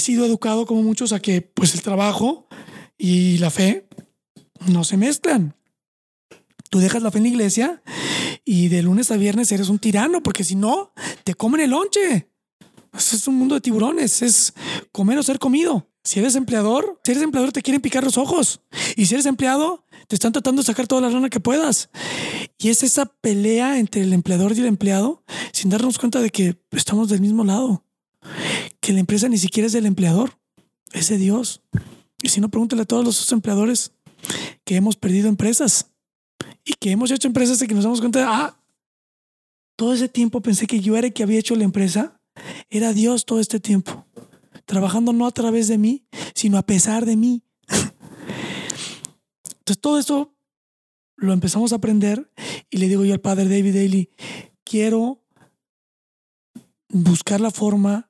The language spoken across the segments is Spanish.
he sido educado como muchos a que pues el trabajo y la fe no se mezclan. Tú dejas la fe en la iglesia y de lunes a viernes eres un tirano, porque si no, te comen el lonche. es un mundo de tiburones, es comer o ser comido. Si eres empleador, si eres empleador te quieren picar los ojos. Y si eres empleado, te están tratando de sacar toda la lana que puedas. Y es esa pelea entre el empleador y el empleado sin darnos cuenta de que estamos del mismo lado. Que la empresa ni siquiera es del empleador, es de Dios. Y si no, pregúntale a todos los empleadores que hemos perdido empresas y que hemos hecho empresas y que nos damos cuenta de, ah, todo ese tiempo pensé que yo era el que había hecho la empresa. Era Dios todo este tiempo, trabajando no a través de mí, sino a pesar de mí. Entonces todo eso lo empezamos a aprender y le digo yo al padre David Daly, quiero buscar la forma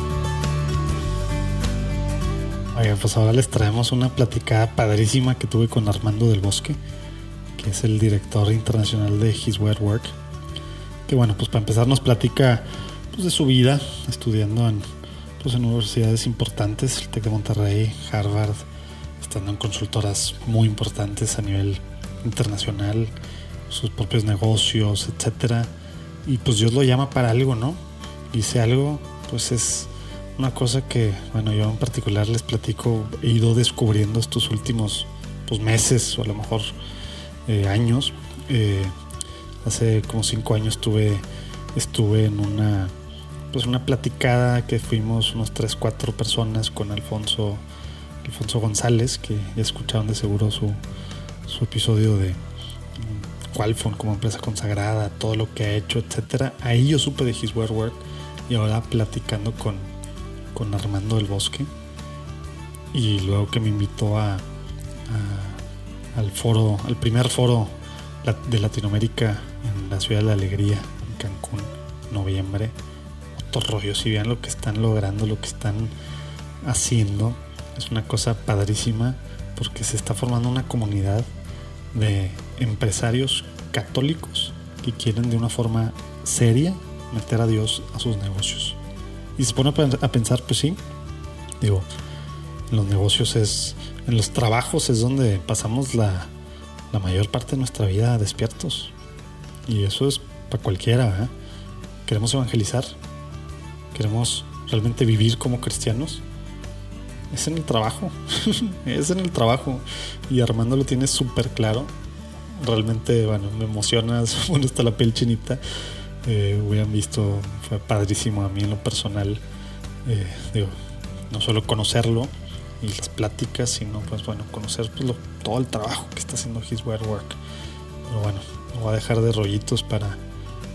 Pues ahora les traemos una platicada padrísima que tuve con Armando del Bosque, que es el director internacional de His Word Work que bueno, pues para empezar nos platica pues, de su vida estudiando en, pues, en universidades importantes, el TEC de Monterrey, Harvard, estando en consultoras muy importantes a nivel internacional, sus propios negocios, etcétera. Y pues Dios lo llama para algo, ¿no? Dice algo, pues es una cosa que, bueno, yo en particular les platico, he ido descubriendo estos últimos pues, meses o a lo mejor eh, años. Eh, Hace como cinco años estuve, estuve en una, pues una platicada que fuimos unos tres, cuatro personas con Alfonso, Alfonso González, que ya escucharon de seguro su, su episodio de mm, Qualfon como empresa consagrada, todo lo que ha hecho, etcétera. Ahí yo supe de His Work y ahora platicando con, con Armando del Bosque. Y luego que me invitó a, al foro, al primer foro de Latinoamérica en la ciudad de la alegría, en Cancún, noviembre. Otro rollo, si vean lo que están logrando, lo que están haciendo, es una cosa padrísima porque se está formando una comunidad de empresarios católicos que quieren de una forma seria meter a Dios a sus negocios. Y se pone a pensar, pues sí, digo, en los negocios es, en los trabajos es donde pasamos la, la mayor parte de nuestra vida despiertos. Y eso es para cualquiera. ¿eh? Queremos evangelizar. Queremos realmente vivir como cristianos. Es en el trabajo. es en el trabajo. Y Armando lo tiene súper claro. Realmente, bueno, me emociona. Bueno, está la piel chinita. Eh, hubieran visto, fue padrísimo a mí en lo personal. Eh, digo, no solo conocerlo y las pláticas, sino pues bueno, conocer pues, todo el trabajo que está haciendo His Word Work. Pero bueno, voy a dejar de rollitos para,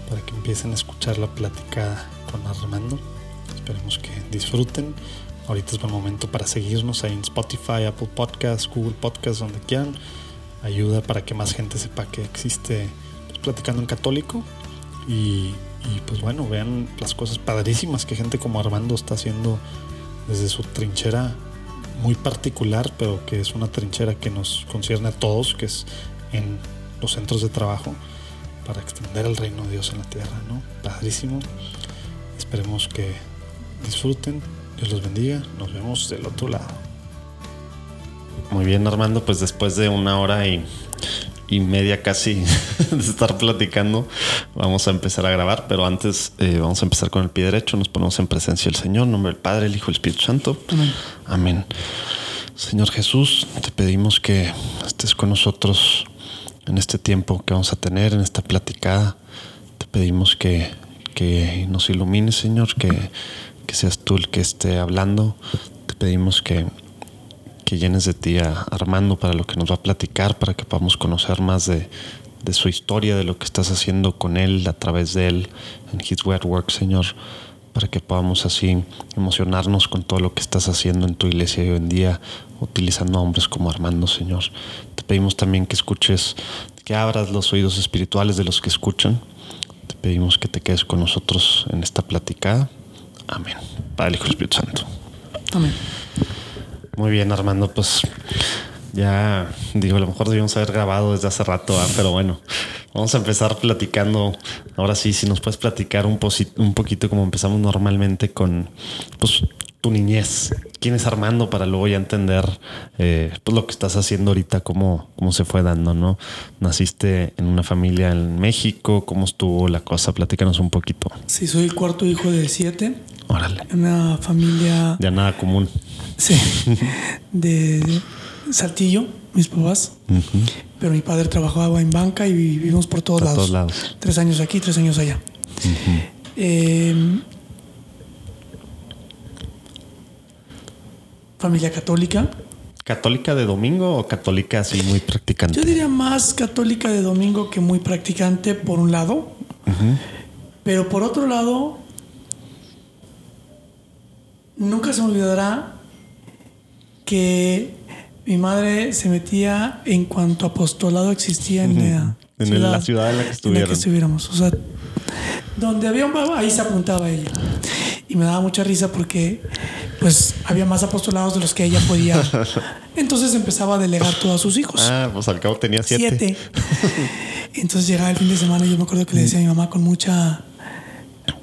para que empiecen a escuchar la platicada con Armando. Esperemos que disfruten. Ahorita es buen momento para seguirnos ahí en Spotify, Apple Podcasts, Google Podcasts, donde quieran. Ayuda para que más gente sepa que existe pues, Platicando en Católico. Y, pues bueno, vean las cosas padrísimas que gente como Armando está haciendo desde su trinchera muy particular, pero que es una trinchera que nos concierne a todos, que es en los centros de trabajo para extender el reino de Dios en la tierra, ¿no? Padrísimo. Esperemos que disfruten. Dios los bendiga. Nos vemos del otro lado. Muy bien, Armando, pues después de una hora y, y media casi de estar platicando, vamos a empezar a grabar, pero antes eh, vamos a empezar con el pie derecho, nos ponemos en presencia del Señor, en nombre del Padre, el Hijo y el Espíritu Santo. Amén. Amén. Señor Jesús, te pedimos que estés con nosotros en este tiempo que vamos a tener, en esta platicada. Te pedimos que, que nos ilumines, Señor, que, que, seas tú el que esté hablando. Te pedimos que, que llenes de ti a Armando para lo que nos va a platicar, para que podamos conocer más de, su historia, de lo que estás haciendo con él, a través de él, en His Word Work, Señor. para que podamos así emocionarnos con todo lo que estás haciendo en tu iglesia hoy en día, utilizando hombres como Armando, Señor. Te pedimos también que escuches, que abras los oídos espirituales de los que escuchan. Te pedimos que te quedes con nosotros en esta platicada. Amén. Padre, Hijo Espíritu Santo. Amén. Muy bien, Armando, pues ya digo, a lo mejor debíamos haber grabado desde hace rato, ¿ah? pero bueno, vamos a empezar platicando. Ahora sí, si nos puedes platicar un, un poquito como empezamos normalmente con pues, tu niñez. ¿Quién es Armando? Para luego ya entender eh, pues, lo que estás haciendo ahorita, cómo, cómo se fue dando, ¿no? Naciste en una familia en México, ¿cómo estuvo la cosa? Platícanos un poquito. Sí, soy el cuarto hijo de siete. Órale. Una familia. Ya nada común. Sí. de Saltillo, mis papás. Pero mi padre trabajaba en banca y vivimos por todos, lados. todos lados. Tres años aquí, tres años allá. Em, familia católica. ¿Católica de domingo o católica así muy practicante? Yo diría más católica de domingo que muy practicante por un lado. Pero por otro lado, nunca se me olvidará que mi madre se metía en cuanto apostolado existía en, la, en ciudad, la ciudad en la que estuviéramos. O sea, donde había un baba, ahí se apuntaba ella. Y me daba mucha risa porque pues había más apostolados de los que ella podía. Entonces empezaba a delegar todos sus hijos. Ah, pues al cabo tenía siete. Siete. Entonces llegaba el fin de semana y yo me acuerdo que le decía a mi mamá con mucha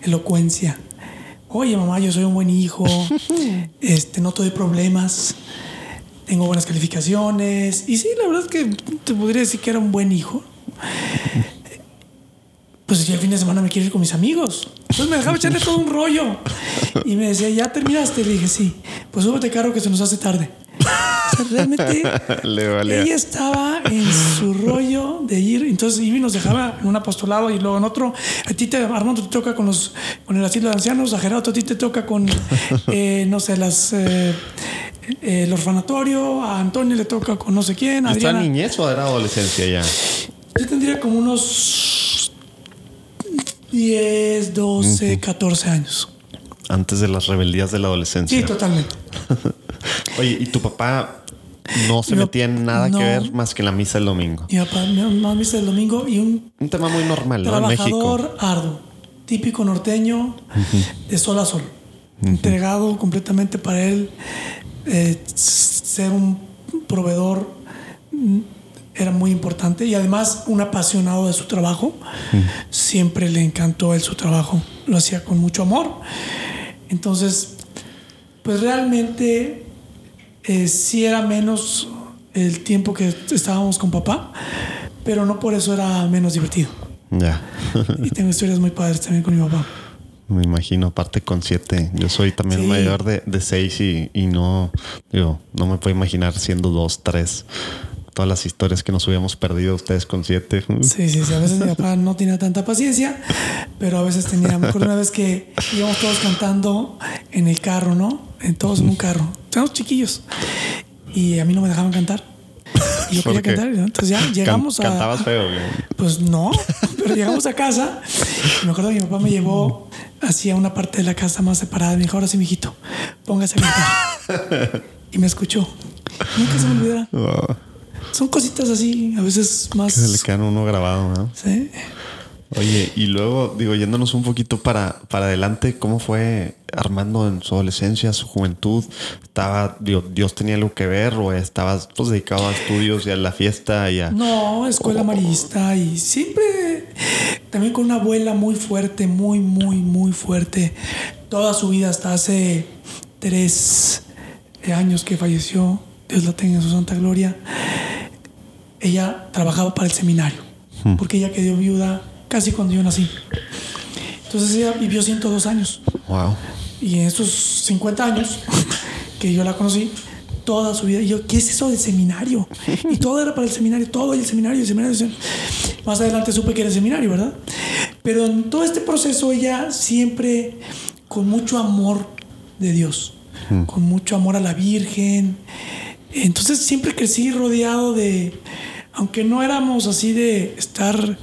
elocuencia. Oye mamá, yo soy un buen hijo, este, no te doy problemas tengo buenas calificaciones. Y sí, la verdad es que te podría decir que era un buen hijo. Pues ya el fin de semana me quiero ir con mis amigos. Entonces me dejaba echarle todo un rollo. Y me decía, ¿ya terminaste? Le dije, sí. Pues súbete carro que se nos hace tarde. realmente ella estaba en su rollo de ir. Entonces Ivy nos dejaba en un apostolado y luego en otro. A ti te, Armando, te toca con los con el asilo de ancianos. A Gerardo, a ti te toca con, eh, no sé, las eh, el orfanatorio, a Antonio le toca con no sé quién. ¿Está niñez o era adolescencia ya? Yo tendría como unos 10, 12, 14 años. Antes de las rebeldías de la adolescencia. Sí, totalmente. Oye, ¿y tu papá no se metía en nada que ver más que la misa del domingo? Mi papá, la misa del domingo y un... Un tema muy normal, ¿no? En México. arduo, típico norteño, de sol a sol. Entregado completamente para él eh, ser un proveedor mm, era muy importante y además un apasionado de su trabajo. Siempre le encantó él su trabajo, lo hacía con mucho amor. Entonces, pues realmente eh, sí era menos el tiempo que estábamos con papá, pero no por eso era menos divertido. Ya. y tengo historias muy padres también con mi papá. Me imagino, aparte con siete. Yo soy también mayor de, de seis y, y, no, digo, no me puedo imaginar siendo dos, tres. Todas las historias que nos hubiéramos perdido ustedes con siete. Sí, sí, sí. A veces mi papá no tenía tanta paciencia, pero a veces tenía. Me acuerdo una vez que íbamos todos cantando en el carro, ¿no? En todos en un carro. Éramos chiquillos. Y a mí no me dejaban cantar. Y yo quería cantar. Entonces ya llegamos a. ¿Cantabas feo? Pues no, pero llegamos a casa. Y me acuerdo que mi papá me llevó hacia una parte de la casa más separada. Me dijo, ahora sí, mijito, póngase a cantar. y me escuchó. Nunca se me olvidará. Son cositas así, a veces más. Que se le quedan uno grabado, ¿no? Sí. Oye, y luego, digo, yéndonos un poquito para, para adelante, ¿cómo fue Armando en su adolescencia, su juventud? ¿Estaba, digo, Dios tenía algo que ver o estabas pues, dedicado a estudios y a la fiesta y a... No, escuela marista y siempre también con una abuela muy fuerte, muy, muy, muy fuerte. Toda su vida, hasta hace tres años que falleció, Dios la tenga en su santa gloria, ella trabajaba para el seminario, hmm. porque ella quedó viuda casi cuando yo nací. Entonces ella vivió 102 años. Wow. Y en estos 50 años que yo la conocí, toda su vida, y yo, ¿qué es eso del seminario? Y todo era para el seminario, todo el seminario, el seminario. Más adelante supe que era el seminario, ¿verdad? Pero en todo este proceso ella siempre con mucho amor de Dios, hmm. con mucho amor a la Virgen. Entonces siempre crecí rodeado de, aunque no éramos así de estar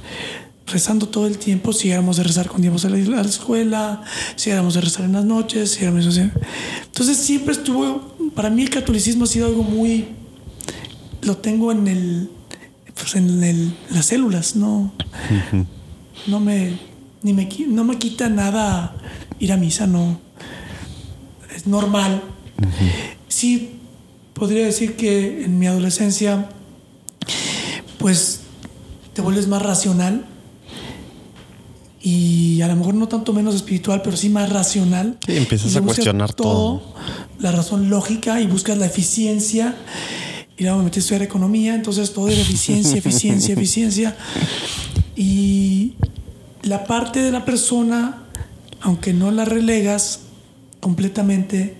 rezando todo el tiempo, si éramos de rezar cuando íbamos a la, escuela, si éramos de rezar en las noches, si éramos... Entonces siempre estuvo, para mí el catolicismo ha sido algo muy... Lo tengo en el... Pues en el, las células, no... No me... Ni me, no me quita nada ir a misa, no. Es normal. Sí, podría decir que en mi adolescencia, pues te vuelves más racional y a lo mejor no tanto menos espiritual, pero sí más racional. Sí, empiezas Y a cuestionar todo. La razón lógica y buscas la eficiencia. Y luego me metí a estudiar economía, entonces todo era eficiencia, eficiencia, eficiencia. Y la parte de la persona, aunque no la relegas completamente,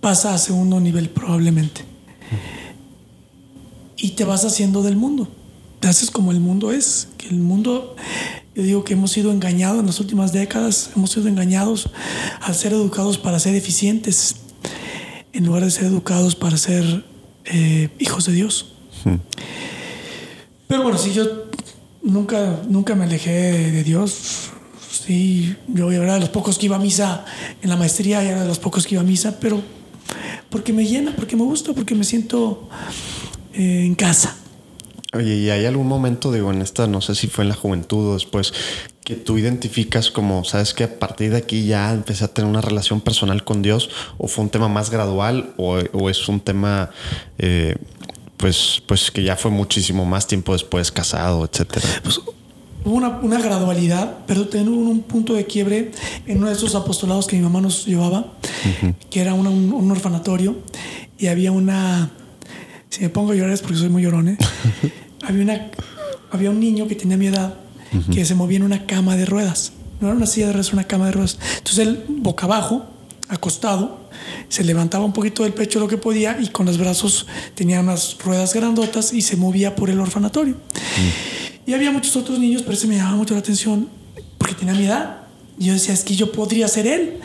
pasa a segundo nivel probablemente. Y te vas haciendo del mundo. Te haces como el mundo es. Que el mundo, yo digo que hemos sido engañados en las últimas décadas, hemos sido engañados al ser educados para ser eficientes, en lugar de ser educados para ser eh, hijos de Dios. Pero bueno, si yo nunca, nunca me alejé de, de Dios. Sí, yo era de los pocos que iba a misa en la maestría, y era de los pocos que iba a misa, pero porque me llena, porque me gusta, porque me siento eh, en casa. Oye, ¿y hay algún momento, digo, en esta, no sé si fue en la juventud o después, que tú identificas como, sabes que a partir de aquí ya empecé a tener una relación personal con Dios, o fue un tema más gradual, o, o es un tema, eh, pues, pues que ya fue muchísimo más tiempo después casado, etcétera? Hubo una, una gradualidad, pero tenía un, un punto de quiebre en uno de esos apostolados que mi mamá nos llevaba, que era una- un, un orfanatorio, y había una. Si me pongo a llorar es porque soy muy llorón, ¿eh? había, una, había un niño que tenía mi edad que se movía en una cama de ruedas. No era una silla de ruedas, una cama de ruedas. Entonces él, boca abajo, acostado, se levantaba un poquito del pecho lo que podía y con los brazos tenía unas ruedas grandotas y se movía por el orfanatorio. Y había muchos otros niños, pero ese me llamaba mucho la atención porque tenía mi edad. Y yo decía, es que yo podría ser él.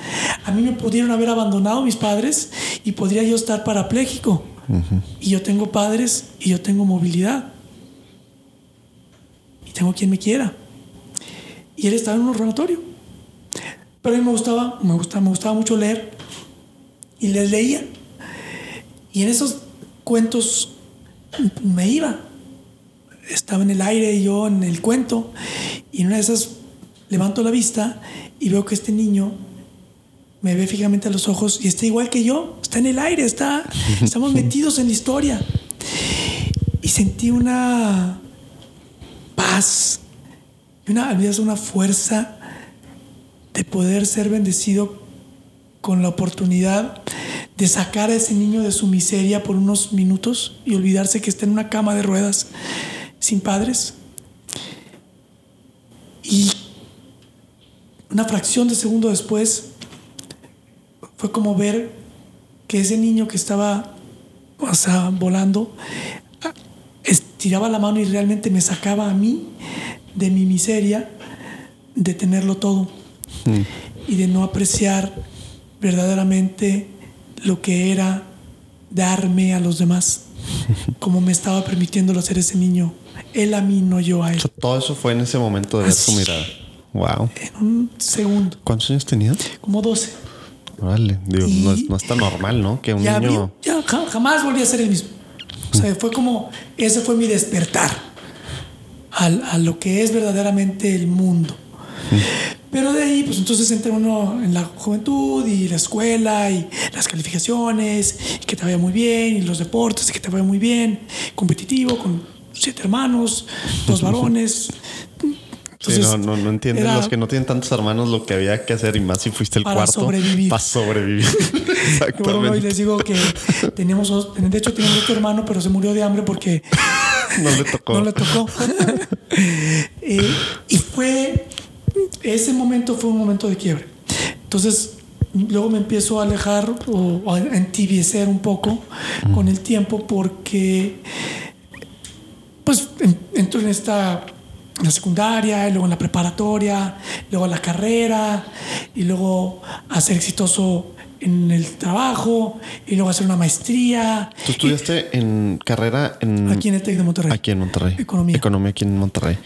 A mí me pudieron haber abandonado mis padres y podría yo estar parapléjico. Y yo tengo padres y yo tengo movilidad. Y tengo quien me quiera. Y él estaba en un orfanatorio. Pero a mí me gustaba, me gustaba, me gustaba mucho leer. Y les leía. Y en esos cuentos me iba estaba en el aire y yo en el cuento y en una de esas levanto la vista y veo que este niño me ve fijamente a los ojos y está igual que yo, está en el aire, está, estamos metidos en la historia. Y sentí una paz y una, una fuerza de poder ser bendecido con la oportunidad de sacar a ese niño de su miseria por unos minutos y olvidarse que está en una cama de ruedas sin padres. Y una fracción de segundo después fue como ver que ese niño que estaba o volando estiraba la mano y realmente me sacaba a mí de mi miseria de tenerlo todo y de no apreciar verdaderamente lo que era darme a los demás, como me estaba permitiéndolo hacer ese niño. Él a mí, no yo a él. Todo eso fue en ese momento de ver su mirada. Wow. En un segundo, ¿Cuántos años tenías? como 12. Órale, digo, Y- no, es, no es tan normal, ¿no? Que un niño. ya ja- jamás volví a ser el mismo. O sea, fue como, ese fue mi despertar al- a lo que es verdaderamente el mundo. Pero de ahí, pues entonces entra uno en la juventud y la escuela y las calificaciones, y que te vaya muy bien, y los deportes, y que te vaya muy bien, competitivo, con siete hermanos, dos varones. Sí, no, no, no entienden era- los que no tienen tantos hermanos lo que había que hacer y más si fuiste el Para cuarto. sobrevivir. Para sobrevivir. Yo broma y Exactamente. les digo que teníamos, dos- de hecho teníamos otro hermano, pero se murió de hambre porque No le tocó. no le tocó. Eh, y fue, ese momento fue un momento de quiebre. Entonces, luego me empiezo a alejar o a entibiecer un poco con el tiempo porque, pues, en- entro en esta, en la secundaria, y luego en la preparatoria, luego la carrera y luego a ser exitoso en el trabajo y luego hacer una maestría. Tú estudiaste en carrera en... Aquí en el TEC de Monterrey. Aquí en Monterrey. Economía. Economía aquí en Monterrey.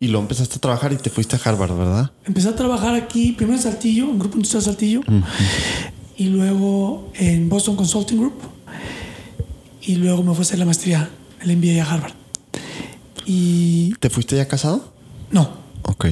Y luego empezaste a trabajar y te fuiste a Harvard, ¿verdad? Empecé a trabajar aquí, primero en Saltillo, en Grupo Industrial Saltillo, y luego en Boston Consulting Group, y luego me fui a hacer la maestría, el MBA a Harvard. Y ¿Te fuiste ya casado? no, Ok.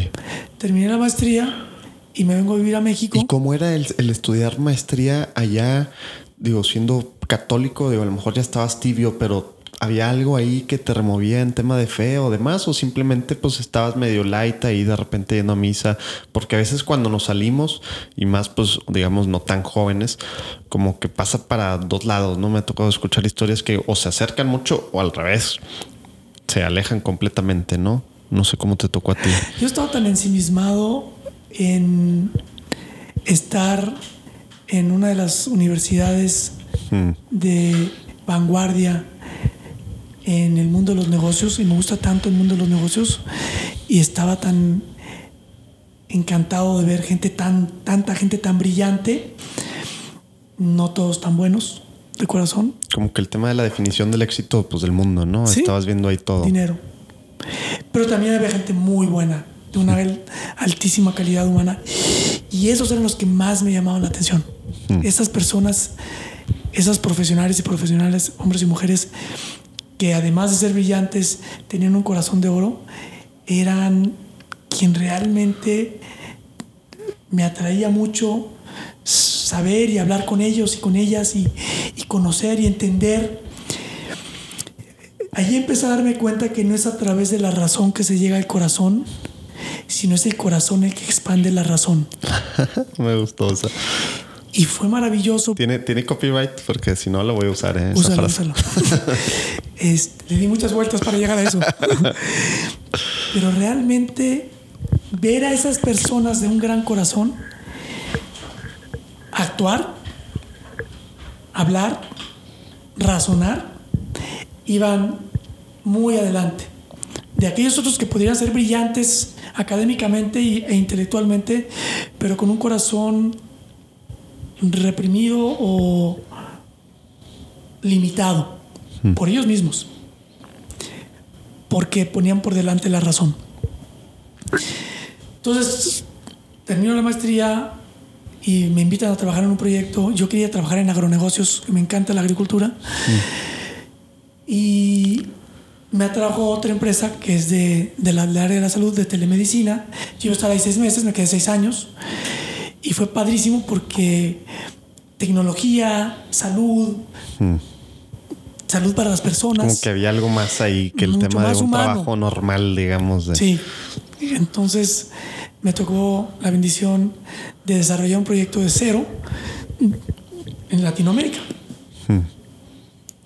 terminé la maestría y me vengo a vivir a México. ¿Y cómo era el, el estudiar maestría allá? Digo, siendo católico, digo, a lo mejor ya estabas tibio, pero ¿había algo ahí que te removía en tema de fe o demás? ¿O simplemente pues estabas medio light ahí de repente yendo a misa? Porque a veces cuando nos salimos, y más pues digamos no tan jóvenes, como que pasa para dos lados, ¿no? Me ha tocado escuchar historias que o se acercan mucho o al revés, se alejan completamente, ¿no? No sé cómo te tocó a ti. Yo estaba tan ensimismado en estar en una de las universidades Mm. de vanguardia en el mundo de los negocios y me gusta tanto el mundo de los negocios y estaba tan encantado de ver gente tan tanta gente tan brillante no todos tan buenos de corazón Como que el tema de la definición del éxito, pues del mundo, ¿no? Sí. Estabas viendo ahí todo. dinero. Pero también había gente muy buena, de una al- altísima calidad humana. Y esos eran los que más me llamaban la atención. Esas personas, esas profesionales y profesionales, hombres y mujeres, que además de ser brillantes, tenían un corazón de oro, eran quien realmente me atraía mucho saber y hablar con ellos y con ellas y, y conocer y entender Allí empecé a darme cuenta que no es a través de la razón que se llega al corazón, sino es el corazón el que expande la razón. Me gustó esa. Y fue maravilloso. Tiene, tiene copyright porque si no lo voy a usar, ¿eh? Úsalo, úsalo. Es- le di muchas vueltas para llegar a eso. Pero realmente ver a esas personas de un gran corazón actuar, hablar, razonar, iban muy adelante. De aquellos otros que podrían ser brillantes académicamente e intelectualmente, pero con un corazón reprimido o limitado por ellos mismos, porque ponían por delante la razón. Entonces, termino la maestría y me invitan a trabajar en un proyecto. Yo quería trabajar en agronegocios, me encanta la agricultura. Y me atrajo otra empresa que es de, de la, del área de la salud, de telemedicina. Yo estaba ahí seis meses, me quedé seis años. Y fue padrísimo porque tecnología, salud, salud para las personas. Como que había algo más ahí que el tema de un humano. trabajo normal, digamos. De, Sí. Entonces me tocó la bendición de desarrollar un proyecto de cero en Latinoamérica.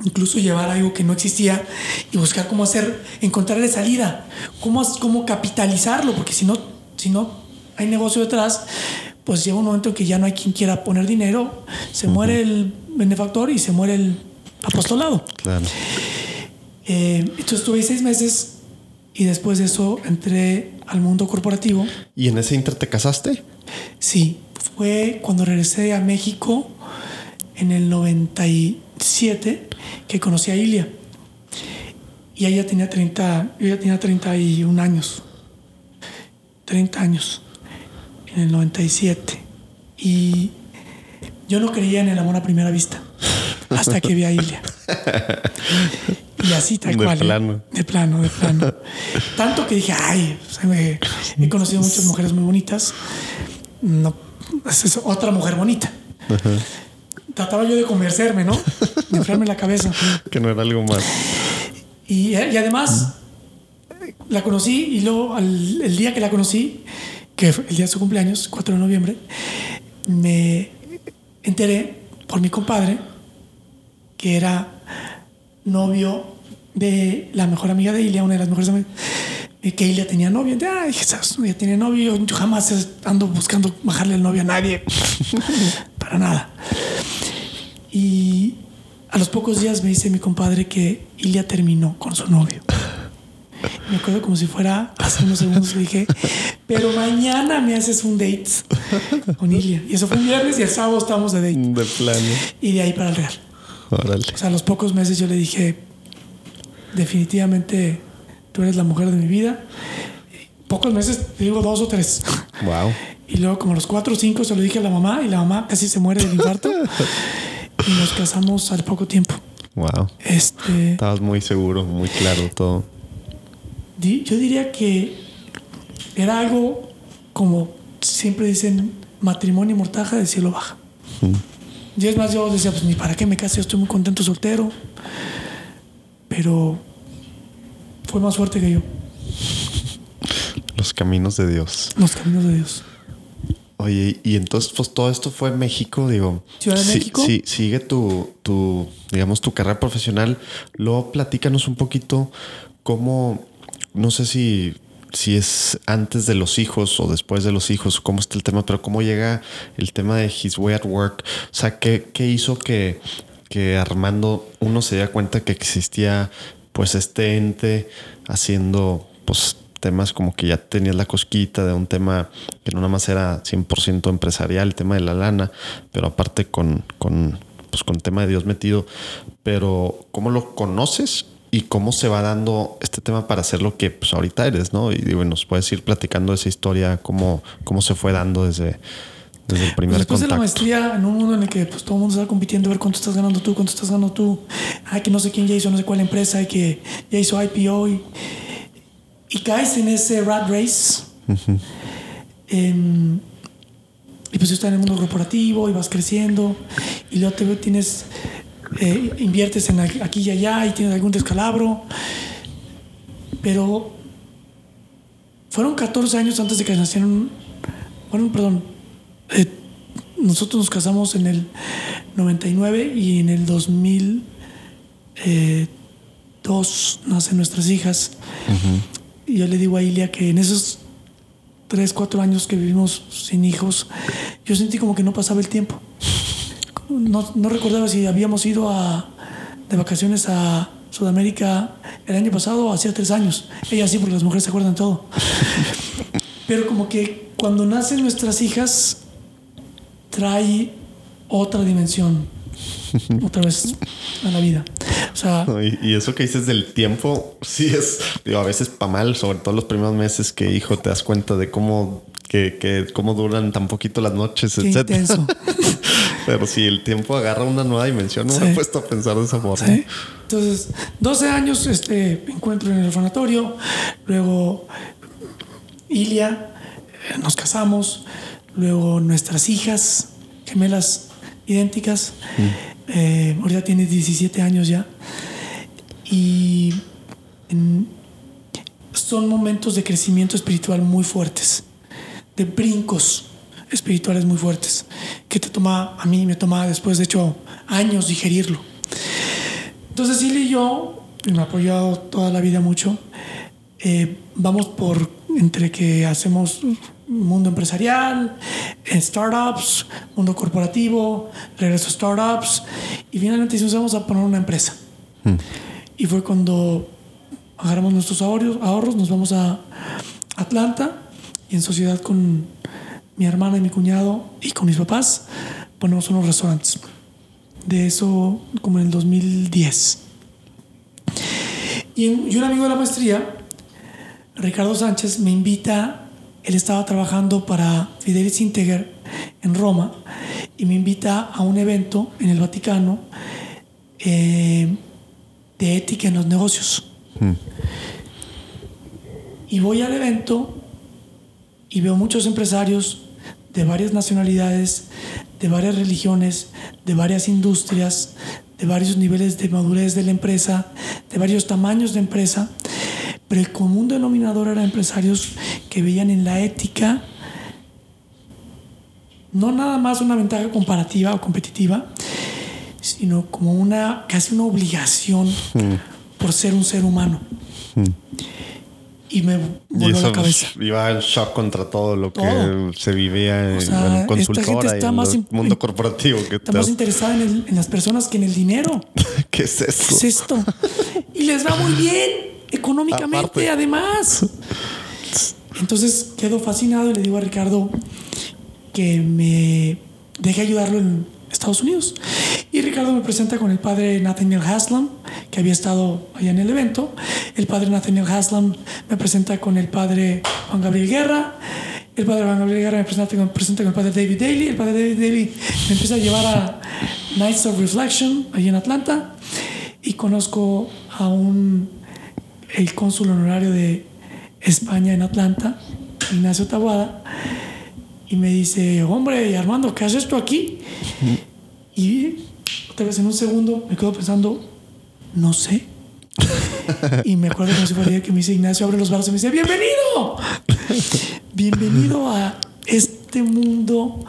Incluso llevar algo que no existía y buscar cómo hacer, encontrarle salida, cómo, cómo capitalizarlo, porque si no, si no hay negocio detrás, pues llega un momento en que ya no hay quien quiera poner dinero, se muere el benefactor y se muere el apostolado. Claro. Eh, entonces estuve ahí seis meses y después de eso entré al mundo corporativo. ¿Y en ese inter te casaste? Sí, fue cuando regresé a México en el 97 que conocí a Ilia. Y ella tenía 30, yo ya tenía 31 años. 30 años en el 97. Y yo no creía en el amor a primera vista hasta que vi a Ilia. Y así tal De cual. ¿eh? plano. De plano, de plano. Tanto que dije, ay, o sea, me- he conocido muchas mujeres muy bonitas. No, esa es otra mujer bonita. Trataba yo de convencerme, ¿no? De enfriarme la cabeza. Que no era algo más. Y, y además, la conocí y luego al- el día que la conocí, que fue el día de su cumpleaños, 4 de noviembre, me enteré por mi compadre que era novio de la mejor amiga de Ilia, una de las mejores amigas, que Ilia tenía novio. De, ya tiene novio. Yo jamás ando buscando bajarle el novio a nadie. Para nada. Y a los pocos días me dice mi compadre que Ilia terminó con su novio. Me acuerdo como si fuera hace unos segundos que dije, pero mañana me haces un date con Ilia. Y eso fue un viernes y el sábado estábamos de date. De plano. Y de ahí para el Real. Órale. O sea, a los pocos meses yo le dije, definitivamente tú eres la mujer de mi vida. Pocos meses, te digo dos o tres. Wow. Y luego como a los cuatro o cinco se lo dije a la mamá y la mamá casi se muere del infarto. y nos casamos al poco tiempo. Wow. Este, Estabas muy seguro, muy claro todo. di- yo diría que era algo como siempre dicen, matrimonio y mortaja del cielo baja. Y es más, yo decía, pues ni para qué me case, yo estoy muy contento soltero. Pero fue más fuerte que yo, Los caminos de Dios. los caminos de Dios. Oye, y entonces, pues todo esto fue en México, digo. Ciudad de sí- México. Sí, sigue tu, tu, digamos, tu carrera profesional. Luego platícanos un poquito cómo, no sé si, si es antes de los hijos o después de los hijos, cómo está el tema, pero cómo llega el tema de His Way at Work. O sea, ¿qué, qué hizo que, que Armando uno se diera cuenta que existía pues este ente haciendo pues temas como que ya tenías la cosquita de un tema que no nada más era 100% empresarial, el tema de la lana, pero aparte con, con, pues, con tema de Dios metido. Pero ¿cómo lo conoces? Y cómo se va dando este tema para hacer lo que pues, ahorita eres, ¿no? Y digo, nos puedes ir platicando esa historia, cómo, cómo se fue dando desde, desde el primer Pues después de la contacto. maestría, en un mundo en el que pues, todo el mundo está compitiendo a ver cuánto estás ganando tú, cuánto estás ganando tú. Ay, que no sé quién ya hizo no sé cuál empresa y que ya hizo IPO y, y caes en ese rat race. Em, y pues estás en el mundo corporativo y vas creciendo y luego te tienes, eh, inviertes en aquí y allá y tienes algún descalabro. Pero fueron 14 años antes de que nacieron, bueno, perdón, eh, nosotros nos casamos en el 99 y en el 2002 nacen nuestras hijas. Y yo le digo a Ilia que en esos 3, 4 años que vivimos sin hijos, yo sentí como que no pasaba el tiempo. No, no recordaba si habíamos ido a, de vacaciones a Sudamérica el año pasado o hacía tres años. Ella sí, porque las mujeres se acuerdan todo. Pero como que cuando nacen nuestras hijas, trae otra dimensión, otra vez a la vida. O sea, No, Y, y eso que dices del tiempo, sí es, digo, a veces para mal, sobre todo los primeros meses que, hijo, te das cuenta de cómo, que, que cómo duran tan poquito las noches, intenso. Pero si el tiempo agarra una nueva dimensión, no me he puesto a pensar de esa forma. ¿sí? Entonces, 12 años este, encuentro en el orfanatorio, luego Ilia, eh, nos casamos, luego nuestras hijas, gemelas idénticas, eh, ahorita tiene 17 años ya, y en- son momentos de crecimiento espiritual muy fuertes, de brincos espirituales muy fuertes, que te toma, a mí me toma después, de hecho, años digerirlo. Entonces, Silly y yo, y me ha apoyado toda la vida mucho, eh, vamos por entre que hacemos mundo empresarial, startups, mundo corporativo, regreso a startups, y finalmente decimos, vamos a poner una empresa. Y fue cuando agarramos nuestros ahorros, ahorros, nos vamos a Atlanta y en sociedad con mi hermana y mi cuñado y con mis papás ponemos unos restaurantes. De eso como en el 2010. Y, un- y un amigo de la maestría, Ricardo Sánchez, me invita, él estaba trabajando para Fidelis Integer en Roma y me invita a un evento en el Vaticano eh, de ética en los negocios. Y voy al evento y veo muchos empresarios de varias nacionalidades, de varias religiones, de varias industrias, de varios niveles de madurez de la empresa, de varios tamaños de empresa, pero el común denominador era empresarios que veían en la ética no nada más una ventaja comparativa o competitiva, sino como una casi una obligación por ser un ser humano. Y me Y voló eso la cabeza. pues, iba en shock contra todo lo que se vivía en, sea, en consultora y está en el mundo corporativo. que Está más interesada en, el- en las personas que en el dinero. ¿Qué es eso? ¿Qué es esto? Y les va muy bien. económicamente, Aparte. además. Entonces quedo fascinado y le digo a Ricardo que me deje ayudarlo en Estados Unidos. Y Ricardo me presenta con el padre Nathaniel Haslam, que había estado allá en el evento. El padre Nathaniel Haslam me presenta con el padre Juan Gabriel Guerra. El padre Juan Gabriel Guerra me presenta, con el padre David Daly. El padre David Daly me empieza a llevar a Nights of Reflection, allí en Atlanta. Y conozco a un, el cónsul honorario de España en Atlanta, Ignacio Tabuada, y me dice, hombre, Armando, ¿qué haces tú aquí? Y vez en un segundo me quedo pensando, no sé. y me acuerdo como si fuera ayer que me dice Ignacio, abre los brazos y me dice, bienvenido. bienvenido a este mundo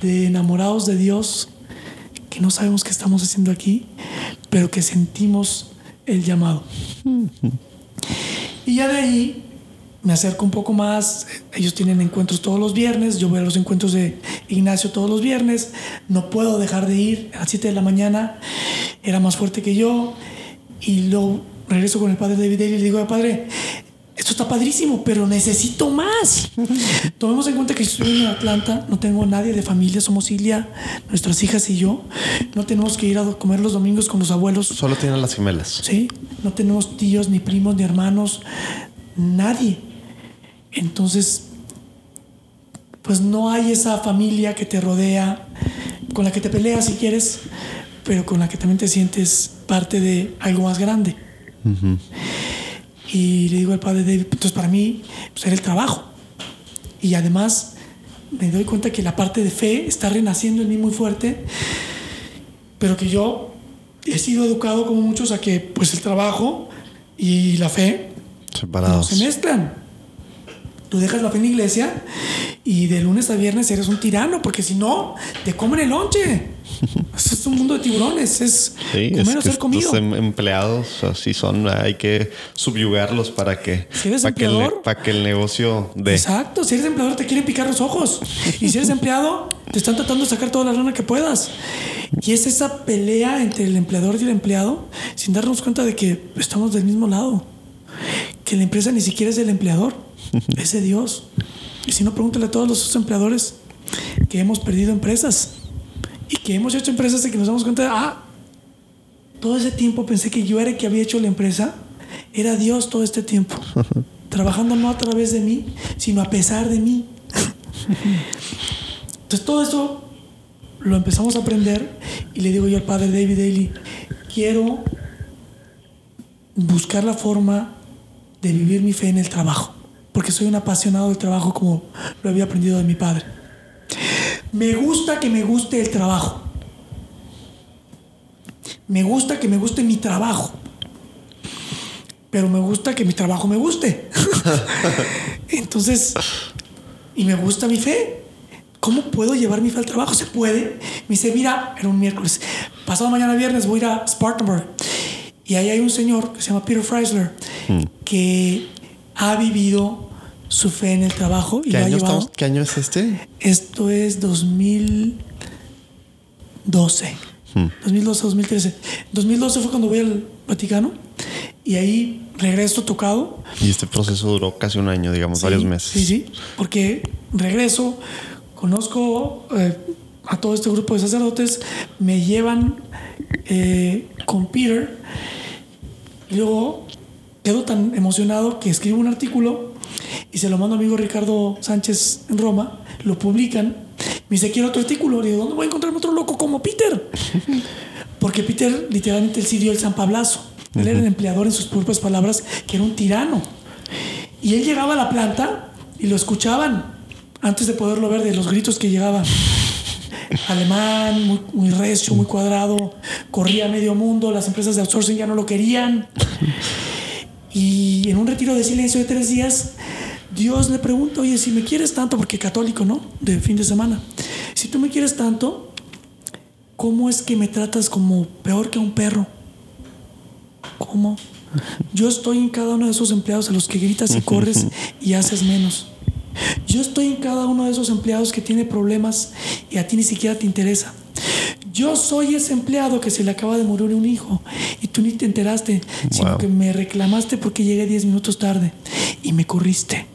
de enamorados de Dios que no sabemos qué estamos haciendo aquí, pero que sentimos el llamado. Y ya de ahí me acerco un poco más. Ellos tienen encuentros todos los viernes. Yo voy a los encuentros de Ignacio todos los viernes. No puedo dejar de ir a las 7 de la mañana. Era más fuerte que yo. Y luego regreso con el padre David Daly y le digo, "Oye, padre, esto está padrísimo, pero necesito más. Tomemos en cuenta que estoy en Atlanta, no tengo nadie de familia, somos Ilia, nuestras hijas y yo. No tenemos que ir a comer los domingos con los abuelos. Solo tienen las gemelas. ¿sí? No tenemos tíos, ni primos, ni hermanos, nadie. Entonces, pues no hay esa familia que te rodea, con la que te peleas si quieres, pero con la que también te sientes parte de algo más grande. Y le digo al padre David, entonces para mí pues era el trabajo. Y además me doy cuenta que la parte de fe está renaciendo en mí muy fuerte, pero que yo he sido educado como muchos a que pues el trabajo y la fe no se mezclan. Tú dejas la fe en la iglesia y de lunes a viernes eres un tirano, porque si no, te comen el lonche. Es un mundo de tiburones, es Sí, comer es o ser comido. em- empleados así son, hay que subyugarlos para que, Si eres para que, el, para que el negocio de... Exacto, si eres empleador te quieren picar los ojos. Y si eres empleado, te están tratando de sacar toda la lana que puedas. Y es esa pelea entre el empleador y el empleado sin darnos cuenta de que estamos del mismo lado. Que la empresa ni siquiera es del empleador, es de Dios. Y si no, pregúntale a todos los empleadores que hemos perdido empresas y que hemos hecho empresas de que nos damos cuenta de, ah, todo ese tiempo pensé que yo era el que había hecho la empresa, era Dios todo este tiempo, trabajando no a través de mí, sino a pesar de mí. Entonces todo eso lo empezamos a aprender y le digo yo al padre David Daly, quiero buscar la forma de vivir mi fe en el trabajo, porque soy un apasionado del trabajo como lo había aprendido de mi padre. Me gusta que me guste el trabajo. Me gusta que me guste mi trabajo. Pero me gusta que mi trabajo me guste. Entonces, y me gusta mi fe. ¿Cómo puedo llevar mi fe al trabajo? ¿Se puede? Me dice, mira, era un miércoles. Pasado mañana viernes voy a ir a Spartanburg. Y ahí hay un señor que se llama Peter Freisler que ha vivido su fe en el trabajo y ¿Qué lo año, estamos? ¿Qué año es este? Esto es 2012. 2012, 2013. 2012 fue cuando voy al Vaticano y ahí regreso tocado. Y este proceso duró casi un año, digamos, Sí, varios meses. Sí, sí, porque regreso, conozco eh, a todo este grupo de sacerdotes, me llevan eh, con Peter y luego quedo tan emocionado que escribo un artículo y se lo mando a mi amigo Ricardo Sánchez en Roma, lo publican, me dice, quiero otro artículo, le digo, ¿dónde voy a encontrar otro loco como Peter? Porque Peter literalmente él sí dio el San Pablazo. Él era el empleador en sus propias palabras, que era un tirano. Y él llegaba a la planta y lo escuchaban antes de poderlo ver de los gritos que llegaban. Alemán, muy, muy recio, muy cuadrado, corría medio mundo, las empresas de outsourcing ya no lo querían. Y en un retiro de silencio de tres días, Dios le pregunta, oye, si me quieres tanto, porque católico, ¿no? De fin de semana. Si tú me quieres tanto, ¿cómo es que me tratas como peor que a un perro? ¿Cómo? Yo estoy en cada uno de esos empleados a los que gritas y corres y haces menos. Yo estoy en cada uno de esos empleados que tiene problemas y a ti ni siquiera te interesa. Yo soy ese empleado que se le acaba de morir un hijo y tú ni te enteraste, sino que me reclamaste porque llegué 10 minutos tarde y me corriste.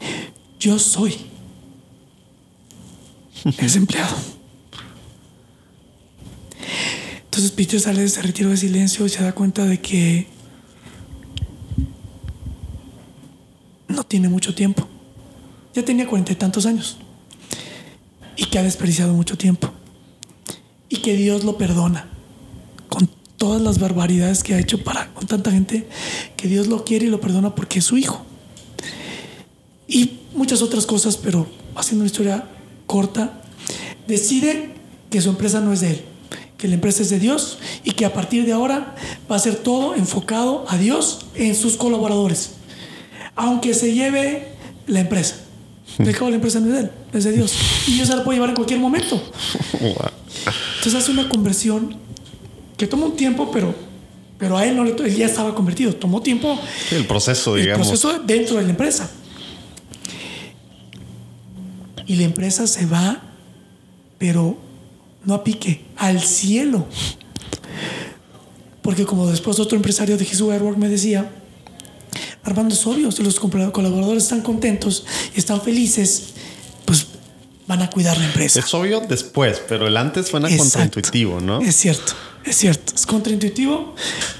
Yo soy ese empleado. Entonces Peter sale de ese retiro de silencio y se da cuenta de que no tiene mucho tiempo. Ya tenía cuarenta y tantos años. Y que ha desperdiciado mucho tiempo. Y que Dios lo perdona. Con todas las barbaridades que ha hecho para con tanta gente. Que Dios lo quiere y lo perdona porque es su hijo. Y muchas otras cosas, pero haciendo una historia corta, decide que su empresa no es de él, que la empresa es de Dios y que a partir de ahora va a ser todo enfocado a Dios en sus colaboradores, aunque se lleve la empresa. De cabo la empresa no es de él, es de Dios. Y Dios se la puede llevar en cualquier momento. Entonces hace una conversión que toma un tiempo, pero, pero a él no le él ya estaba convertido. Tomó tiempo el proceso, el digamos. proceso dentro de la empresa. Y la empresa se va, pero no a pique, al cielo. Porque como después otro empresario de His Way at Work me decía, Armando, es obvio, si los colaboradores están contentos y están felices, van a cuidar la empresa. Es obvio después, pero el antes suena Exacto. contraintuitivo, ¿no? Es cierto, es cierto. Es contraintuitivo.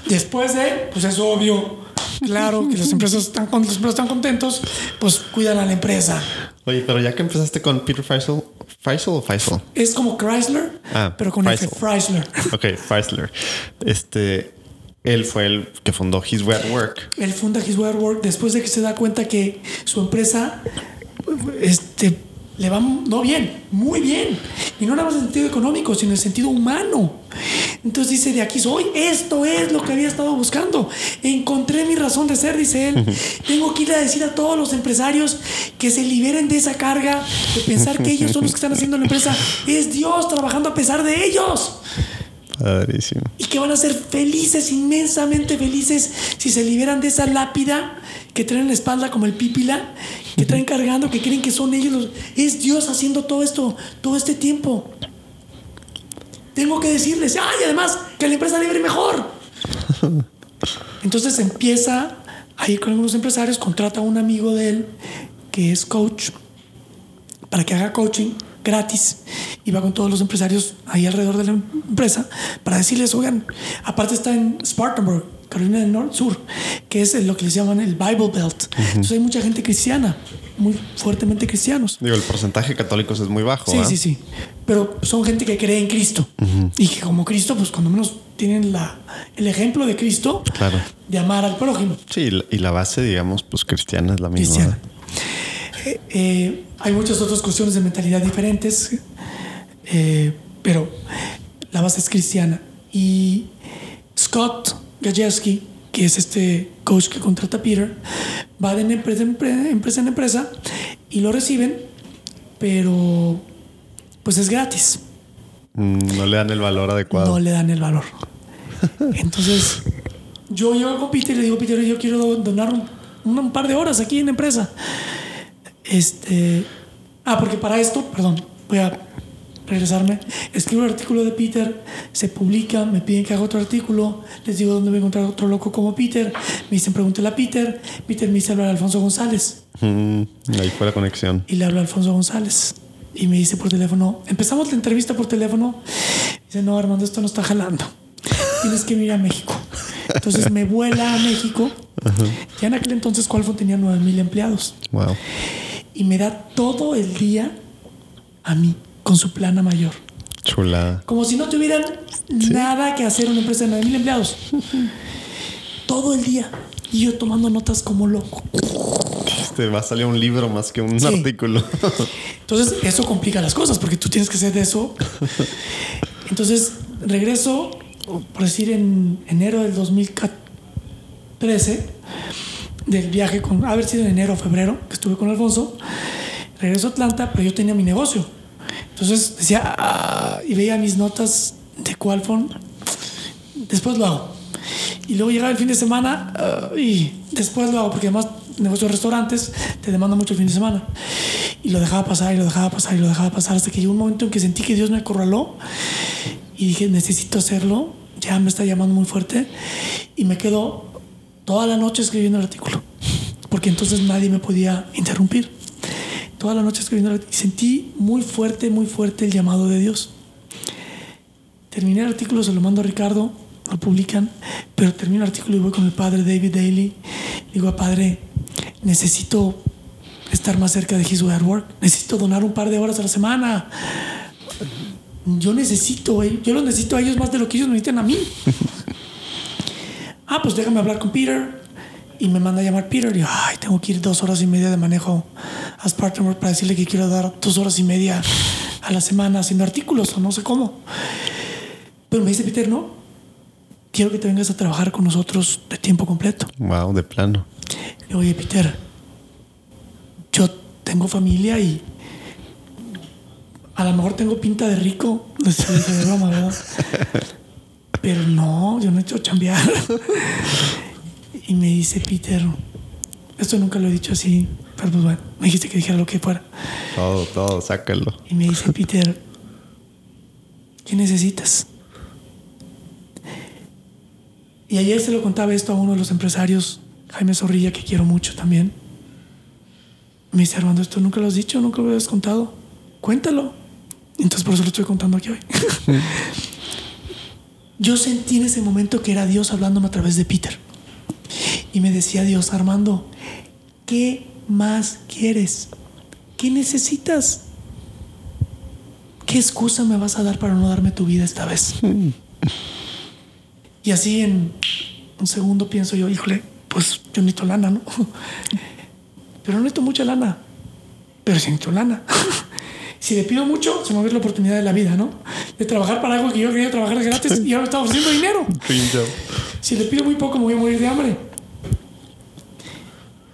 Después de, pues es obvio. Claro que las empresas están, con- los están contentos, pues cuidan a la empresa. Oye, pero ya que empezaste con Peter Faisal, ¿Faisal o Faisal? Es como Chrysler, Ah, pero con F, Chrysler. Chrysler. Ok, Chrysler. Este, él fue el que fundó His Way at Work. Él funda His Way at Work después de que se da cuenta que su empresa este, le va no bien, muy bien. Y no nada más en el sentido económico, sino en el sentido humano. Entonces dice, de aquí soy, esto es lo que había estado buscando. Encontré mi razón de ser, dice él. Tengo que ir a decir a todos los empresarios que se liberen de esa carga de pensar que ellos son los que están haciendo la empresa. Es Dios trabajando a pesar de ellos Padrísimo. y que van a ser felices, inmensamente felices, si se liberan de esa lápida que traen en la espalda como el pípila, que traen cargando, que creen que son ellos. los- Es Dios haciendo todo esto, todo este tiempo. Tengo que decirles, ay, además, que la empresa libre mejor. Entonces empieza a ir con algunos empresarios, contrata a un amigo de él que es coach para que haga coaching gratis y va con todos los empresarios ahí alrededor de la empresa para decirles, oigan, aparte está en Spartanburg, Carolina del Norte Sur, que es lo que les llaman el Bible Belt. Entonces hay mucha gente cristiana, muy fuertemente cristianos. Digo, el porcentaje de católicos es muy bajo. Sí, ¿ah? sí, sí. Pero son gente que cree en Cristo. Y que como Cristo, pues cuando menos tienen la, el ejemplo de Cristo Claro. de amar al prójimo. Sí, y la- base, digamos, pues cristiana es la misma. cristiana. Eh, eh, hay muchas otras cuestiones de mentalidad diferentes, eh, pero la base es cristiana. Y Scott Gajewski, que es este coach que contrata a Peter, va de empresa en empre- empresa en empresa y lo reciben, pero pues es gratis. Mm, No le dan el valor adecuado. No le dan el valor. Entonces, yo llego con Peter y le digo, Peter, yo quiero donar un, un par de horas aquí en la empresa. Este. Ah, porque para esto, perdón, voy a regresarme. Escribo el artículo de Peter, se publica, me piden que haga otro artículo, les digo dónde voy a encontrar otro loco como Peter. Me dicen, pregúntale a Peter. Peter me dice hablar a Alfonso González. Mm, ahí fue la conexión. Y le hablo a Alfonso González. Y me dice por teléfono, empezamos la entrevista por teléfono. Dice, no, Armando, esto no está jalando. Tienes que ir a México. Entonces me vuela a México. Ya en aquel entonces Qualfon tenía 9 mil empleados. Wow. Y me da todo el día a mí, con su plana mayor. Chulada. Como si no tuvieran nada que hacer una empresa de 9 mil empleados. todo el día. Y yo tomando notas como loco. Este va a salir un libro más que un Sí. artículo. Entonces, eso complica las cosas porque tú tienes que hacer de eso. Entonces, regreso, por decir, en enero del 2013, del viaje con, haber sido en enero o febrero, que estuve con Alfonso. Regreso a Atlanta, pero yo tenía mi negocio. Entonces decía, "Ah", y veía mis notas de Qualphone. Después lo hago. Y luego llegaba el fin de semana ah, y después lo hago, porque además negocio de restaurantes te demanda mucho el fin de semana. Y lo dejaba pasar y lo dejaba pasar y lo dejaba pasar hasta que llegó un momento en que sentí que Dios me acorraló Y dije, necesito hacerlo, ya me está llamando muy fuerte. Y me quedo toda la noche escribiendo el artículo, porque entonces nadie me podía interrumpir. Toda la noche escribiendo. Y sentí muy fuerte, muy fuerte el llamado de Dios. Terminé el artículo, se lo mando a Ricardo, lo publican, pero termino el artículo y voy con el padre David Daly. Digo, padre, necesito estar más cerca de His Way at Work, necesito donar un par de horas a la semana. Yo necesito, yo los necesito a ellos más de lo que ellos necesitan a mí. ah, pues déjame hablar con Peter. Y me manda a llamar Peter. Y yo, ay, tengo que ir dos horas y media de manejo a Spartanburg para decirle que quiero dar dos horas y media a la semana haciendo artículos o no sé cómo. Pero me dice Peter, no, quiero que te vengas a trabajar con nosotros de tiempo completo. Wow, de plano. Le digo, Oye, Peter, yo tengo familia y a lo mejor tengo pinta de rico. De broma, ¿verdad? Pero no, yo no he hecho chambear. Y me dice Peter, esto nunca lo he dicho así, pero pues bueno, me dijiste que dijera lo que fuera. Todo, todo, sácalo. Y me dice Peter, ¿qué necesitas? Y ayer se lo contaba esto a uno de los empresarios, Jaime Zorrilla, que quiero mucho también. Me dice, Armando, esto nunca lo has dicho, nunca lo habías contado. Cuéntalo. Entonces por eso lo estoy contando aquí hoy. Yo sentí en ese momento que era Dios hablándome a través de Peter. Y me decía Dios, Armando, ¿qué más quieres? ¿Qué necesitas? ¿Qué excusa me vas a dar para no darme tu vida esta vez? Y así en un segundo pienso yo, híjole, pues yo necesito lana, ¿no? Pero no necesito mucha lana, pero sí necesito lana. Si le pido mucho, se me va a ver la oportunidad de la vida, ¿no? De trabajar para algo que yo quería trabajar gratis y ahora me está ofreciendo dinero. Si le pido muy poco, me voy a morir de hambre.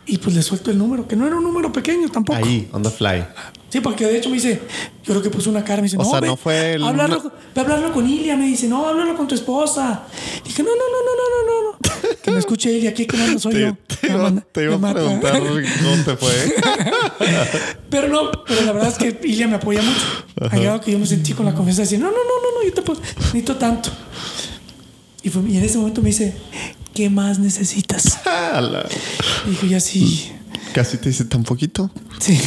Y pues le suelto el número, que no era un número pequeño tampoco. Ahí, on the fly. Sí, porque de hecho me dice, yo creo que puso una cara, me dice, O no, sea, ve, no fue el- hablarlo, ve hablarlo con Ilia, me dice, no, háblalo con tu esposa. Dije, no, no, no, no, no, no, no. Que me escuche Ilia, aquí que mando soy Te, yo. te iba, manda- te iba a mata. preguntar cómo te fue. Pero no, pero la verdad es que Ilia me apoya mucho. Ha llegado que yo me sentí con la confianza de decir, no, no, no, no, no, yo te puedo, necesito tanto. Y, fue- y en ese momento me dice, ¿qué más necesitas? Y dije, ya sí, Casi te hice tan poquito. sí.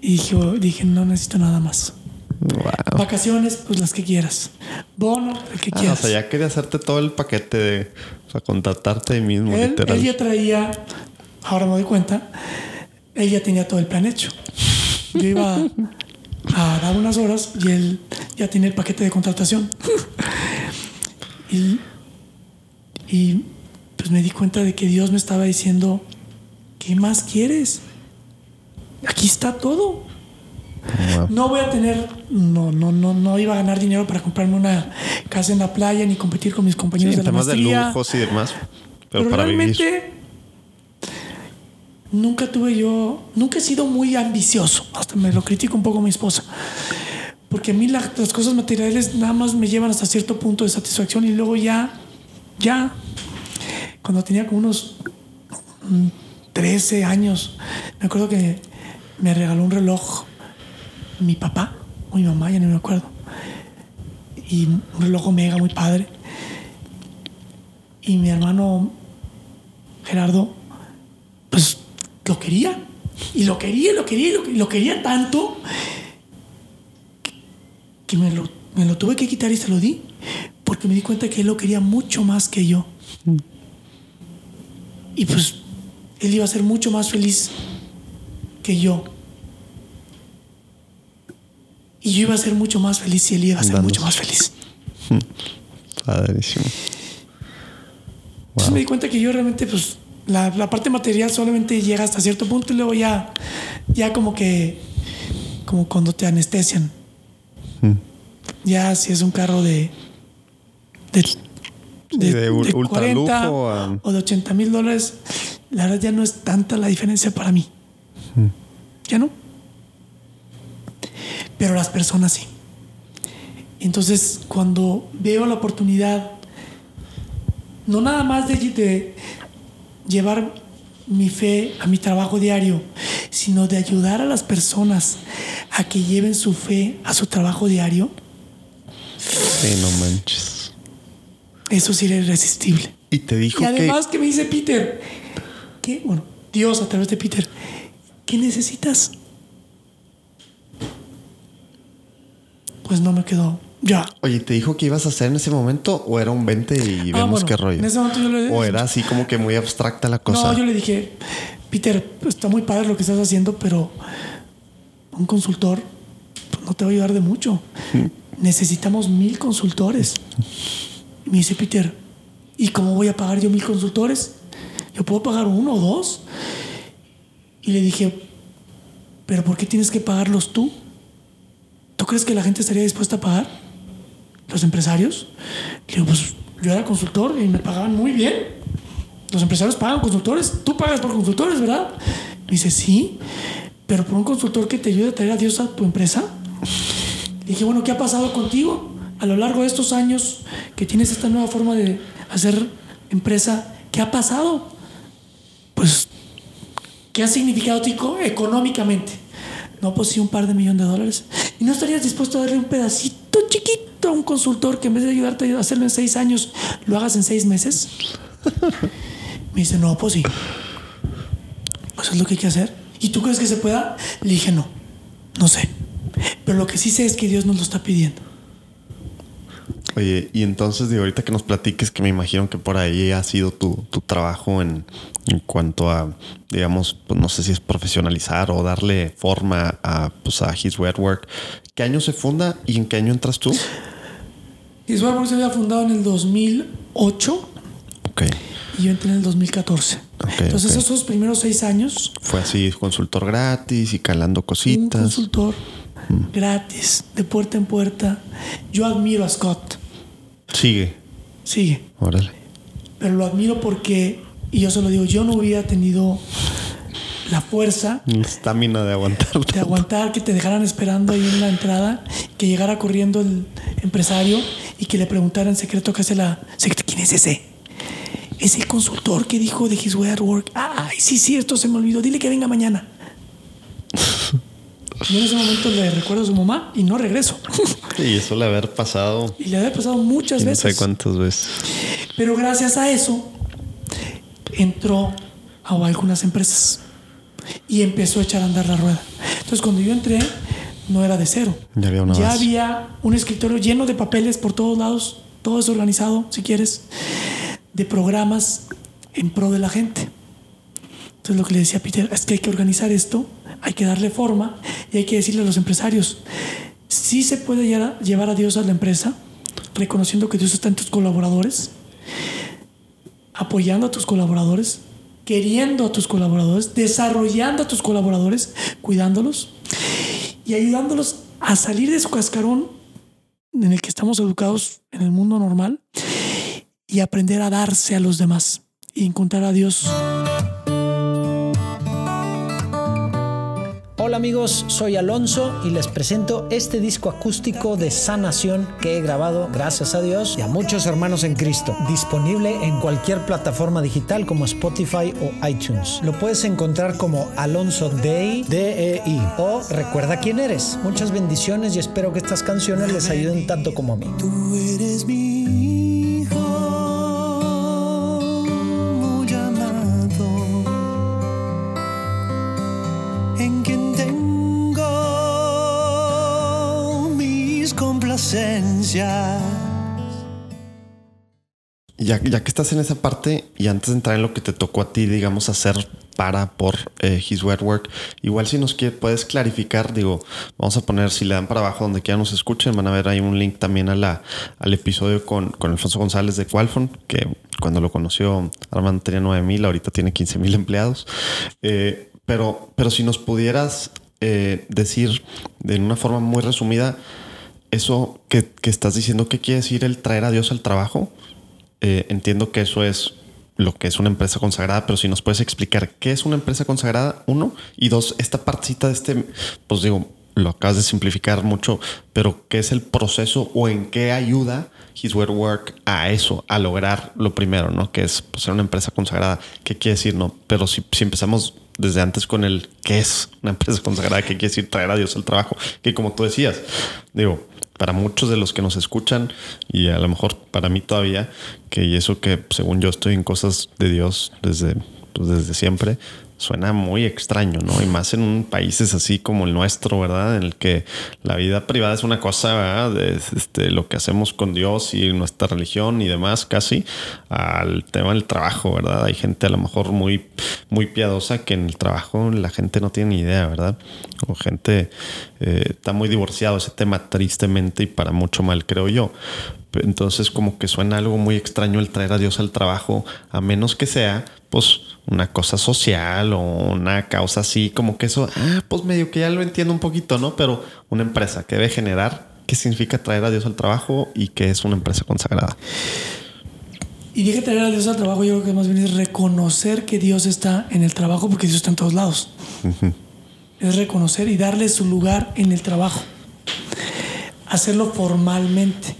Y dije, dije, no necesito nada más. Wow. Vacaciones, pues las que quieras. Bono, el que Ah, o quieras. sea, ya quería hacerte todo el paquete de. O sea, contratarte ahí mismo, él, él ya traía, ahora me doy cuenta, él ya tenía todo el plan hecho. Yo iba a dar unas horas y él ya tenía el paquete de contratación. Y, y pues me di cuenta de que Dios me estaba diciendo, ¿qué más quieres? Aquí está todo. Wow. No voy a tener, no, no, no, no iba a ganar dinero para comprarme una casa en la playa ni competir con mis Sí, compañeros en de la temas de maestría. lujos y demás. Pero, Pero para realmente vivir. nunca tuve yo, nunca he sido muy ambicioso. Hasta me lo critico un poco mi esposa. Porque a mí la- las cosas materiales nada más me llevan hasta cierto punto de satisfacción y luego ya, ya, cuando tenía como unos mm, 13 años, me acuerdo que me regaló un reloj mi papá o mi mamá, ya no me acuerdo. Y un reloj Omega muy padre. Y mi hermano Gerardo, pues lo quería. Y lo quería, lo quería, lo, lo quería tanto que me lo, me lo tuve que quitar y se lo di. Porque me di cuenta que él lo quería mucho más que yo. Y pues él iba a ser mucho más feliz que yo. Y yo iba a ser mucho más feliz y él iba a ser mucho más feliz. Padrísimo. Entonces me di cuenta que yo realmente, pues, la, la parte material solamente llega hasta cierto punto y luego ya, ya como que, como cuando te anestesian. Ya si es un carro de, de, de ul- ultra lujo a- o de 80 mil dólares, la verdad ya no es tanta la diferencia para mí. Ya no. Pero las personas sí. Entonces, cuando veo la oportunidad, no nada más de, de llevar mi fe a mi trabajo diario, sino de ayudar a las personas a que lleven su fe a su trabajo diario, Sí, no manches. Eso sí era irresistible. Y te dijo Y además que... me dice Peter, ¿qué? Bueno, Dios a través de Peter, ¿qué necesitas? Pues no me quedó ya. Oye, ¿te dijo qué ibas a hacer en ese momento o era un 20 y Ah, vemos bueno, qué rollo? en ese momento yo le- O era así como que muy abstracta la cosa. No, yo le dije, Peter, está muy padre lo que estás haciendo, pero un consultor pues, no te va a ayudar de mucho. Necesitamos mil consultores. Y me dice Peter, ¿y cómo voy a pagar yo mil consultores? Yo puedo pagar uno o dos. Y le dije, ¿pero por qué tienes que pagarlos tú? ¿Tú crees que la gente estaría dispuesta a pagar? ¿Los empresarios? Le digo, pues yo era consultor y me pagaban muy bien. Los empresarios pagan consultores. Tú pagas por consultores, ¿verdad? Dice, sí, pero por un consultor que te ayude a traer a Dios a tu empresa. Dije, bueno, ¿qué ha pasado contigo a lo largo de estos años que tienes esta nueva forma de hacer empresa? ¿Qué ha pasado? Pues, ¿qué ha significado tico económicamente? No, pues sí, un par de millones de dólares. ¿Y no estarías dispuesto a darle un pedacito chiquito a un consultor que en vez de ayudarte a hacerlo en seis años, lo hagas en seis meses? Me dice, no, pues sí. Eso es lo que hay que hacer. ¿Y tú crees que se pueda? Le dije, no, no sé. Pero lo que sí sé es que Dios nos lo está pidiendo. Oye, y entonces de ahorita que nos platiques, que me imagino que por ahí ha sido tu, tu trabajo en, en cuanto a, digamos, pues no sé si es profesionalizar o darle forma a, pues a His Wet Work. ¿Qué año se funda y en qué año entras tú? Israel se había fundado en el 2008 Ok. Y yo entré en el 2014. Ok, Entonces, esos primeros seis años, Fue así, consultor gratis y calando un cositas. consultor gratis, de puerta en puerta. Yo admiro a Scott. Sigue. Sigue. Órale. Pero lo admiro porque, y yo se lo digo, yo no hubiera tenido la fuerza La Estamina de aguantar. de aguantar que te dejaran esperando ahí en la entrada, que llegara corriendo el empresario y que le preguntara en secreto qué hace la ¿quién es ese? Es el consultor que dijo de His Way at Work. Ay, sí, cierto, se me olvidó. Dile que venga mañana. Yo en ese momento le recuerdo a su mamá y no regreso. Y eso le haber pasado y le había pasado muchas no sé veces. cuántas veces. Pero gracias a eso entró a algunas empresas y empezó a echar a andar la rueda. Entonces cuando yo entré no era de cero. Ya había una Ya había un escritorio lleno de papeles por todos lados, todo desorganizado, si quieres, de programas en pro de la gente. Entonces lo que le decía Peter es que hay que organizar esto, hay que darle forma y hay que decirle a los empresarios, sí se puede llevar a Dios a la empresa, reconociendo que Dios está en tus colaboradores, apoyando a tus colaboradores, queriendo a tus colaboradores, desarrollando a tus colaboradores, cuidándolos y ayudándolos a salir de su cascarón en el que estamos educados en el mundo normal y aprender a darse a los demás y encontrar a Dios. Hola amigos, soy Alonso y les presento este disco acústico de sanación que he grabado, gracias a Dios, y a muchos hermanos en Cristo. Disponible en cualquier plataforma digital como Spotify o iTunes. Lo puedes encontrar como Alonso Day, D-E-I, o Recuerda quién eres. Muchas bendiciones y espero que estas canciones les ayuden tanto como a mí. Tú eres mi complacencias. Ya, ya que estás en esa parte y antes de entrar en lo que te tocó a ti, digamos, hacer para por eh, His Wet Work, igual si nos quiere, puedes clarificar, digo, vamos a poner, si le dan para abajo donde quiera nos escuchen, van a ver ahí un link también a la, al episodio con, con Alfonso González de Qualfon, que cuando lo conoció Armando tenía 9 mil, ahorita tiene 15 mil empleados. Eh, pero, pero si nos pudieras eh, decir de una forma muy resumida, eso que, que estás diciendo, ¿qué quiere decir el traer a Dios al trabajo? Eh, entiendo que eso es lo que es una empresa consagrada, pero si nos puedes explicar qué es una empresa consagrada, uno, y dos, esta partecita de este, pues digo, lo acabas de simplificar mucho, pero qué es el proceso o en qué ayuda His Word Work a eso, a lograr lo primero, ¿no? Que es pues, ser una empresa consagrada. ¿Qué quiere decir, no? Pero si, si empezamos desde antes con el qué es una empresa consagrada, qué quiere decir traer a Dios al trabajo, que como tú decías, digo, para muchos de los que nos escuchan y a lo mejor para mí todavía, que y eso que según yo estoy en cosas de Dios desde, pues, desde siempre, suena muy extraño, ¿no? Y más en un países así como el nuestro, ¿verdad? En el que la vida privada es una cosa, ¿verdad? De este, lo que hacemos con Dios y nuestra religión y demás, casi al tema del trabajo, ¿verdad? Hay gente a lo mejor muy, muy piadosa que en el trabajo la gente no tiene ni idea, ¿verdad? O gente eh, está muy divorciado ese tema tristemente y para mucho mal, creo yo. Entonces como que suena algo muy extraño el traer a Dios al trabajo, a menos que sea pues una cosa social o una causa así, como que eso, ah, pues medio que ya lo entiendo un poquito, ¿no? Pero una empresa que debe generar, ¿qué significa traer a Dios al trabajo y qué es una empresa consagrada? Y dije traer a Dios al trabajo, yo creo que más bien es reconocer que Dios está en el trabajo porque Dios está en todos lados. Es reconocer y darle su lugar en el trabajo. Hacerlo formalmente.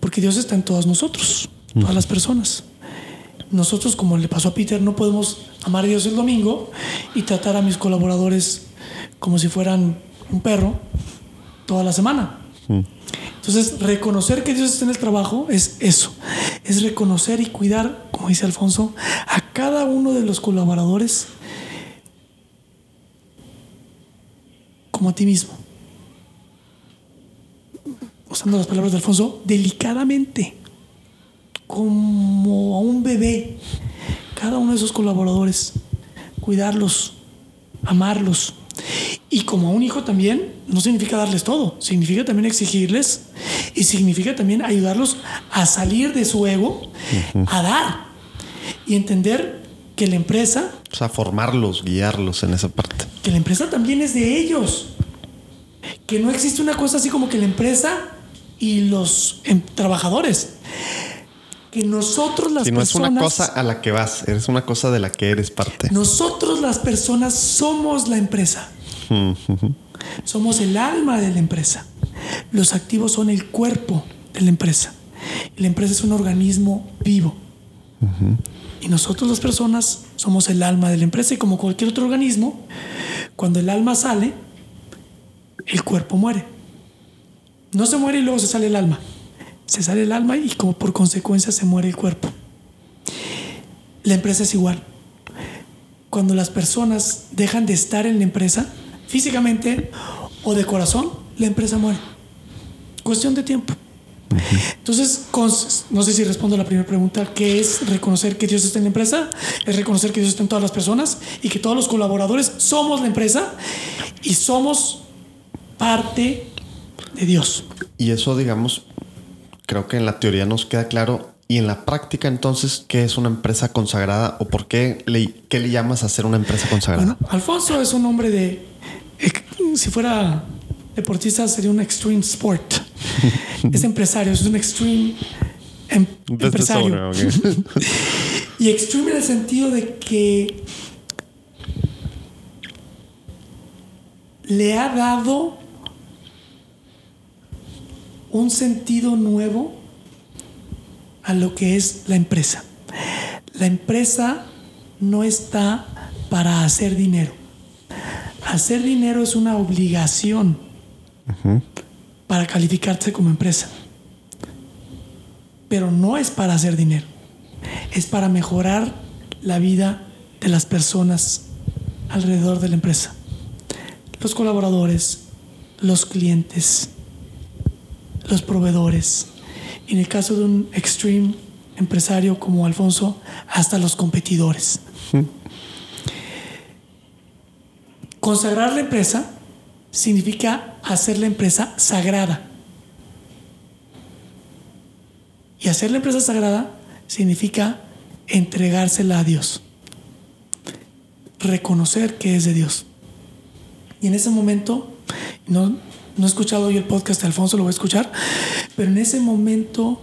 Porque Dios está en todos nosotros, todas las personas nosotros, como le pasó a Peter, no podemos amar a Dios el domingo y tratar a mis colaboradores como si fueran un perro toda la semana. Entonces, reconocer que Dios está en el trabajo es eso, es reconocer y cuidar, como dice Alfonso, a cada uno de los colaboradores como a ti mismo. Usando las palabras de Alfonso, delicadamente como a un bebé, cada uno de esos colaboradores, cuidarlos, amarlos. Y como a un hijo también, no significa darles todo, significa también exigirles y significa también ayudarlos a salir de su ego, a dar y entender que la empresa... O sea, formarlos, guiarlos en esa parte. Que la empresa también es de ellos. Que no existe una cosa así como que la empresa y los em, trabajadores que nosotros las si no personas... es una cosa a la que vas, eres una cosa de la que eres parte. Nosotros las personas somos la empresa. somos el alma de la empresa. Los activos son el cuerpo de la empresa. la empresa es un organismo vivo. Y nosotros las personas somos el alma de la empresa y como cualquier otro organismo, cuando el alma sale, el cuerpo muere. No se muere y luego se sale el alma se sale el alma y como por consecuencia se muere el cuerpo. La empresa es igual. Cuando las personas dejan de estar en la empresa, físicamente o de corazón, la empresa muere. Cuestión de tiempo. Entonces, no sé si respondo a la primera pregunta, ¿qué es reconocer que Dios está en la empresa? Es reconocer que Dios está en todas las personas y que todos los colaboradores somos la empresa y somos parte de Dios. Y eso, digamos, creo que en la teoría nos queda claro. Y en la práctica, entonces, ¿qué es una empresa consagrada o por qué le, qué le llamas a ser una empresa consagrada? Alfonso es un hombre de. Si fuera deportista, sería un extreme sport. es empresario, es un extreme em, empresario. y extreme en el sentido de que le ha dado un sentido nuevo a lo que es la empresa. La empresa no está para hacer dinero. Hacer dinero es una obligación para calificarse como empresa. Pero no es para hacer dinero. Es para mejorar la vida de las personas alrededor de la empresa. Los colaboradores, los clientes, los proveedores. En el caso de un extreme empresario como Alfonso, hasta los competidores. Consagrar la empresa significa hacer la empresa sagrada. Y hacer la empresa sagrada significa entregársela a Dios. Reconocer que es de Dios. Y en ese momento, no, no he escuchado hoy el podcast de Alfonso, lo voy a escuchar, pero en ese momento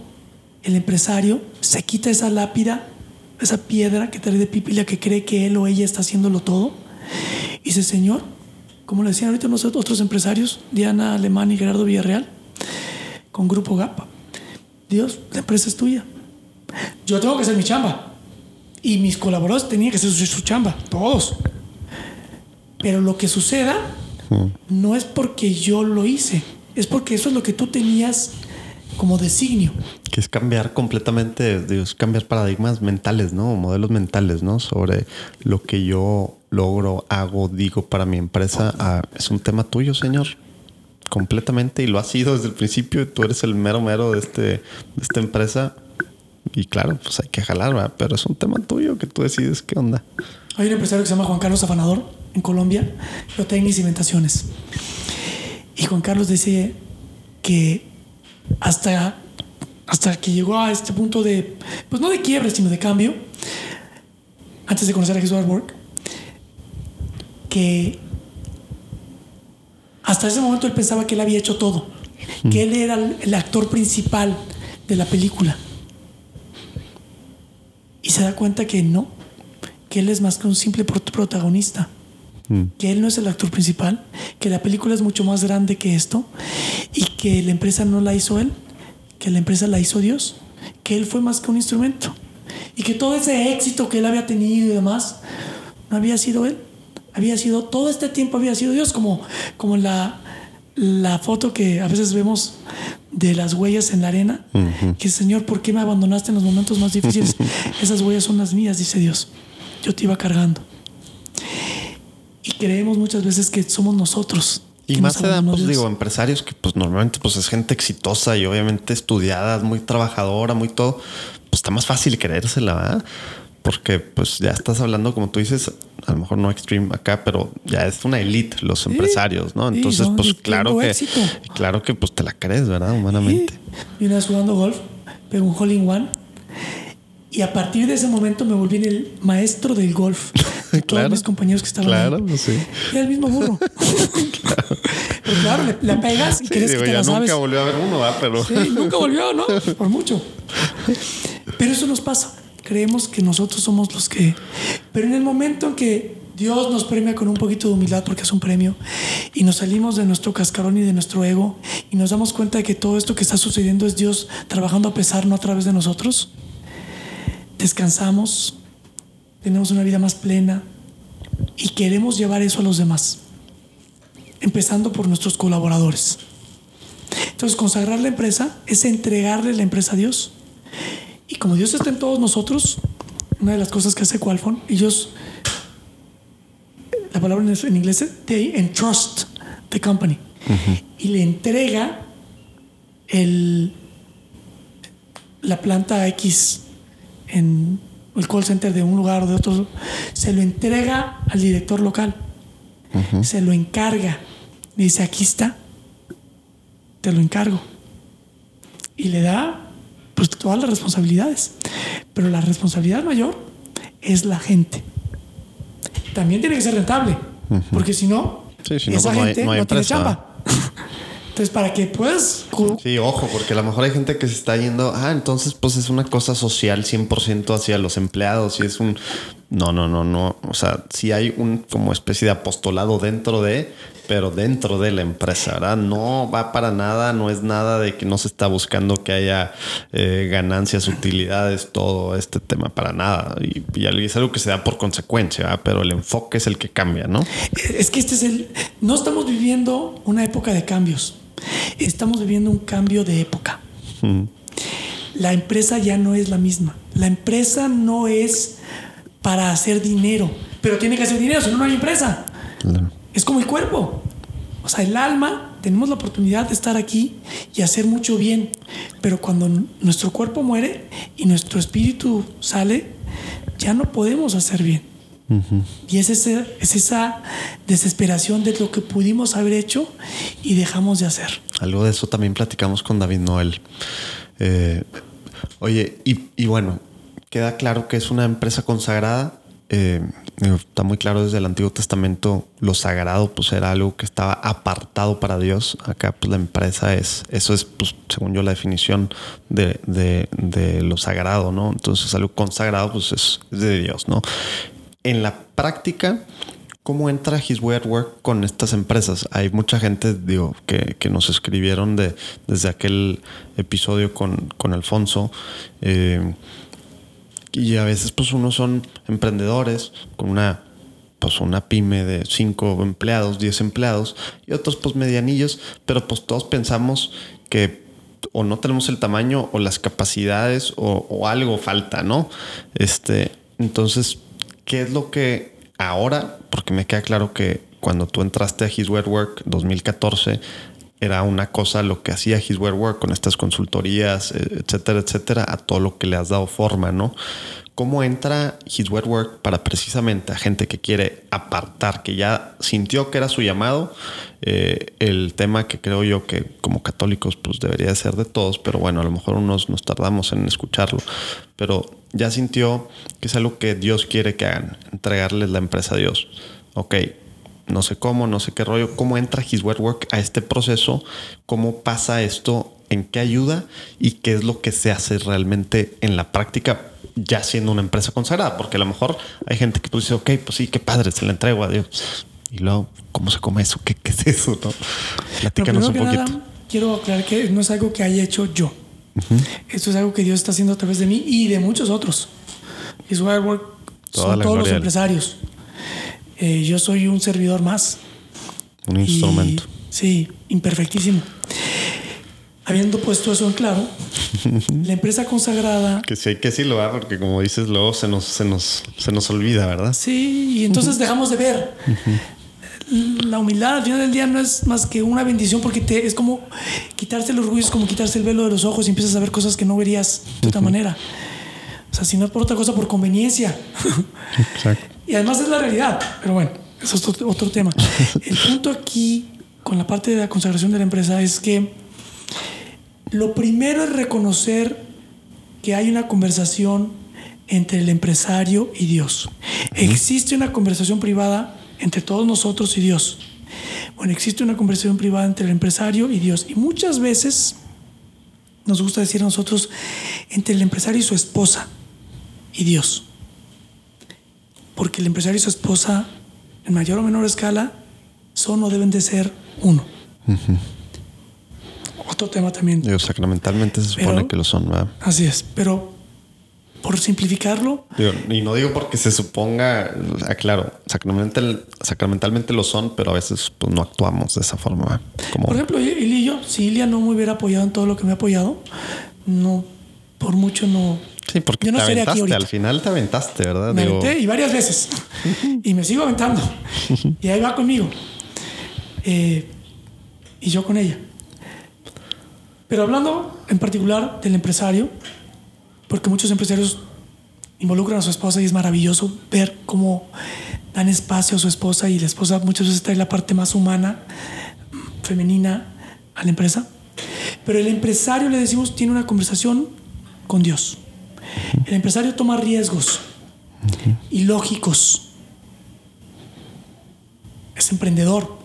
el empresario se quita esa lápida, esa piedra que trae de pipila que cree que él o ella está haciéndolo todo y dice, Señor, como le decían ahorita nosotros, otros empresarios, Diana Alemán y Gerardo Villarreal, con Grupo GAPA, Dios, la empresa es tuya. Yo tengo que hacer mi chamba. Y mis colaboradores tenían que hacer su chamba, todos. Pero lo que suceda no es porque yo lo hice, es porque eso es lo que tú tenías como designio. Que es cambiar completamente, digo, es cambiar paradigmas mentales, ¿no? Modelos mentales, ¿no? Sobre lo que yo logro, hago, digo para mi empresa. Ah, es un tema tuyo, señor. Completamente. Y lo ha sido desde el principio. Tú eres el mero mero de, este, de esta empresa. Y claro, pues hay que jalar, ¿verdad? Pero es un tema tuyo que tú decides qué onda. Hay un empresario que se llama Juan Carlos Afanador en Colombia, Técnicas y Cimentaciones. Y Juan Carlos dice que hasta, hasta que llegó a este punto de, pues no de quiebre, sino de cambio, antes de conocer a Jesús Work, que hasta ese momento él pensaba que él había hecho todo, que él era el, actor principal de la película. Y se da cuenta que no, que él es más que un simple prot- que él no es el actor principal, que la película es mucho más grande que esto y que la empresa no la hizo él, que la empresa la hizo Dios, que él fue más que un instrumento y que todo ese éxito que él había tenido y demás no había sido él, había sido todo este tiempo había sido Dios, como, como la, la foto que a veces vemos de las huellas en la arena, que Señor, ¿por qué me abandonaste en los momentos más difíciles? Esas huellas son las mías, dice Dios. Yo te iba cargando. Y creemos muchas veces que somos nosotros. Y más se dan, pues digo, empresarios que pues normalmente pues es gente exitosa y obviamente estudiada, muy trabajadora, muy todo, pues está más fácil creérsela, ¿verdad? Porque pues ya estás hablando, como tú dices, a lo mejor no extreme acá, pero ya es una elite los empresarios, ¿no? sí, Entonces, pues claro que, éxito. claro que pues te la crees, ¿verdad? Humanamente. Y una vez jugando golf, pegó un hole in one. Y a partir de ese momento me volví en el maestro del golf. De todos Claro. mis compañeros que estaban Claro, ahí. pues sí. Era el mismo burro. Pero claro, le, le pegas y Sí, crees digo, que te ya la nunca sabes. volvió a ver uno, ¿verdad? Pero Sí, nunca volvió, ¿no? Por mucho. Pero eso nos pasa. Creemos que nosotros somos los que... Pero en el momento en que Dios nos premia con un poquito de humildad, porque es un premio, y nos salimos de nuestro cascarón y de nuestro ego, y nos damos cuenta de que todo esto que está sucediendo es Dios trabajando a pesar, no a través de nosotros, descansamos, tenemos una vida más plena y queremos llevar eso a los demás, empezando por nuestros colaboradores. Entonces, consagrar la empresa es entregarle la empresa a Dios. Y como Dios está en todos nosotros, una de las cosas que hace Qualphone, ellos, la palabra en en inglés es they entrust the company. Y le entrega el, la planta X en el call center de un lugar o de otro, se lo entrega al director local. Se lo encarga. Le dice, aquí está, te lo encargo. Y le da pues todas las responsabilidades. Pero la responsabilidad mayor es la gente. También tiene que ser rentable, porque si no, Sí, si no, esa pues no gente no no, hay tiene chamba. Entonces, para que puedas Sí, ojo, porque a lo mejor hay gente que se está yendo, ah, entonces pues es una cosa social 100% hacia los empleados y es un... No, no, no, no. O sea, sí hay un como especie de apostolado dentro de, pero dentro de la empresa, ¿verdad? No va para nada, no es nada de que no se está buscando que haya eh, ganancias, utilidades, todo este tema, para nada. Y, y es algo que se da por consecuencia, ¿verdad? pero el enfoque es el que cambia, ¿no? Es que este es el. No estamos viviendo una época de cambios. Estamos viviendo un cambio de época. La empresa ya no es la misma. La empresa no es para hacer dinero, pero tiene que hacer dinero, si no, no hay empresa. Es como el cuerpo. O sea, el alma, tenemos la oportunidad de estar aquí y hacer mucho bien, pero cuando nuestro cuerpo muere y nuestro espíritu sale, ya no podemos hacer bien. Y es, ese- es esa desesperación de lo que pudimos haber hecho y dejamos de hacer. Algo de eso también platicamos con David Noel. Eh, oye, y, y bueno, queda claro que es una empresa consagrada. Eh, está muy claro desde el Antiguo Testamento lo sagrado pues era algo que estaba apartado para Dios. Acá pues la empresa es, eso es pues según yo la definición de, de- de lo sagrado, ¿no? Entonces algo consagrado pues es, es de Dios, ¿no? En la práctica, ¿Cómo entra His Way at Work con estas empresas? Hay mucha gente, digo, que, nos escribieron de, desde aquel episodio con, con Alfonso. eh, y a veces, pues, unos son emprendedores con una pues una pyme de 5 empleados, 10 empleados y otros pues medianillos, pero pues todos pensamos que o no tenemos el tamaño o las capacidades o, o algo falta, ¿no? Este, entonces, ¿qué es lo que ahora? Porque me queda claro que cuando tú entraste a His Wet Work 2014, era una cosa lo que hacía His Wet Work con estas consultorías, eh, etcétera, etcétera, a todo lo que le has dado forma, ¿no? ¿Cómo entra His Wet Work para precisamente a gente que quiere apartar, que ya sintió que era su llamado? Eh, el tema que creo yo que como católicos pues debería de ser de todos, pero bueno, a lo mejor unos nos tardamos en escucharlo, pero ya sintió que es algo que Dios quiere que hagan, entregarles la empresa a Dios. Ok, no sé cómo, no sé qué rollo, cómo entra His Wet Work a este proceso, cómo pasa esto, en qué ayuda y qué es lo que se hace realmente en la práctica ya siendo una empresa consagrada, porque a lo mejor hay gente que pues dice, ok, pues sí, qué padre, se la entrego a Dios. Y luego, ¿cómo se come eso? ¿Qué, qué es eso? No? Platícanos un poquito. nada, quiero aclarar que no es algo que haya hecho yo. Esto es algo que Dios está haciendo a través de mí y de muchos otros. Word Work son todos los empresarios. Eh, yo soy un servidor más. Un Y- instrumento. sí, imperfectísimo. Habiendo puesto eso en claro, la empresa consagrada Que sí hay que decirlo, ¿verdad? porque como dices, luego se nos, se nos, se nos olvida, ¿verdad? Sí, y entonces dejamos de ver. La humildad al final del día no es más que una bendición porque te, es como quitarse el orgullo, es como quitarse el velo de los ojos y empiezas a ver cosas que no verías de otra manera. O sea, si no es por otra cosa, por conveniencia. Exacto. Y además es la realidad. Pero bueno, eso es otro, otro tema. El punto aquí con la parte de la consagración de la empresa es que lo primero es reconocer que hay una conversación entre el empresario y Dios. Existe una conversación privada entre todos nosotros y Dios. Bueno, existe una conversación privada entre el empresario y Dios. Y muchas veces nos gusta decir a nosotros entre el empresario y su esposa y Dios. Porque el empresario y su esposa, en mayor o menor escala, son o deben de ser uno. Otro tema también. Digo, sacramentalmente se supone Pero- que lo son, ¿verdad? Así es, pero por simplificarlo, Digo, y no digo porque se suponga, aclaro, sacramental, sacramentalmente lo son, pero a veces pues, no actuamos de esa forma. Como, por ejemplo, Ili y yo, si Ilia no me hubiera apoyado en todo lo que me ha apoyado, no, por mucho no. sí, porque yo no te estaría aquí aventaste, ahorita. al final te aventaste, ¿verdad? Me Digo, aventé y varias veces. y me sigo aventando. y ahí va conmigo. Eh, y yo con ella. Pero hablando en particular del empresario, porque muchos empresarios involucran a su esposa y es maravilloso ver cómo dan espacio a su esposa y la esposa muchas veces trae la parte más humana, femenina a la empresa. Pero el empresario, le decimos, tiene una conversación con Dios. El empresario toma riesgos ilógicos. Es emprendedor.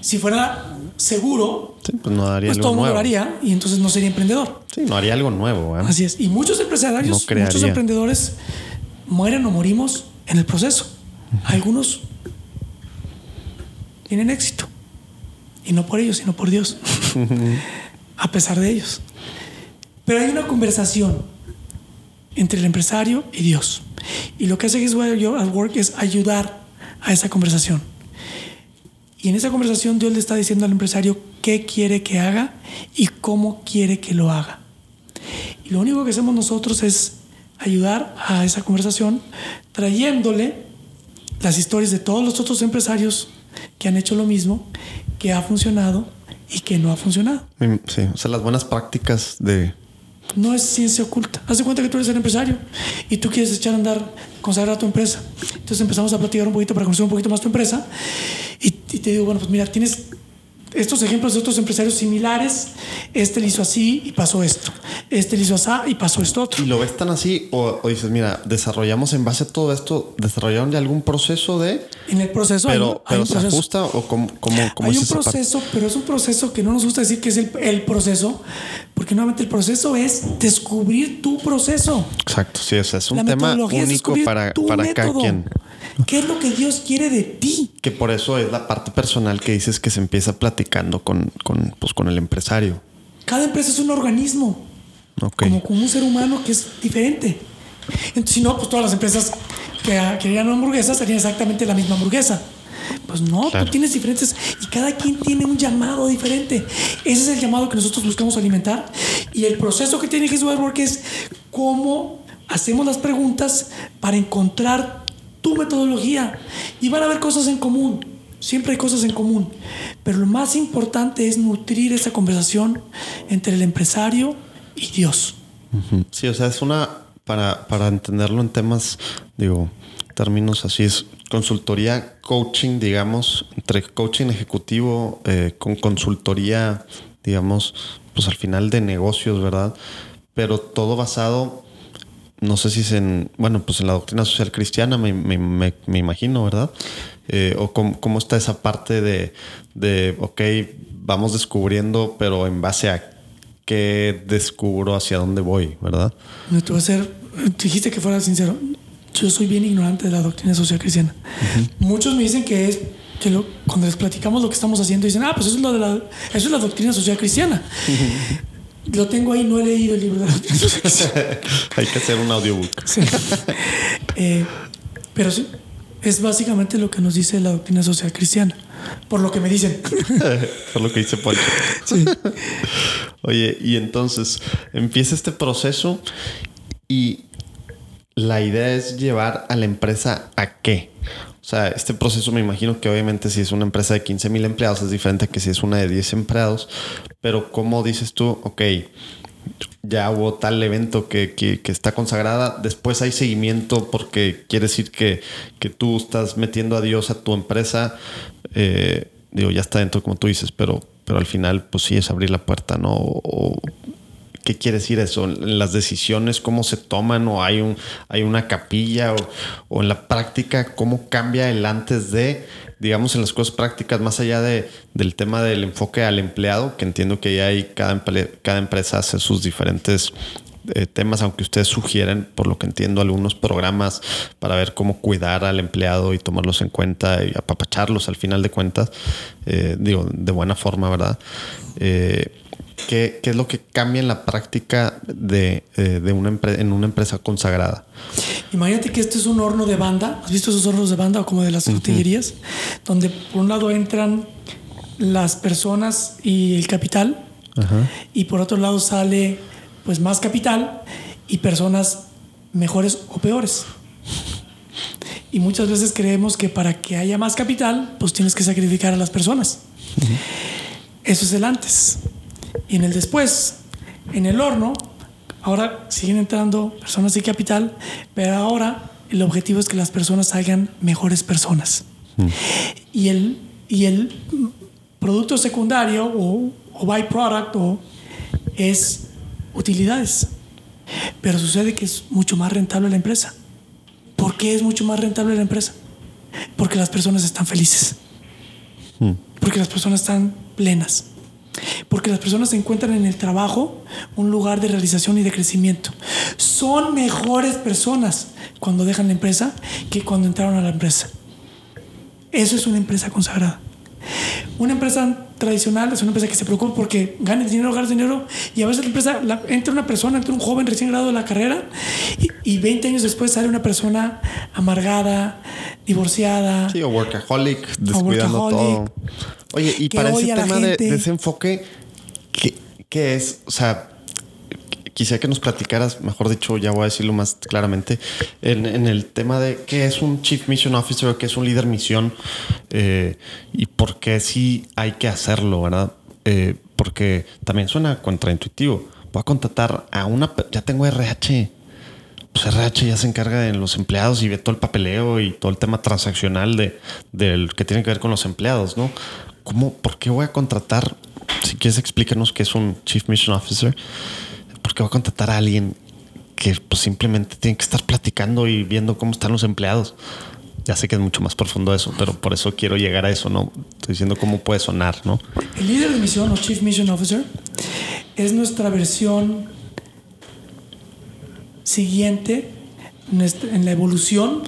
Si fuera seguro, sí, pues no haría pues todo el mundo lo haría y entonces no sería emprendedor. Sí, no haría algo nuevo, ¿verdad? Así es. Y muchos empresarios, No muchos emprendedores mueren o morimos en el proceso. Algunos tienen éxito. Y no por ellos, sino por Dios. a pesar de ellos. Pero hay una conversación entre el empresario y Dios. Y lo que hace His Way at Work es ayudar a esa conversación. Y en esa conversación Dios le está diciendo al empresario qué quiere que haga y cómo quiere que lo haga. Y lo único que hacemos nosotros es ayudar a esa conversación trayéndole las historias de todos los otros empresarios que han hecho lo mismo, que ha funcionado y que no ha funcionado. Mm, Sí, o sea, las buenas prácticas de... No es ciencia oculta. Haz de cuenta que tú eres el empresario y tú quieres echar a andar, consagrar tu empresa. Entonces empezamos a platicar un poquito para conocer un poquito más tu empresa. Y, y te digo, bueno, pues mira, tienes estos ejemplos de otros empresarios similares. Este le hizo así y pasó esto. Este le hizo así y pasó esto otro. ¿Y lo ves tan así? O, o dices, mira, desarrollamos en base a todo esto, desarrollaron ya algún proceso de... En el proceso hay Pero, hay pero un se proceso. ajusta o cómo, cómo, cómo Hay es un parte? proceso, pero es un proceso que no nos gusta decir que es el, el proceso, porque nuevamente el proceso es descubrir tu proceso. Exacto, sí, o sea, es un La tema único para, cada quien. ¿Qué es lo que Dios quiere de ti? Que por eso es la parte personal que dices que se empieza platicando con, con, pues, con el empresario. Cada empresa es un organismo, Ok. como, como un ser humano que es diferente. Entonces, si no, pues todas las empresas que querían una hamburguesa, sería exactamente la misma hamburguesa. Pues no, Claro. tú tienes diferentes y cada quien tiene un llamado diferente. Ese es el llamado que nosotros buscamos alimentar. Y el proceso que tiene His Work es cómo hacemos las preguntas para encontrar tu metodología. Y van a haber cosas en común. Siempre hay cosas en común. Pero lo más importante es nutrir esa conversación entre el empresario y Dios. Sí, o sea, es una, para, para entenderlo en temas, digo, términos así, es consultoría, coaching, digamos, entre coaching ejecutivo eh, con consultoría, digamos, pues al final de negocios, ¿verdad? Pero todo basado, no sé si es en, bueno, pues en la doctrina social cristiana, me, me- me- me imagino, ¿verdad? Eh, o cómo, cómo está esa parte de, de, ok, vamos descubriendo, pero en base a qué descubro hacia dónde voy, ¿verdad? No te voy a hacer, dijiste que fuera sincero. Yo soy bien ignorante de la doctrina social cristiana. Muchos me dicen que es que lo- cuando les platicamos lo que estamos haciendo dicen, ah, pues eso es lo de la, eso es la doctrina social cristiana. lo tengo ahí, no he leído el libro de la doctrina social. Hay que hacer un audiobook. Sí. Eh, pero sí, es básicamente lo que nos dice la doctrina social cristiana, por lo que me dicen. Por lo que dice Poncho. Oye, y entonces empieza este proceso y la idea es llevar a la empresa a qué. O sea, este proceso me imagino que obviamente si es una empresa de 15 mil empleados es diferente a que si es una de 10 empleados, pero ¿cómo dices tú? Ok, ya hubo tal evento que, que- que está consagrada, después hay seguimiento porque quiere decir que, que tú estás metiendo a Dios a tu empresa, eh, digo, ya está dentro como tú dices, pero, pero al final pues sí es abrir la puerta, ¿no? O- ¿Qué quiere decir eso? ¿En las decisiones cómo se toman o hay, un, hay una capilla o, en la práctica cómo cambia el antes de, digamos, en las cosas prácticas, más allá de, del tema del enfoque al empleado, que entiendo que ya hay cada, cada empresa hace sus diferentes eh, temas, aunque ustedes sugieren, por lo que entiendo, algunos programas para ver cómo cuidar al empleado y tomarlos en cuenta y apapacharlos al final de cuentas, eh, digo, de buena forma, ¿verdad? Eh, ¿qué, qué es lo que cambia en la práctica de, eh, de una en una empresa consagrada? Imagínate que este es un horno de banda. ¿Has visto esos hornos de banda o como de las tortillerías? Donde por un lado entran las personas y el capital. Y por otro lado sale pues más capital y personas mejores o peores. Y muchas veces creemos que para que haya más capital, pues tienes que sacrificar a las personas. Eso es el antes. Y en el después, en el horno, ahora siguen entrando personas y capital, pero ahora el objetivo es que las personas salgan mejores personas. Y, el, y el producto secundario o, o byproduct o, es utilidades. Pero sucede que es mucho más rentable la empresa. ¿Por qué es mucho más rentable la empresa? Porque las personas están felices. Porque las personas están plenas. Porque las personas encuentran en el trabajo un lugar de realización y de crecimiento. Son mejores personas cuando dejan la empresa que cuando entraron a la empresa. Eso es una empresa consagrada. Una empresa tradicional es una empresa que se preocupa porque ganes dinero, ganes dinero y a veces la empresa la- entra una persona, entra un joven recién graduado de la carrera y, y 20 años después sale una persona amargada, divorciada. Sí, o workaholic, descuidando workaholic. todo. Oye, y para ese tema de, de ese enfoque, ¿qué, qué es? O sea, quisiera que nos platicaras, mejor dicho, ya voy a decirlo más claramente, en, el tema de qué es un Chief Mission Officer, qué es un líder misión eh, y por qué sí hay que hacerlo, ¿verdad? Eh, porque también suena contraintuitivo. Voy a contratar a una, ya tengo RH, pues RH ya se encarga de los empleados y ve todo el papeleo y todo el tema transaccional de, del que tiene que ver con los empleados, ¿no? ¿Cómo, por qué voy a contratar? Si quieres explícanos qué es un Chief Mission Officer, ¿por qué voy a contratar a alguien que pues, simplemente tiene que estar platicando y viendo cómo están los empleados? Ya sé que es mucho más profundo eso, pero por eso quiero llegar a eso, ¿no? Estoy diciendo cómo puede sonar, ¿no? El líder de misión o Chief Mission Officer es nuestra versión siguiente en la evolución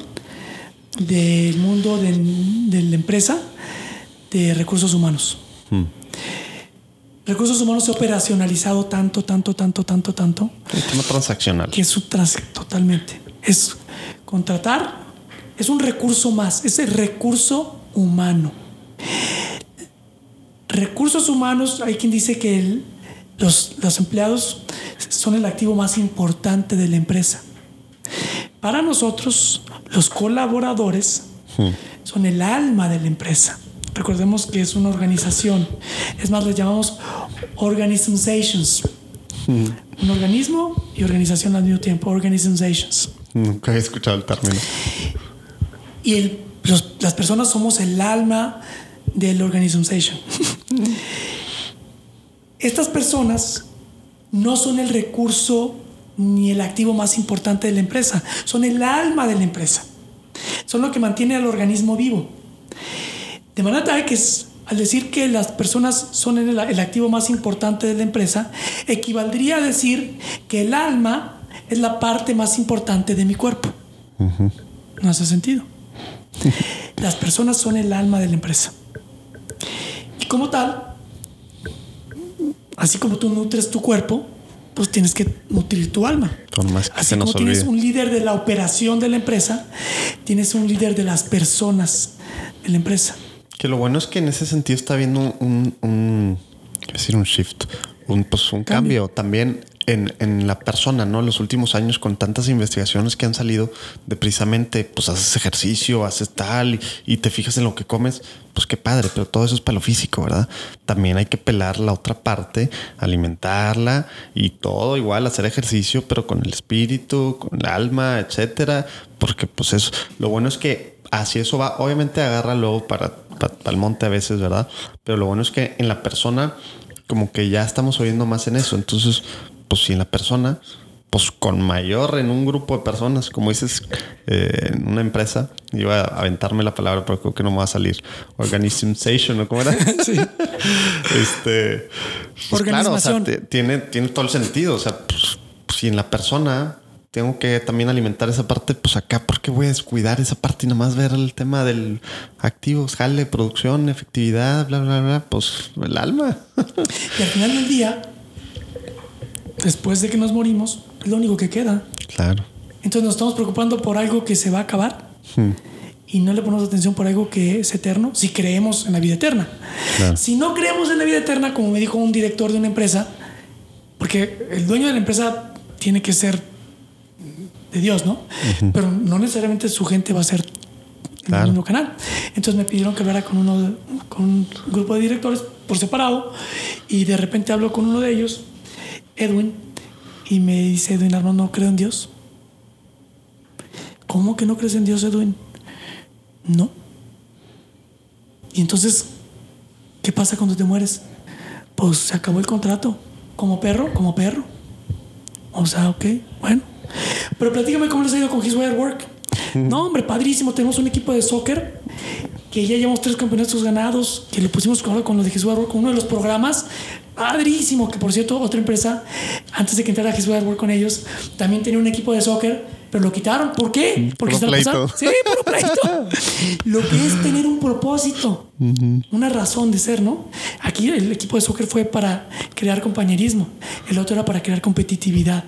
del mundo de, de la empresa de recursos humanos. Recursos humanos se ha operacionalizado tanto, tanto, tanto, tanto, tanto, El tema transaccional. que es su trans totalmente. Es contratar es un recurso más, es el recurso humano. Recursos humanos, hay quien dice que el- los, los empleados son el activo más importante de la empresa. Para nosotros, los colaboradores son el alma de la empresa. Recordemos que es una organización. Es más, les llamamos organizations. Un organismo y organización al mismo tiempo, organizations. Nunca había escuchado el término. Y el- los- las personas somos el alma del organization. Estas personas no son el recurso ni el activo más importante de la empresa, son el alma de la empresa. Son lo que mantiene al organismo vivo. De manera tal que al decir que las personas son el, el activo más importante de la empresa, equivaldría a decir que el alma es la parte más importante de mi cuerpo. No hace sentido. Las personas son el alma de la empresa. Y como tal, así como tú nutres tu cuerpo, pues tienes que nutrir tu alma. Por más que Así se nos como tienes un líder de la operación de la empresa, tienes un líder de las personas de la empresa. Que lo bueno es que en ese sentido está habiendo un, un, decir un shift, un, pues un cambio, también en, en la persona, ¿no? Los últimos años con tantas investigaciones que han salido de precisamente, pues haces ejercicio, haces tal y, y te fijas en lo que comes, pues qué padre, pero todo eso es para lo físico, ¿verdad? También hay que pelar la otra parte, alimentarla y todo igual, hacer ejercicio, pero con el espíritu, con el alma, etcétera, porque pues eso, lo bueno es que así eso va, obviamente agarra luego para, para, para el monte a veces, ¿verdad? Pero lo bueno es que en la persona, como que ya estamos oyendo más en eso. Entonces, pues si en la persona, pues con mayor en un grupo de personas, como dices, eh, en una empresa, iba a aventarme la palabra, pero creo que no me va a salir. Organization, ¿no? ¿Cómo era? Sí. este. Pues claro, o sea, tiene, tiene todo el sentido. O sea, pues, si en la persona tengo que también alimentar esa parte, pues acá, ¿por qué voy a descuidar esa parte y nada más ver el tema del activos, jale, producción, efectividad, bla, bla, bla? Pues el alma. Y al final del día, después de que nos morimos, es lo único que queda. claro. Entonces nos estamos preocupando por algo que se va a acabar y no le ponemos atención por algo que es eterno si creemos en la vida eterna. Claro. Si no creemos en la vida eterna, como me dijo un director de una empresa, porque el dueño de la empresa tiene que ser de Dios, ¿no? Pero no necesariamente su gente va a ser en el mismo canal. Entonces me pidieron que hablara con uno de- con un grupo de directores por separado y de repente hablo con uno de ellos, Edwin, y me dice Edwin Armando, no creo en Dios. ¿Cómo que no crees en Dios, Edwin? No. Y entonces, ¿qué pasa cuando te mueres? Pues se acabó el contrato. Como perro, como perro. O sea, ok, bueno. Pero platícame cómo les ha ido con His Way at Work. No, hombre, padrísimo. Tenemos un equipo de soccer que ya llevamos tres campeonatos ganados, que le pusimos con, con lo de His Way at Work, con uno de los programas. Padrísimo, que por cierto, otra empresa, antes de que entrara His Way at Work con ellos, también tenía un equipo de soccer, pero lo quitaron. ¿Por qué? Porque se la pasaron- pleito. Sí, puro pleito. Lo que es tener un propósito, una razón de ser, ¿no? Aquí el equipo de soccer fue para crear compañerismo, el otro era para crear competitividad.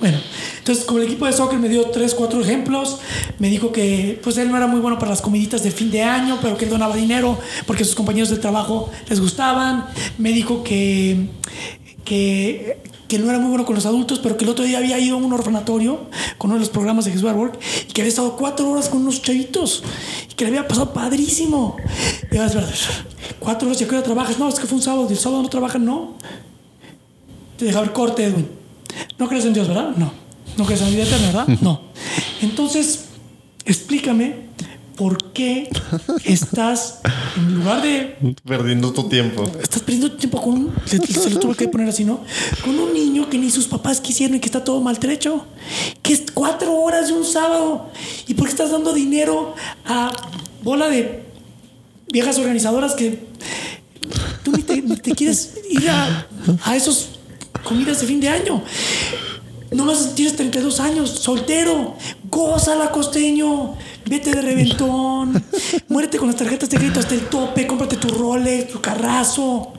Bueno, entonces como el equipo de soccer me dio tres, cuatro ejemplos, me dijo que pues él no era muy bueno para las comiditas de fin de año, pero que él donaba dinero porque sus compañeros de trabajo les gustaban. Me dijo que, que, que no era muy bueno con los adultos, pero que el otro día había ido a un orfanatorio con uno de los programas de Jesús Work y que había estado cuatro horas con unos chavitos y que le había pasado padrísimo. Y yo, es verdad, cuatro horas y a qué trabajas? No, es que fue un sábado y el sábado no trabajan, no. Te deja ver corte, Edwin. No crees en Dios, ¿verdad? No. No crees en la vida eterna, ¿verdad? No. Entonces, explícame por qué estás, en lugar de Perdiendo tu tiempo. estás perdiendo tu tiempo con un, se, se lo tuve que poner así, ¿no? Con un niño que ni sus papás quisieron y que está todo maltrecho. Que es cuatro horas de un sábado. ¿Y por qué estás dando dinero a bola de viejas organizadoras que tú ni te, ni te quieres ir a, a esos comidas de fin de año? No más tienes 32 años, soltero. Gózala, costeño. Vete de reventón. Muérete con las tarjetas de crédito hasta el tope. Cómprate tu Rolex, tu carrazo.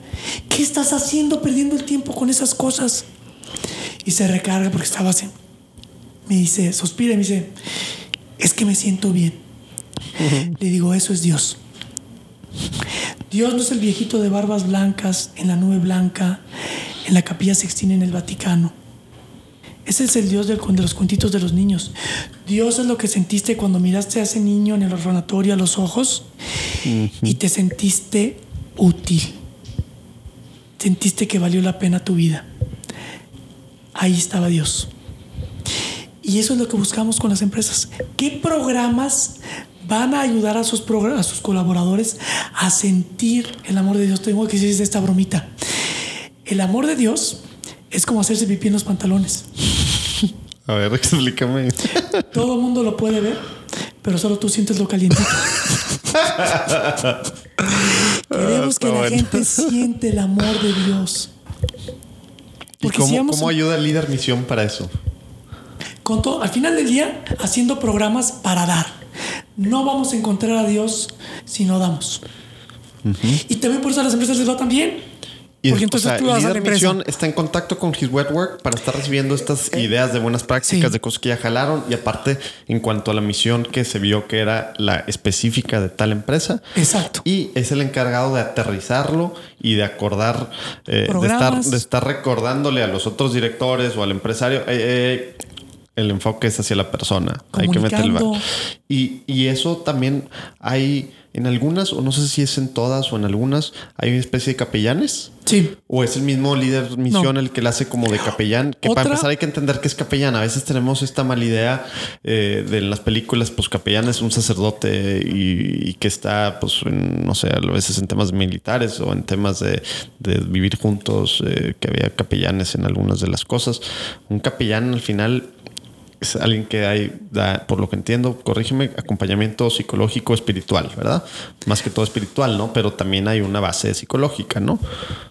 ¿Qué estás haciendo perdiendo el tiempo con esas cosas? Y se recarga porque estaba así. Me dice, suspira y me dice, es que me siento bien. Le digo, eso es Dios. Dios no es el viejito de barbas blancas en la nube blanca, en la capilla sextina en el Vaticano. Ese es el Dios del- de los cuentitos de los niños. Dios es lo que sentiste cuando miraste a ese niño en el orfanatorio a los ojos y te sentiste útil. Sentiste que valió la pena tu vida. Ahí estaba Dios. Y eso es lo que buscamos con las empresas. ¿Qué programas van a ayudar a sus, a sus colaboradores a sentir el amor de Dios? Tengo que decir esta bromita. El amor de Dios es como hacerse pipí en los pantalones. A ver, explícame. Todo el mundo lo puede ver, pero solo tú sientes lo calientito. Queremos que la bueno. gente siente el amor de Dios. ¿Y si cómo, vamos cómo a- ayuda el líder misión para eso? con todo, al final del día, haciendo programas para dar. No vamos a encontrar a Dios si no damos. Y también por eso a las empresas les va tan bien. Y Porque o entonces sea, tú vas a la empresa. misión está en contacto con His Wet Work para estar recibiendo estas ideas de buenas prácticas, Sí. de cosas que ya jalaron. Y aparte, en cuanto a la misión que se vio que era la específica de tal empresa. Exacto. Y es el encargado de aterrizarlo y de acordar, eh, de, estar, Programas. de estar recordándole a los otros directores o al empresario. eh, eh, el enfoque es hacia la persona. Hay que meterle. Comunicando. Y, y eso también hay en algunas, o no sé si es en todas o en algunas, hay una especie de capellanes. Sí. ¿O es el mismo líder misión No. el que la hace como de capellán? Que Otra- para empezar hay que entender que es capellán. A veces tenemos esta mala idea eh, de en las películas, pues capellán es un sacerdote y, y que está, pues, en, no sé, a veces en temas militares o en temas de, de vivir juntos, eh, que había capellanes en algunas de las cosas. Un capellán al final es alguien que hay, da, por lo que entiendo, corrígeme, acompañamiento psicológico espiritual, ¿verdad? Más que todo espiritual, ¿no? Pero también hay una base psicológica, ¿no?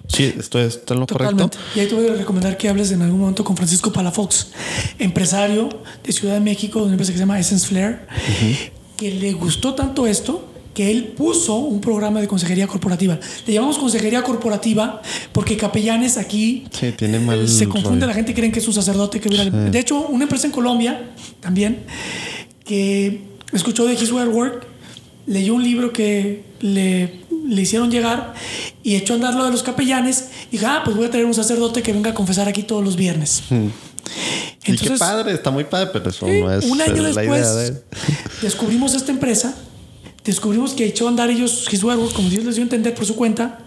Sí, esto en lo Totalmente. correcto. Y ahí te voy a recomendar que hables en algún momento con Francisco Palafox, empresario de Ciudad de México, de una empresa que se llama Essence Flair, que le gustó tanto esto que él puso un programa de consejería corporativa. Le llamamos consejería corporativa porque capellanes aquí Sí, tiene mal se confunde la gente creen que es un sacerdote que hubiera- de hecho una empresa en Colombia también que escuchó de His Work leyó un libro que le, le hicieron llegar y echó a andar lo de los capellanes y dijo ah pues voy a traer un sacerdote que venga a confesar aquí todos los viernes y qué padre, está muy padre, pero eso Sí, no es un año eh, después de... descubrimos esta empresa. Descubrimos que echó a andar ellos Work, como Dios les dio a entender por su cuenta.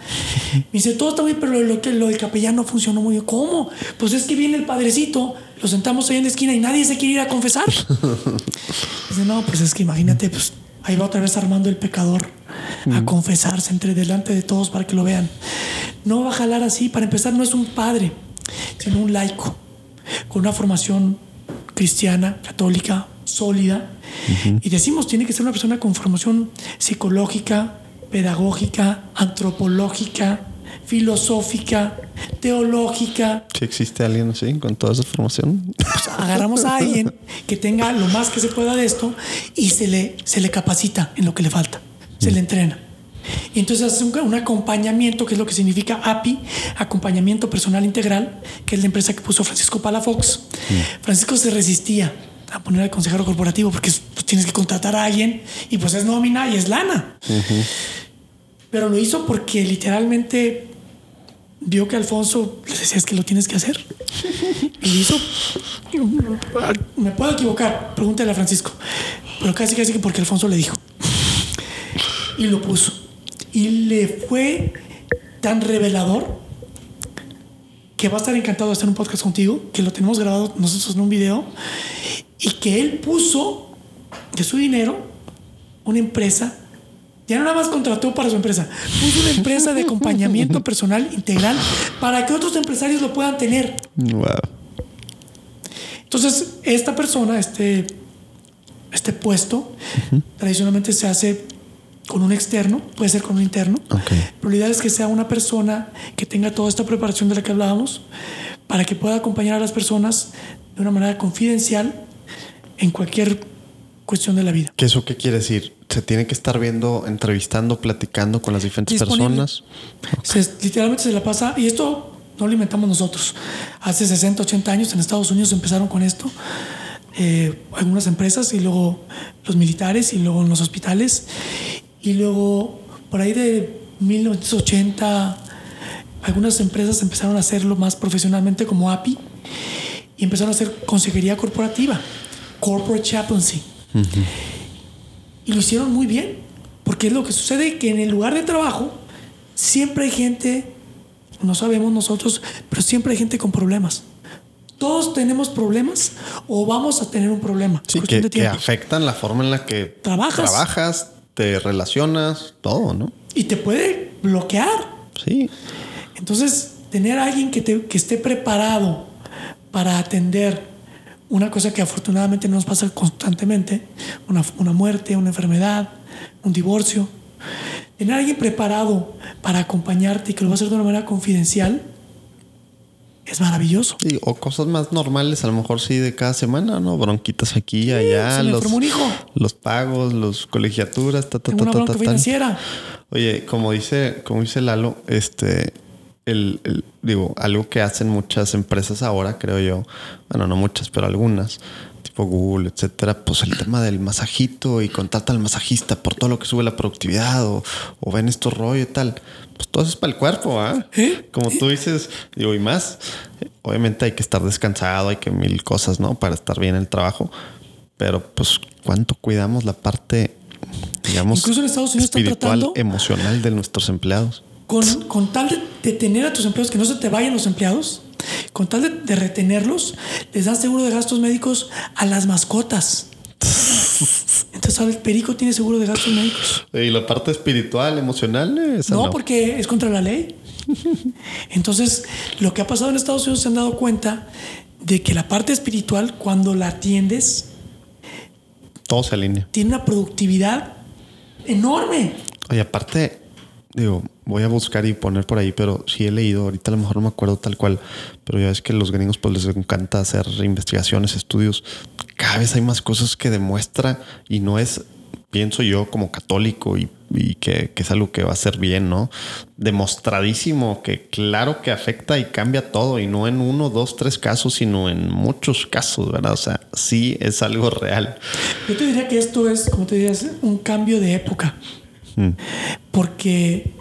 Me dice, todo está bien, pero lo, que, lo del capellán no funcionó muy bien. ¿Cómo? Pues es que viene el padrecito, lo sentamos ahí en la esquina y nadie se quiere ir a confesar. Dice, no, pues es que imagínate, pues ahí va otra vez Armando el pecador a confesarse entre delante de todos para que lo vean. No va a jalar así. Para empezar, no es un padre, sino un laico con una formación cristiana, católica, sólida. Y decimos, tiene que ser una persona con formación psicológica, pedagógica, antropológica, filosófica, teológica. Si existe alguien así con toda esa formación. Pues agarramos a alguien que tenga lo más que se pueda de esto y se le, se le capacita en lo que le falta, se le entrena. Y entonces hace un, un acompañamiento, que es lo que significa API, acompañamiento personal integral, que es la empresa que puso Francisco Palafox. Francisco se resistía a poner al consejero corporativo porque pues, tienes que contratar a alguien y pues es nómina y es lana. Pero lo hizo porque literalmente vio que Alfonso le decía es que lo tienes que hacer. Y lo hizo. Me puedo equivocar, pregúntale a Francisco. Pero casi casi que porque Alfonso le dijo. Y lo puso. Y le fue tan revelador que va a estar encantado de hacer un podcast contigo, que lo tenemos grabado nosotros en un video, y que él puso de su dinero una empresa. Ya no nada más contrató para su empresa, puso una empresa de acompañamiento personal integral para que otros empresarios lo puedan tener. Wow. Entonces, esta persona, este, este puesto, tradicionalmente se hace con un externo, puede ser con un interno, Ok. pero la idea es que sea una persona que tenga toda esta preparación de la que hablábamos para que pueda acompañar a las personas de una manera confidencial en cualquier cuestión de la vida. ¿Qué eso qué quiere decir? Se tiene que estar viendo, entrevistando, platicando con las diferentes Disponible. personas. Se- literalmente se la pasa, y esto no lo inventamos nosotros. Hace 60, 80 años en Estados Unidos empezaron con esto. eh, algunas empresas y luego los militares y luego en los hospitales. Y luego por ahí de 1980 algunas empresas empezaron a hacerlo más profesionalmente como API y empezaron a hacer consejería corporativa, corporate chaplaincy. Y lo hicieron muy bien, porque es lo que sucede que en el lugar de trabajo siempre hay gente, no sabemos nosotros, pero siempre hay gente con problemas. Todos tenemos problemas o vamos a tener un problema. Sí, que, afectan la forma en la que Trabajas. trabajas, te relacionas, todo, ¿no? Y te puede bloquear. Sí. Entonces, tener a alguien que, te- que esté preparado para atender una cosa que afortunadamente no nos pasa constantemente, una, una muerte, una enfermedad, un divorcio, tener a alguien preparado para acompañarte y que lo va a hacer de una manera confidencial, es maravilloso. Sí, o cosas más normales, a lo mejor sí de cada semana, ¿no? Bronquitas aquí y allá, se me los, enfermó un hijo. los pagos, los colegiaturas, ta, ta, Tengo ta, una ta, ta, ta. financiera. Oye, como dice, como dice Lalo, este, el, el- digo, algo que hacen muchas empresas ahora, creo yo, bueno, no muchas, pero algunas, tipo Google, etcétera, pues el tema del masajito y contrata al masajista por todo lo que sube la productividad o, o ven estos rollos y tal. Pues todo eso es para el cuerpo, ¿ah? ¿Eh? Como tú dices, digo, y más, obviamente hay que estar descansado, hay que mil cosas, ¿no? Para estar bien en el trabajo. Pero pues, ¿cuánto cuidamos la parte, digamos, Incluso en Estados Unidos están espiritual, tratando- emocional de nuestros empleados? Con, con tal de, de tener a tus empleados, que no se te vayan los empleados, con tal de, de retenerlos, les dan seguro de gastos médicos a las mascotas. Entonces ahora el perico tiene seguro de gastos médicos. Y la parte espiritual, emocional, esa No, no. porque es contra la ley. Entonces, lo que ha pasado en Estados Unidos se han dado cuenta de que la parte espiritual, cuando la atiendes, Todo se alinea. tiene una productividad enorme. Oye, aparte, digo, voy a buscar y poner por ahí, pero sí he leído, ahorita a lo mejor no me acuerdo tal cual, pero ya ves que a los gringos pues les encanta hacer investigaciones, estudios. Cada vez hay más cosas que demuestra y no es, pienso yo como católico y, y que, que es algo que va a ser bien, ¿no? Demostradísimo que claro que afecta y cambia todo y no en uno, dos, tres casos, sino en muchos casos, ¿verdad? O sea, sí es algo real. Yo te diría que esto es, como te dirías, un cambio de época. Porque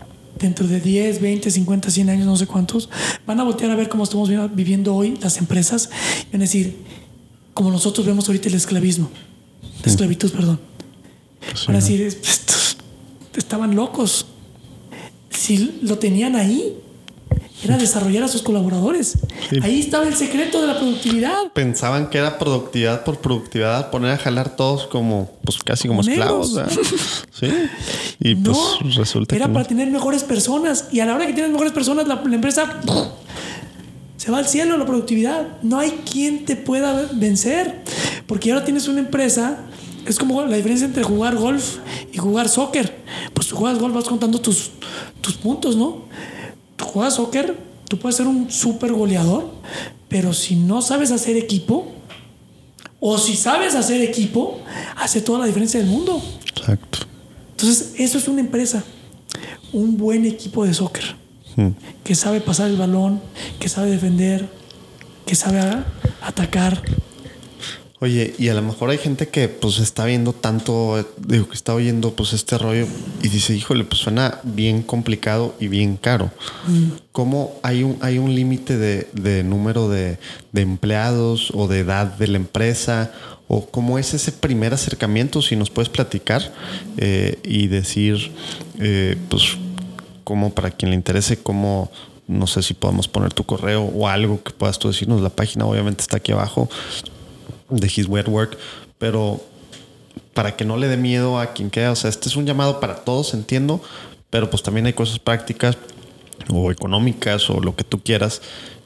dentro de 10, 20, 50, 100 años, no sé cuántos, van a voltear a ver cómo estamos vi- viviendo hoy las empresas y van a decir, como nosotros vemos ahorita el esclavismo, la esclavitud, perdón. Van a decir, "Estos estaban locos. Si lo tenían ahí, era desarrollar a sus colaboradores. Sí. Ahí estaba el secreto de la productividad. pensaban que era productividad por productividad, poner a jalar todos como, pues casi como, esclavos. Sí. Y no, pues resulta era que. no. para tener mejores personas. Y a la hora que tienes mejores personas, la, la empresa se va al cielo la productividad. No hay quien te pueda vencer. Porque ahora tienes una empresa. Es como la diferencia entre jugar golf y jugar soccer. Pues tú juegas golf, vas contando tus, tus puntos, ¿no? Tú juegas soccer, tú puedes ser un súper goleador, pero si no sabes hacer equipo, o si sabes hacer equipo, hace toda la diferencia del mundo. Exacto. Entonces, eso es una empresa. Un buen equipo de soccer que sabe pasar el balón, que sabe defender, que sabe atacar. Oye, y a lo mejor hay gente que pues está viendo tanto, digo, que está oyendo pues este rollo y dice, híjole, pues suena bien complicado y bien caro. ¿Cómo hay un, hay un límite de, de número de, de empleados o de edad de la empresa? ¿O cómo es ese primer acercamiento? Si nos puedes platicar eh, y decir, eh, pues, cómo para quien le interese, cómo, no sé si podemos poner tu correo o algo que puedas tú decirnos. La página obviamente está aquí abajo de His Wet Work, pero para que no le dé miedo a quien queda. O sea, este es un llamado para todos, entiendo, pero pues también hay cosas prácticas o económicas o lo que tú quieras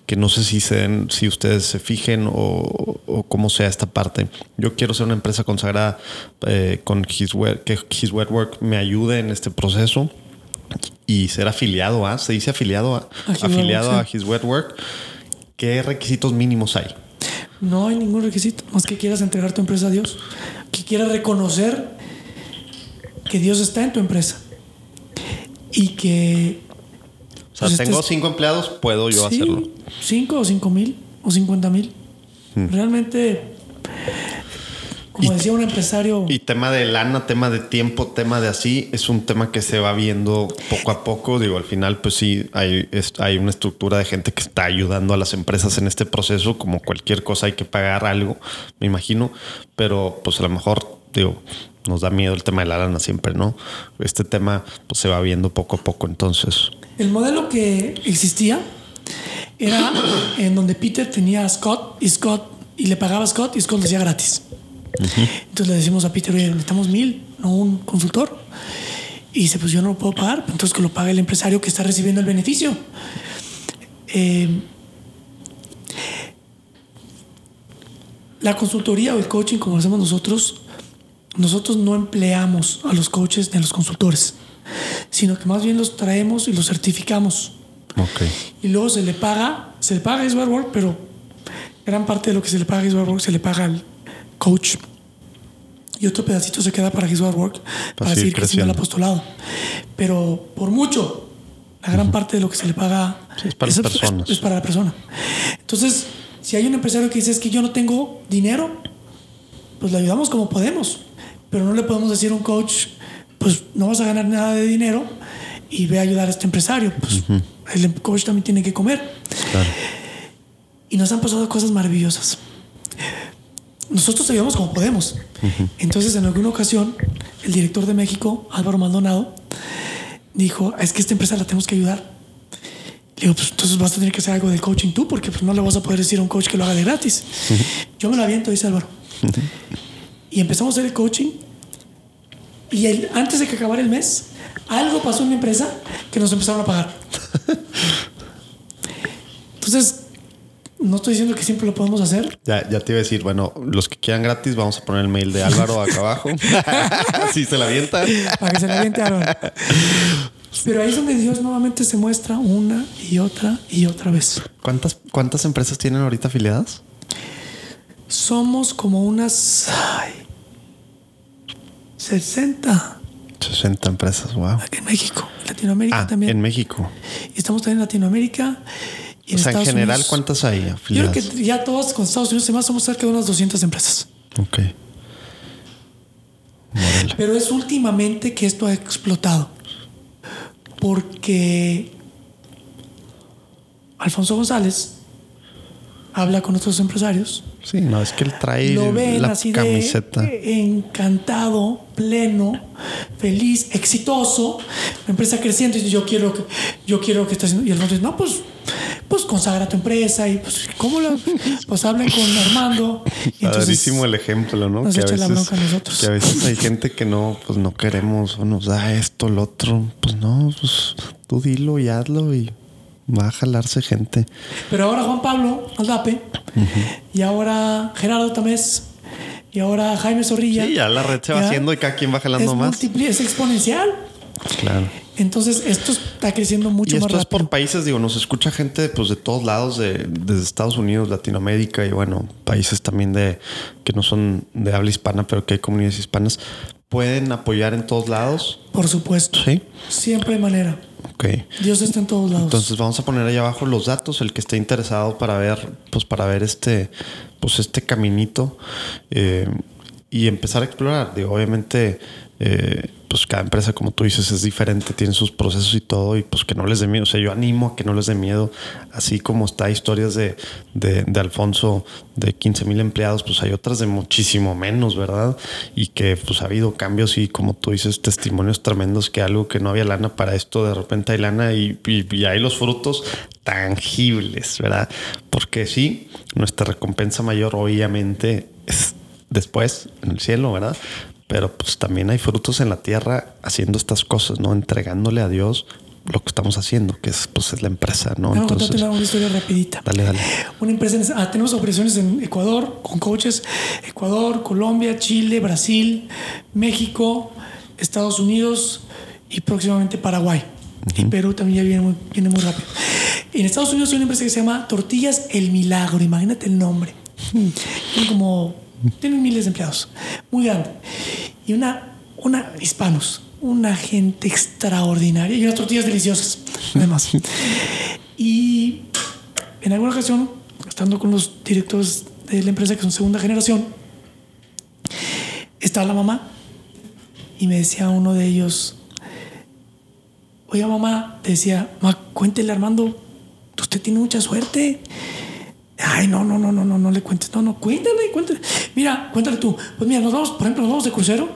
que no sé si se den- si ustedes se fijen o, o cómo sea esta parte. Yo quiero ser una empresa consagrada eh, con His Wet, que His Wet Work me ayude en este proceso y ser afiliado a, se dice afiliado a, afiliado a. His Wet Work. ¿Qué requisitos mínimos hay? No hay ningún requisito, más que quieras entregar tu empresa a Dios, que quieras reconocer que Dios está en tu empresa y que... O sea, pues, tengo estés- cinco empleados, puedo yo Sí, hacerlo. Cinco o cinco mil o cincuenta mil. Hmm. Realmente como Y- decía un empresario, Y tema de lana, tema de tiempo, tema de así, es un tema que se va viendo poco a poco. Digo, al final, pues sí, hay, es- hay una estructura de gente que está ayudando a las empresas en este proceso. Como cualquier cosa hay que pagar algo, me imagino. Pero pues a lo mejor, digo, nos da miedo el tema de la lana siempre, ¿no? Este tema pues se va viendo poco a poco. Entonces, el modelo que existía era en donde Peter tenía a Scott y Scott y le pagaba a Scott y Scott le hacía gratis. Entonces le decimos a Peter, oye, necesitamos mil, no un consultor. Y dice, pues yo no lo puedo pagar, entonces que lo pague el empresario que está recibiendo el beneficio. Eh, la consultoría o el coaching, como lo hacemos nosotros, nosotros no empleamos a los coaches ni a los consultores, sino que más bien los traemos y los certificamos. Y luego se le paga, se le paga a Work, pero gran parte de lo que se le paga a Work se le paga al coach. Y otro pedacito se queda para Isbar Work para, seguir seguir creciendo el apostolado. Pero por mucho, la gran parte de lo que se le paga Sí, es para las personas. es para la persona. Entonces, si hay un empresario que dice es que yo no tengo dinero, pues le ayudamos como podemos. Pero no le podemos decir a un coach, pues no vas a ganar nada de dinero y ve a ayudar a este empresario. Pues el coach también tiene que comer. Claro. Y nos han pasado cosas maravillosas. Nosotros ayudamos como podemos. Entonces, en alguna ocasión, el director de México, Álvaro Maldonado, dijo, es que esta empresa la tenemos que ayudar. Le digo, pues entonces vas a tener que hacer algo del coaching tú, porque pues no le vas a poder decir a un coach que lo haga de gratis. Yo me lo aviento, dice Álvaro. y empezamos a hacer el coaching. Y el- antes de que acabara el mes, algo pasó en mi empresa que nos empezaron a pagar. Entonces, no estoy diciendo que siempre lo podemos hacer, Ya, ya te iba a decir, bueno, los que quieran gratis, vamos a poner el mail de Álvaro acá abajo. Así se la avienta. para que se le aviente a Aaron. Pero ahí es donde Dios nuevamente se muestra una y otra y otra vez. ¿Cuántas, ¿Cuántas empresas tienen ahorita afiliadas? Somos como unas ay, 60 60 empresas, wow. aquí en México, Latinoamérica Ah, también. en México. Y estamos también en Latinoamérica. Y O sea, en general, Unidos. ¿cuántas hay Yo creo que ya todas con Estados Unidos y más somos cerca de unas 200 empresas. Ok. Pero es últimamente que esto ha explotado. Porque Alfonso González habla con otros empresarios, Sí, no, es que él trae lo ven la así camiseta. de encantado, pleno, feliz, exitoso, la empresa creciendo y yo quiero que yo quiero que esté haciendo y Alfonso dice, no, pues pues consagra tu empresa y pues cómo la pues hablen con Armando Padrísimo el ejemplo, ¿no? nos Que a, la veces, bronca a nosotros. que a veces hay gente que no, pues no queremos o nos da esto, lo otro. Pues no, pues tú dilo y hazlo y va a jalarse gente. Pero ahora Juan Pablo Aldape y ahora Gerardo Tamés y ahora Jaime Zorrilla. Sí, ya la red se va haciendo y cada quien va jalando es más. es exponencial. Claro. Entonces esto está creciendo mucho y más esto es rápido. por países, digo, nos escucha gente pues de todos lados, de, desde Estados Unidos, Latinoamérica y bueno, países también de que no son de habla hispana, pero que hay comunidades hispanas. Pueden apoyar en todos lados. Por supuesto. Sí. Siempre hay manera. Ok. Dios está en todos lados. Entonces vamos a poner ahí abajo los datos, el que esté interesado para ver, pues para ver este, pues este caminito eh, y empezar a explorar. Digo, obviamente, eh, pues cada empresa, como tú dices, es diferente, tiene sus procesos y todo, y pues que no les dé miedo. O sea, yo animo a que no les dé miedo, así como está historias de, de, Alfonso de 15 mil empleados, pues hay otras de muchísimo menos, ¿verdad? Y que pues ha habido cambios y como tú dices, testimonios tremendos que algo que no había lana para esto, de repente hay lana y, y, y hay los frutos tangibles, ¿verdad? Porque sí, nuestra recompensa mayor obviamente es después en el cielo, ¿verdad? Pero pues también hay frutos en la tierra haciendo estas cosas, ¿no? Entregándole a Dios lo que estamos haciendo, que es pues es la empresa, ¿no? A Entonces, una, historia rapidita. dale, dale. Una empresa, ah, tenemos operaciones en Ecuador con coaches, Ecuador, Colombia, Chile, Brasil, México, Estados Unidos y próximamente Paraguay. Y Perú también ya viene muy, viene muy rápido. En Estados Unidos hay una empresa que se llama Tortillas El Milagro, imagínate el nombre. Como, tienen miles de empleados, muy grande. Y una, una, hispanos, una gente extraordinaria y unas tortillas deliciosas, además. Y en alguna ocasión, estando con los directores de la empresa que son segunda generación, estaba la mamá y me decía uno de ellos, oiga mamá, decía, mamá, cuéntele Armando, usted tiene mucha suerte. Ay, no, no, no, no, no, no le cuentes. No, no, cuéntale, cuéntale. Mira, cuéntale tú. Pues mira, nos vamos, por ejemplo, nos vamos de crucero.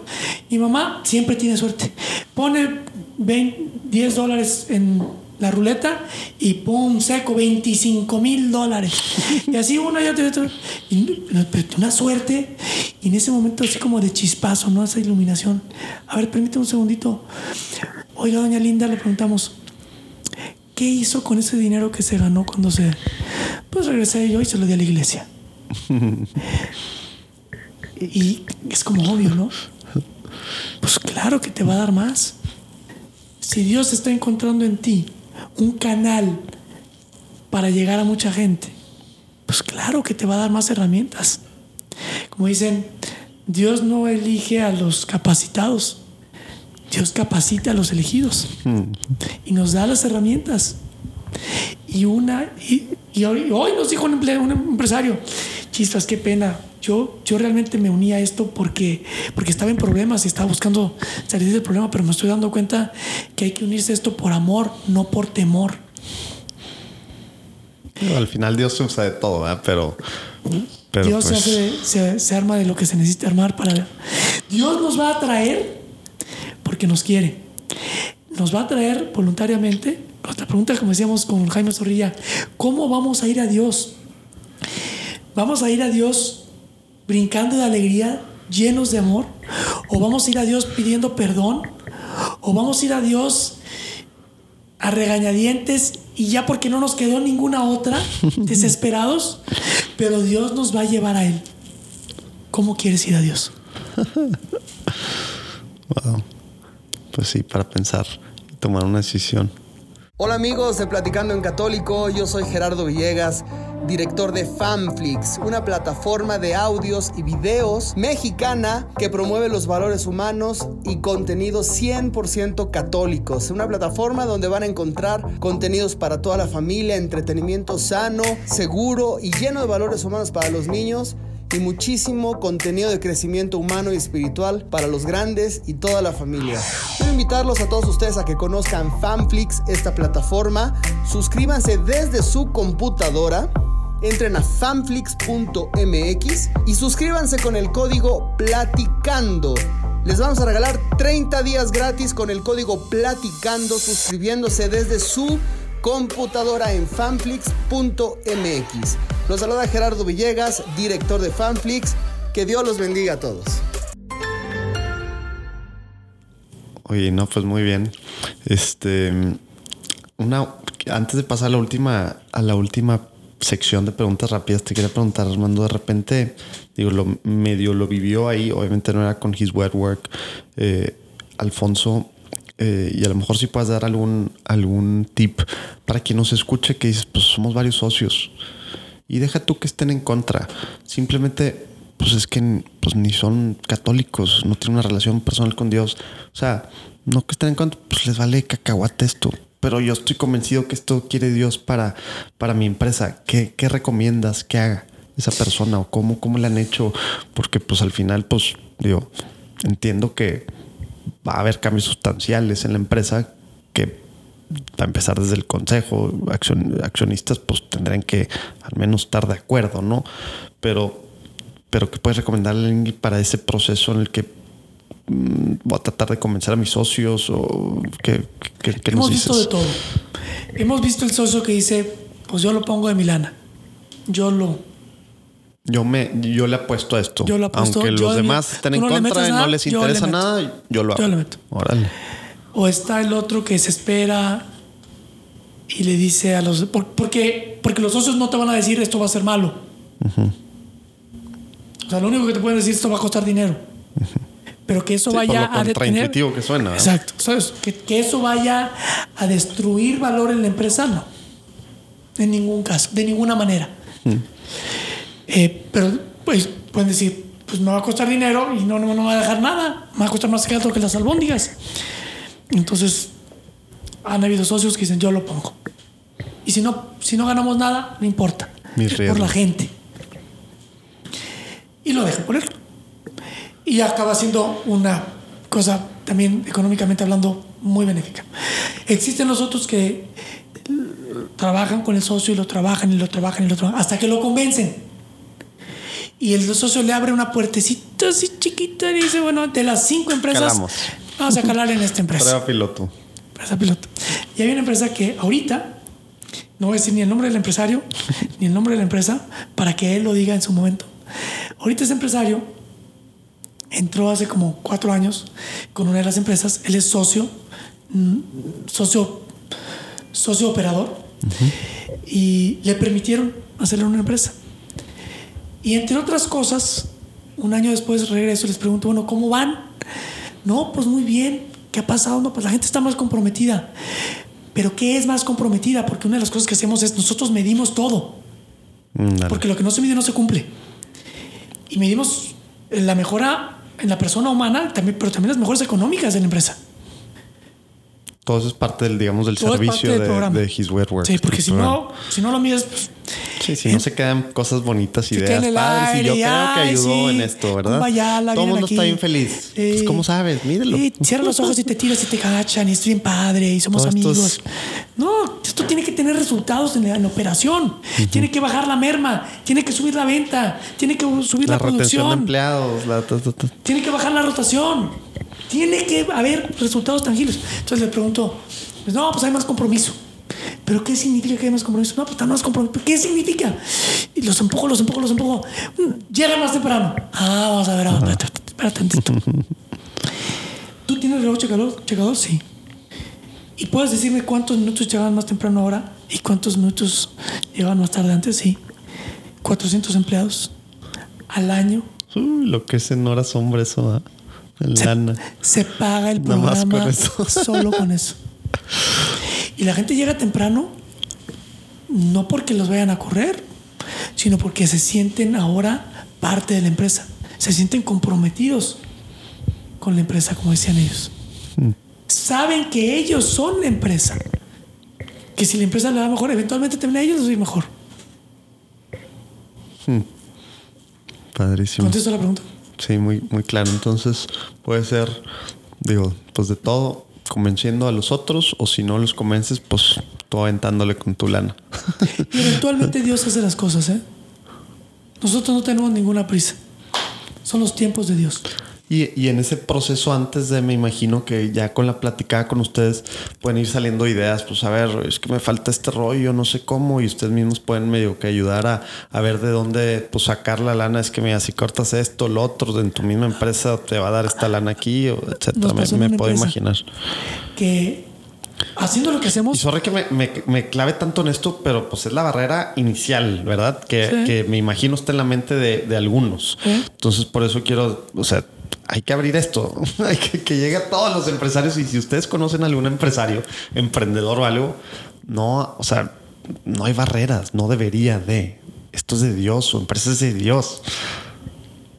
Mi mamá siempre tiene suerte. Pone 20, 10 dólares en la ruleta y pum, seco, 25 mil dólares. Y así una y otra y. Y, una suerte. Y en ese momento, así como de chispazo, ¿no? Esa iluminación. A ver, permíteme un segundito. Oiga, doña Linda, le preguntamos. ¿Qué hizo con ese dinero que se ganó cuando se... Pues regresé yo y se lo di a la iglesia. y es como obvio, ¿no? Pues claro que te va a dar más. Si Dios está encontrando en ti un canal para llegar a mucha gente, pues claro que te va a dar más herramientas. Como dicen, Dios no elige a los capacitados, Dios capacita a los elegidos y nos da las herramientas. Y una, y, y hoy, hoy nos dijo un, un empresario, chispas, qué pena. Yo, yo realmente me uní a esto porque, porque estaba en problemas y estaba buscando salir del problema, pero me estoy dando cuenta que hay que unirse a esto por amor, no por temor. Al final Dios se usa de todo, ¿verdad? Pero, pero Dios pues, se, hace- se, se arma de lo que se necesita armar para... Dios nos va a traer porque nos quiere. Nos va a traer voluntariamente. Otra pregunta, como decíamos con Jaime Zorrilla, ¿cómo vamos a ir a Dios? ¿Vamos a ir a Dios brincando de alegría, llenos de amor? ¿O vamos a ir a Dios pidiendo perdón? ¿O vamos a ir a Dios a regañadientes y ya porque no nos quedó ninguna otra, desesperados? Pero Dios nos va a llevar a Él. ¿Cómo quieres ir a Dios? wow. Pues sí, para pensar y tomar una decisión. Hola amigos de Platicando en Católico, yo soy Gerardo Villegas, director de Fanflix, una plataforma de audios y videos mexicana que promueve los valores humanos y contenidos 100% católicos. Una plataforma donde van a encontrar contenidos para toda la familia, entretenimiento sano, seguro y lleno de valores humanos para los niños y muchísimo contenido de crecimiento humano y espiritual para los grandes y toda la familia. Quiero invitarlos a todos ustedes a que conozcan Fanflix, esta plataforma. Suscríbanse desde su computadora. Entren a fanflix.mx y suscríbanse con el código Platicando. Les vamos a regalar 30 días gratis con el código Platicando suscribiéndose desde su computadora en fanflix.mx. Los saluda Gerardo Villegas, director de Fanflix. Que Dios los bendiga a todos. Oye, no, pues muy bien. Este, una, antes de pasar a la última, a la última sección de preguntas rápidas, te quería preguntar, Armando, de repente, digo, lo medio lo vivió ahí, obviamente no era con His Wet Work, eh, Alfonso, eh, y a lo mejor si puedes dar algún, algún tip para quien nos escuche que dices, pues somos varios socios. Y deja tú que estén en contra. Simplemente, pues es que pues, ni son católicos, no tienen una relación personal con Dios. O sea, no que estén en contra, pues les vale cacahuate esto. Pero yo estoy convencido que esto quiere Dios para, para mi empresa. ¿Qué, qué recomiendas que haga esa persona? ¿O cómo, cómo le han hecho? Porque pues al final, pues digo, entiendo que va a haber cambios sustanciales en la empresa que para empezar desde el consejo, accion- accionistas, pues tendrán que al menos estar de acuerdo, ¿no? Pero, pero ¿qué puedes recomendarle a para ese proceso en el que mm, voy a tratar de convencer a mis socios o qué, qué, qué nos Hemos visto de todo. Hemos visto el socio que dice, pues yo lo pongo de Milana. Yo lo... Yo me, yo le apuesto a esto. Yo le apuesto, Aunque los demás estén en no contra y no les yo le interesa nada, yo lo hago. Yo le meto. Órale. O está el otro que se espera y le dice a los... por- porque, porque los socios no te van a decir esto va a ser malo. O sea, lo único que te pueden decir esto va a costar dinero. Pero que eso Sí, por vaya lo a detener... que suena, ¿verdad? Exacto. ¿sabes? Que, que eso vaya a destruir valor en la empresa, no. En ningún caso, de ninguna manera. Eh, pero pues pueden decir, pues me va a costar dinero y no, no, no me va a dejar nada. Me va a costar más caro que las albóndigas. Entonces, han habido socios que dicen, yo lo pongo. Y si no, si no ganamos nada, no importa. Mis por riesgos. la gente. Y lo dejan poner. y acaba siendo una cosa también económicamente hablando muy benéfica. Existen los otros que trabajan con el socio y lo trabajan y lo trabajan y lo trabajan hasta que lo convencen. Y el socio le abre una puertecita así chiquita y dice, bueno, de las cinco empresas, Calamos. vamos a calar en esta empresa. Prueba piloto. Empresa piloto. Y hay una empresa que ahorita, no voy a decir ni el nombre del empresario, ni el nombre de la empresa, para que él lo diga en su momento. Ahorita ese empresario entró hace como cuatro años con una de las empresas, él es socio, mm, socio, socio operador, y le permitieron hacerlo en una empresa. Y entre otras cosas, un año después regreso y les pregunto, bueno, ¿cómo van? No, pues muy bien. ¿Qué ha pasado? No, pues la gente está más comprometida. Pero ¿qué es más comprometida? Porque una de las cosas que hacemos es nosotros medimos todo. Mm, dale. Porque lo que no se mide no se cumple. Y medimos la mejora en la persona humana, también, pero también las mejoras económicas de la empresa. Todo eso es parte del, digamos, del Todo servicio del de, de His Work. Sí, porque si programa. no, si no lo mides, pues, Sí, sí, no se quedan cosas bonitas, ideas padres. Y yo creo que ay, ayudó sí, en esto, ¿verdad? Bayala, Todo el mundo está aquí. bien feliz. Sí. Pues, ¿Cómo sabes? Mírelo. Cierra los ojos y te tiras y te cachan y es bien padre y somos amigos. No, esto tiene que tener resultados en la, en la operación. Tiene que bajar la merma, tiene que subir la venta, tiene que subir la, la retención de producción, empleados. la- ta, ta, ta. tiene que bajar la rotación, tiene que haber resultados tangibles. Entonces le pregunto, pues no, pues hay más compromiso. ¿Pero qué significa que hay más compromiso? No, pues está más compromiso. ¿Qué significa? Y los empujo, los empujo, los empujo. Mm, Llega más temprano. Ah, vamos a ver. Espérate, espérate tantito. ¿Tú tienes reloj checador? checador? Sí. ¿Y puedes decirme cuántos minutos llegaban más temprano ahora y cuántos minutos llegaban más tarde antes? Sí. 400 empleados al año. Uy, lo que es en horas sombra eso, Se, lana. se paga el programa con eso. solo con eso. Y la gente llega temprano no porque los vayan a correr, sino porque se sienten ahora parte de la empresa. Se sienten comprometidos con la empresa, como decían ellos. Saben que ellos son la empresa. Que si la empresa le va mejor, eventualmente también a ellos les va mejor. Padrísimo. ¿Contesto la pregunta? Sí, muy, muy claro. Entonces puede ser, digo, pues de todo, convenciendo a los otros, o si no los convences, pues tú aventándole con tu lana. Y eventualmente Dios hace las cosas, ¿eh? Nosotros no tenemos ninguna prisa. Son los tiempos de Dios. Y, y en ese proceso antes de, me imagino que ya con la platicada con ustedes pueden ir saliendo ideas, pues a ver, es que me falta este rollo, no sé cómo, y ustedes mismos pueden medio que ayudar a, a ver de dónde pues sacar la lana, es que mira, si cortas esto, lo otro, en tu misma empresa te va a dar esta lana aquí, etcétera. Me, puedo imaginar. Que haciendo lo que Y hacemos, sorry que me, me- me clave tanto en esto, pero pues es la barrera inicial, ¿verdad? Que, Sí. que me imagino está en la mente de, de algunos. Entonces, por eso quiero, o sea, hay que abrir esto, hay que, que llegue a todos los empresarios. Y si ustedes conocen a algún empresario, emprendedor o algo, no, o sea, no hay barreras, no debería de. Esto es de Dios, su empresa es de Dios.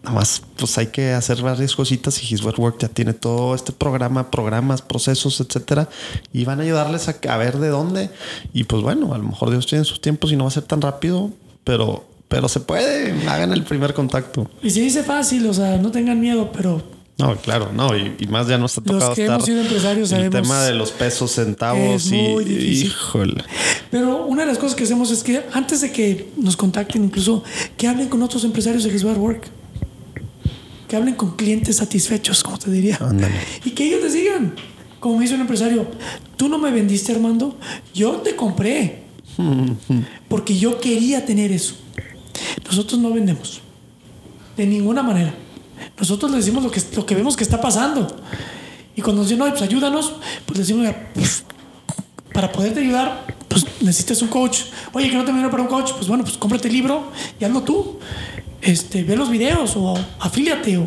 Nada más, pues hay que hacer varias cositas y His Word Work ya tiene todo este programa, programas, procesos, etcétera, y van a ayudarles a, a ver de dónde. Y pues bueno, a lo mejor Dios tiene sus tiempos y no va a ser tan rápido, pero, pero se puede. Hagan el primer contacto. y se dice fácil, o sea, no tengan miedo, pero No, claro, no, y, y más ya ha Los tocado que estar hemos sido empresarios el tema de los pesos, centavos es y muy difícil. híjole. Pero una de las cosas que hacemos es que antes de que nos contacten, incluso que hablen con otros empresarios de Bar Work. Que hablen con clientes satisfechos, como te diría. Y que ellos les digan, como me dice un empresario, tú no me vendiste, Armando, yo te compré. Porque yo quería tener eso. Nosotros no vendemos. De ninguna manera. Nosotros le decimos lo que, lo que vemos que está pasando. Y cuando nos dicen, no, pues ayúdanos, pues le decimos, "Mira, pues, para poderte ayudar, pues necesitas un coach. Oye, que no te dinero para un coach, pues bueno, pues cómprate el libro y hazlo tú. Este, ve los videos o afíliate o,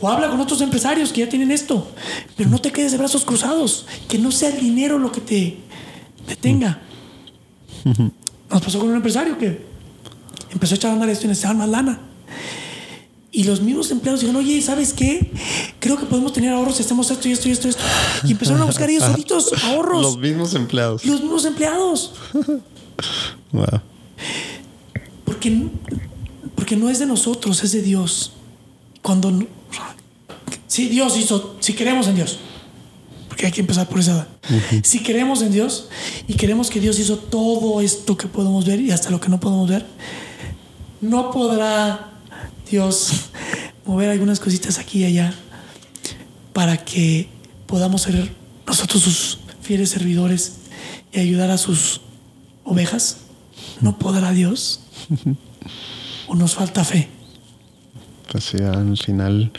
o habla con otros empresarios que ya tienen esto. Pero no te quedes de brazos cruzados. Que no sea el dinero lo que te detenga. Nos pasó con un empresario que empezó a echar a andar esto y necesitaba más lana. Y los mismos empleados dijeron, oye, ¿sabes qué? Creo que podemos tener ahorros si hacemos esto y esto y esto y esto. Y empezaron a buscar ellos solitos ahorros. Los mismos empleados. Los mismos empleados. Wow. Porque, porque no es de nosotros, es de Dios. cuando si Dios hizo, si creemos en Dios, porque hay que empezar por esa. Si creemos en Dios y queremos que Dios hizo todo esto que podemos ver y hasta lo que no podemos ver, no podrá Dios mover algunas cositas aquí y allá para que podamos ser nosotros sus fieles servidores y ayudar a sus ovejas. No podrá Dios. o nos falta fe. Pues sí, al final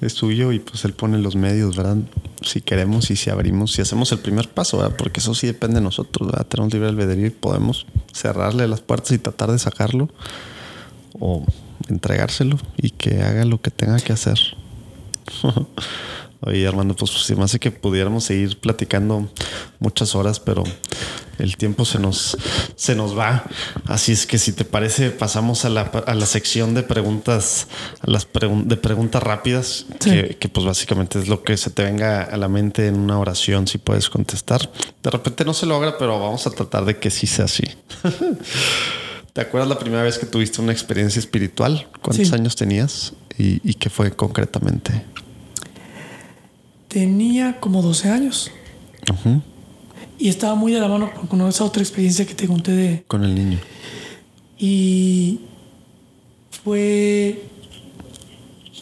es suyo y pues él pone los medios, ¿verdad? Si queremos y si abrimos, si hacemos el primer paso, ¿verdad? Porque eso sí depende de nosotros, ¿verdad? Tenemos libre albedrío y podemos cerrarle las puertas y tratar de sacarlo o entregárselo y que haga lo que tenga que hacer. Oye, Armando, pues se me hace que pudiéramos seguir platicando muchas horas, pero el tiempo se nos, se nos va. Así es que si te parece, pasamos a la, a la sección de preguntas, a las pregun- de preguntas rápidas, Sí. que, que, pues básicamente es lo que se te venga a la mente en una oración, si puedes contestar. De repente no se logra, pero vamos a tratar de que sí sea así. ¿Te acuerdas la primera vez que tuviste una experiencia espiritual? ¿Cuántos Sí. años tenías? ¿Y, y qué fue concretamente? Tenía como 12 años Ujú. y estaba muy de la mano con- esa otra experiencia que te conté de... Con el niño. Y fue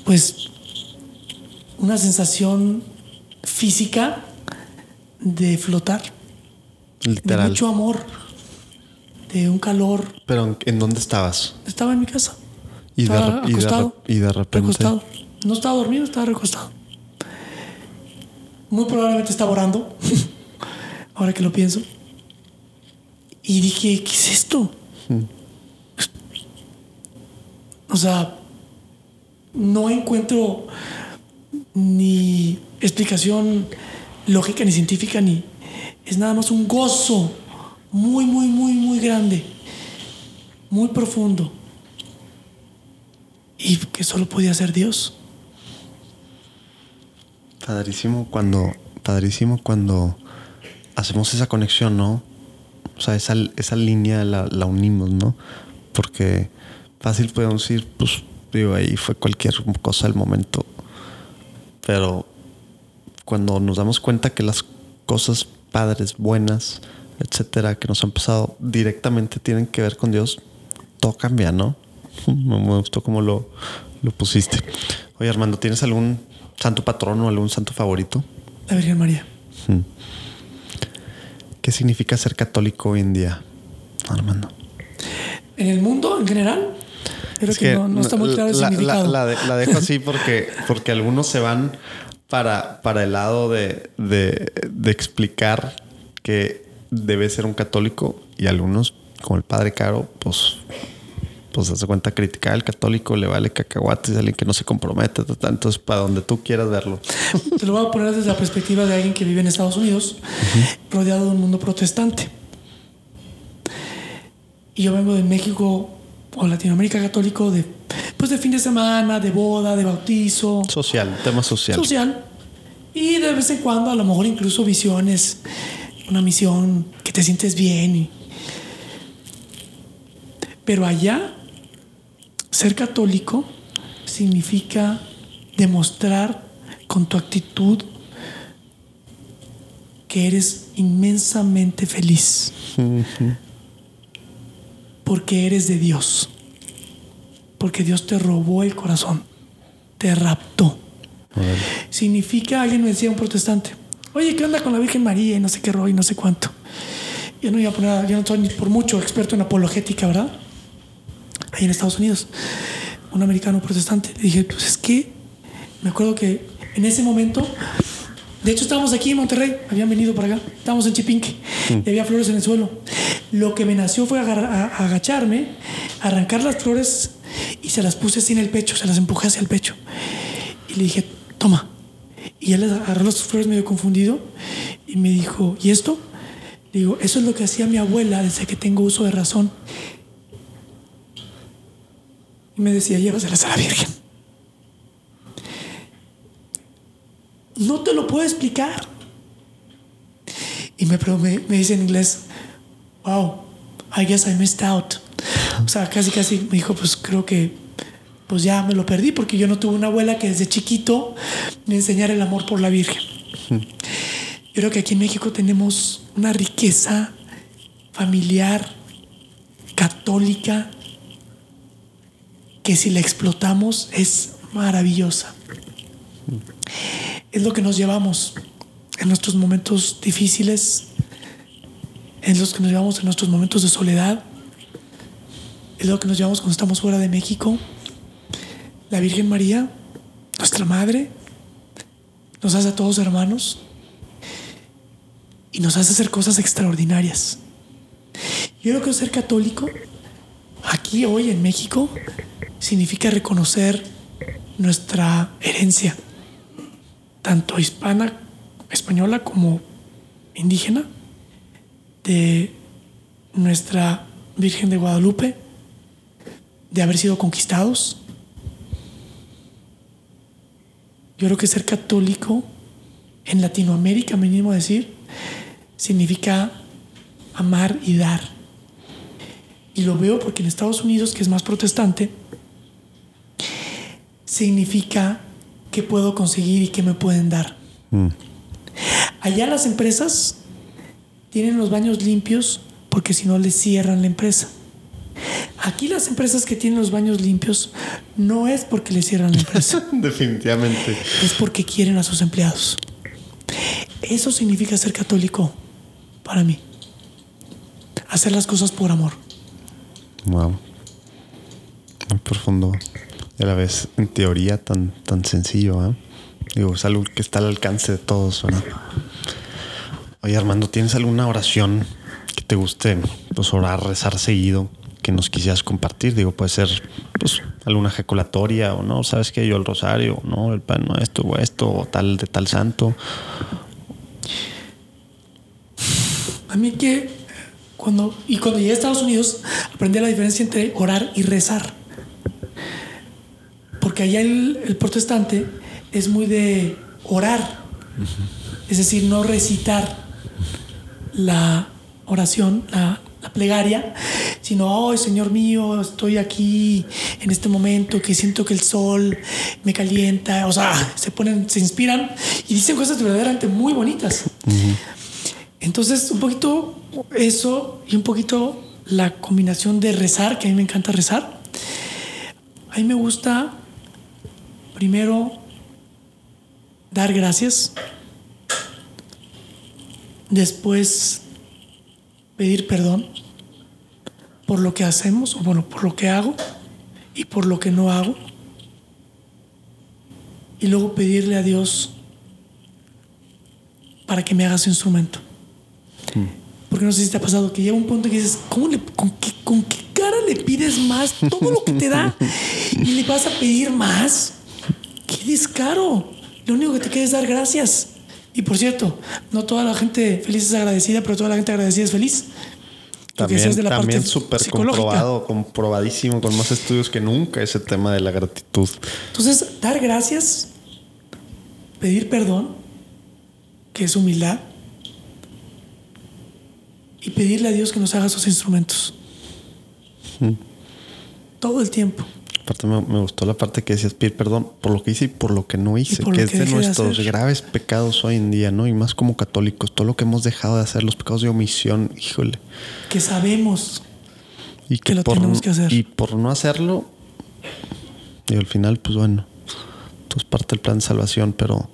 pues una sensación física de flotar, de mucho amor, de un calor. Pero ¿en, dónde estabas? Estaba en mi casa. Y de, y y repente. Recostado. No estaba dormido, estaba recostado. Muy probablemente estaba orando. Ahora que lo pienso. Y dije, ¿qué es esto? O sea, no encuentro ni explicación lógica ni científica ni es nada más un gozo muy muy muy muy grande muy profundo y que solo podía ser Dios. Padrísimo cuando, padrísimo cuando hacemos esa conexión, ¿no? O sea, esa, esa línea la, la unimos, ¿no? Porque fácil podemos decir, pues, digo, ahí fue cualquier cosa del momento. Pero cuando nos damos cuenta que las cosas padres, buenas, etcétera, que nos han pasado directamente tienen que ver con Dios, todo cambia, ¿no? Me gustó cómo lo, lo pusiste. Oye, Armando, ¿tienes algún santo patrono o algún santo favorito? La Virgen María. ¿Qué significa ser católico hoy en día, Armando? En el mundo en general, creo que, no, no está muy claro el la, significado. La, la de- la dejo así porque, porque algunos se van para, para el lado de, de, de explicar que debe ser un católico y algunos, como el padre Caro, pues pues hace cuenta criticar al católico, le vale cacahuates, alguien que no se compromete, ta, ta. entonces para donde tú quieras verlo. Te lo voy a poner desde la perspectiva de alguien que vive en Estados Unidos, rodeado de un mundo protestante. Y yo vengo de México o Latinoamérica católico de pues de fin de semana, de boda, de bautizo, Social, tema social. social. Y de vez en cuando a lo mejor incluso visiones, una misión que te sientes bien. y- Pero allá, ser católico significa demostrar con tu actitud que eres inmensamente feliz. Porque eres de Dios. Porque Dios te robó el corazón. Te raptó. Significa, alguien me decía, un protestante, oye, ¿qué onda con la Virgen María y no sé qué rollo y no sé cuánto? Yo no iba a poner, yo no soy ni por mucho experto en apologética, ¿verdad? Ahí en Estados Unidos, un americano protestante. Le dije, pues es que me acuerdo que en ese momento, de hecho estábamos aquí en Monterrey, habían venido para acá, estábamos en Chipinque y había flores en el suelo. Lo que me nació fue agacharme, arrancar las flores y se las puse así en el pecho, se las empujé hacia el pecho. Y le dije, toma. Y él agarró las flores medio confundido y me dijo, ¿y esto? Digo, eso es lo que hacía mi abuela desde que tengo uso de razón. Y me decía, llévaselas a la Virgen. No te lo puedo explicar. Y me, me, me dice en inglés, wow, I guess I missed out. O sea, casi, casi me dijo, pues creo que pues ya me lo perdí porque yo no tuve una abuela que desde chiquito me enseñara el amor por la Virgen. Yo creo que aquí en México tenemos una riqueza familiar, católica, que si la explotamos es maravillosa. Es lo que nos llevamos en nuestros momentos difíciles, es lo que nos llevamos en nuestros momentos de soledad, es lo que nos llevamos cuando estamos fuera de México. La Virgen María, nuestra Madre, nos hace a todos hermanos y nos hace hacer cosas extraordinarias. Yo creo que ser católico, aquí hoy en México, significa reconocer nuestra herencia, tanto hispana, española como indígena, de nuestra Virgen de Guadalupe, de haber sido conquistados. Yo creo que ser católico en Latinoamérica, me animo a decir, significa amar y dar. Y lo veo porque en Estados Unidos, que es más protestante, significa que puedo conseguir y que me pueden dar. Allá las empresas tienen los baños limpios porque si no les cierran la empresa. Aquí las empresas que tienen los baños limpios no es porque les cierran la empresa, Definitivamente. es porque quieren a sus empleados. Eso significa ser católico para mí. Hacer las cosas por amor. Wow. Muy profundo. Y a la vez, en teoría, tan, tan sencillo. ¿eh? Digo, es algo que está al alcance de todos. ¿verdad? Oye, Armando, ¿tienes alguna oración que te guste pues, orar, rezar seguido? Que nos quisieras compartir. Digo, puede ser pues, alguna ejaculatoria o no. ¿Sabes qué? Yo el rosario, no, el pan, no, esto o esto, o tal de tal santo. A mí que cuando y cuando llegué a Estados Unidos aprendí la diferencia entre orar y rezar. Porque allá el, el protestante es muy de orar, es decir, no recitar la oración, la, la plegaria, sino, ay Señor mío, estoy aquí en este momento que siento que el sol me calienta, o sea, se ponen, se inspiran y dicen cosas verdaderamente muy bonitas. Entonces, un poquito eso y un poquito la combinación de rezar, que a mí me encanta rezar. A mí me gusta primero dar gracias, después pedir perdón por lo que hacemos, o bueno, por lo que hago y por lo que no hago. Y luego pedirle a Dios para que me haga su instrumento. Porque no sé si te ha pasado que llega un punto que dices, ¿cómo le, con, qué, ¿con qué cara le pides más todo lo que te da y le vas a pedir más? ¡Qué descaro! Lo único que te queda es dar gracias. Y por cierto, no toda la gente feliz es agradecida, pero toda la gente agradecida es feliz. También, es de la también parte súper comprobado, comprobadísimo, con más estudios que nunca ese tema de la gratitud. Entonces, dar gracias, pedir perdón, que es humildad, y pedirle a Dios que nos haga sus instrumentos. Todo el tiempo. Aparte me, me gustó la parte que decías pedir perdón por lo que hice y por lo que no hice, que es que de nuestros hacer. graves pecados hoy en día, ¿no? Y más como católicos, todo lo que hemos dejado de hacer, los pecados de omisión, híjole. Que sabemos Y Que lo por, tenemos que hacer. Y por no hacerlo, y al final, pues bueno, es parte del plan de salvación, pero,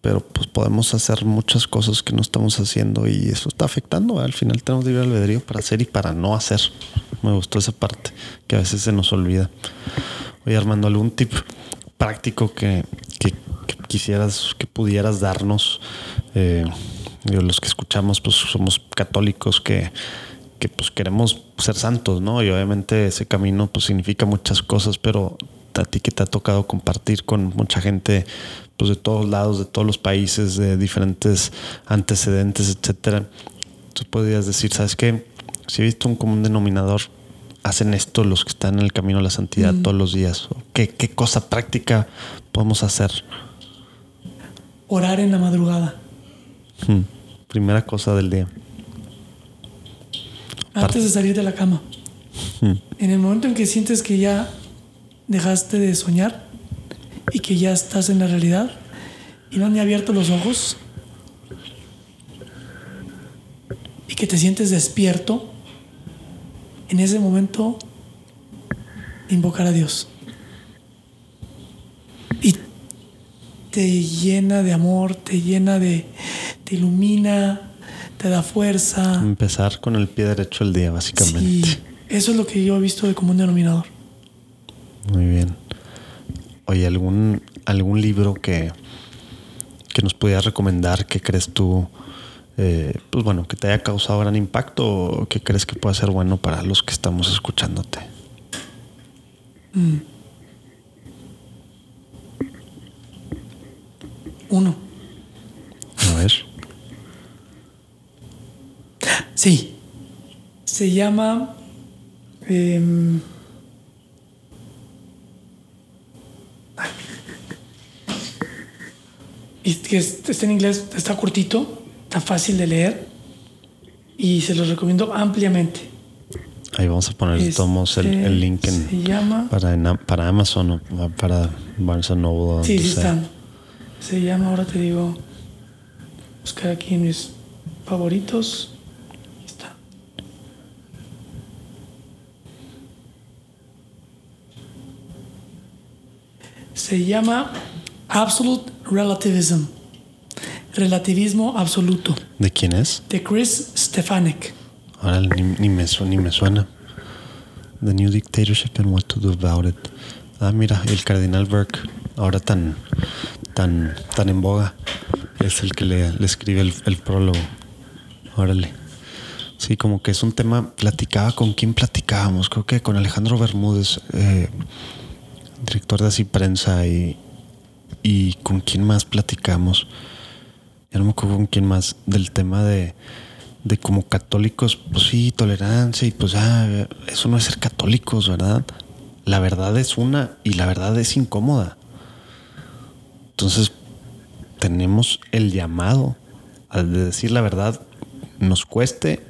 pero pues podemos hacer muchas cosas que no estamos haciendo y eso está afectando. Al final tenemos libre albedrío para hacer y para no hacer. Me gustó esa parte que a veces se nos olvida. Oye, Armando, ¿algún tip práctico que, que- quisieras, que pudieras darnos? Eh, los que escuchamos, pues somos católicos que, que pues queremos ser santos, ¿no? Y obviamente ese camino pues significa muchas cosas, pero a ti que te ha tocado compartir con mucha gente pues de todos lados, de todos los países, de diferentes antecedentes, etcétera, tú podrías decir, ¿sabes qué? Si he visto un común denominador, hacen esto los que están en el camino a la santidad todos los días. ¿Qué, ¿Qué cosa práctica podemos hacer? orar en la madrugada. Hmm. Primera cosa del día. Antes de salir de la cama. Hmm. En el momento en que sientes que ya dejaste de soñar y que ya estás en la realidad y no han ni abierto los ojos y que te sientes despierto, en ese momento invocar a Dios. Y te llena de amor, te llena de, te ilumina, te da fuerza. Empezar con el pie derecho el día, básicamente. Sí, eso es lo que yo he visto de común denominador. Muy bien. Oye, ¿algún, algún libro que, que nos pudieras recomendar que crees tú, eh, pues bueno, que te haya causado gran impacto o que crees que pueda ser bueno para los que estamos escuchándote? Uno. A ver. Sí. Se llama. em, y que es- está en inglés, está cortito, está fácil de leer y se los recomiendo ampliamente. Ahí vamos a poner el, Este el link en, Se llama. para, en- para Amazon o para Barnes Noble. Sí, sí están. Se llama, ahora te digo. Buscar aquí en mis favoritos. Ahí Está. Se llama Absolute Relativism. Relativismo absoluto. ¿De quién es? De Chris Stefanik. Ahora ni, ni me, su- ni me suena. The New Dictatorship and What to Do About It. Ah, mira, el Cardinal Burke, ahora tan, tan, tan en boga, es el que le, le escribe el, el prólogo. Órale. Sí, como que es un tema. Platicaba con quién platicábamos. Creo que con Alejandro Bermúdez, eh, director de Así Prensa, y, y con quién más platicamos. Ya no me acuerdo con quién más del tema de, de como católicos, pues sí, tolerancia y pues ah, eso no es ser católicos, ¿verdad? La verdad es una y la verdad es incómoda. Entonces tenemos el llamado al de decir la verdad, nos cueste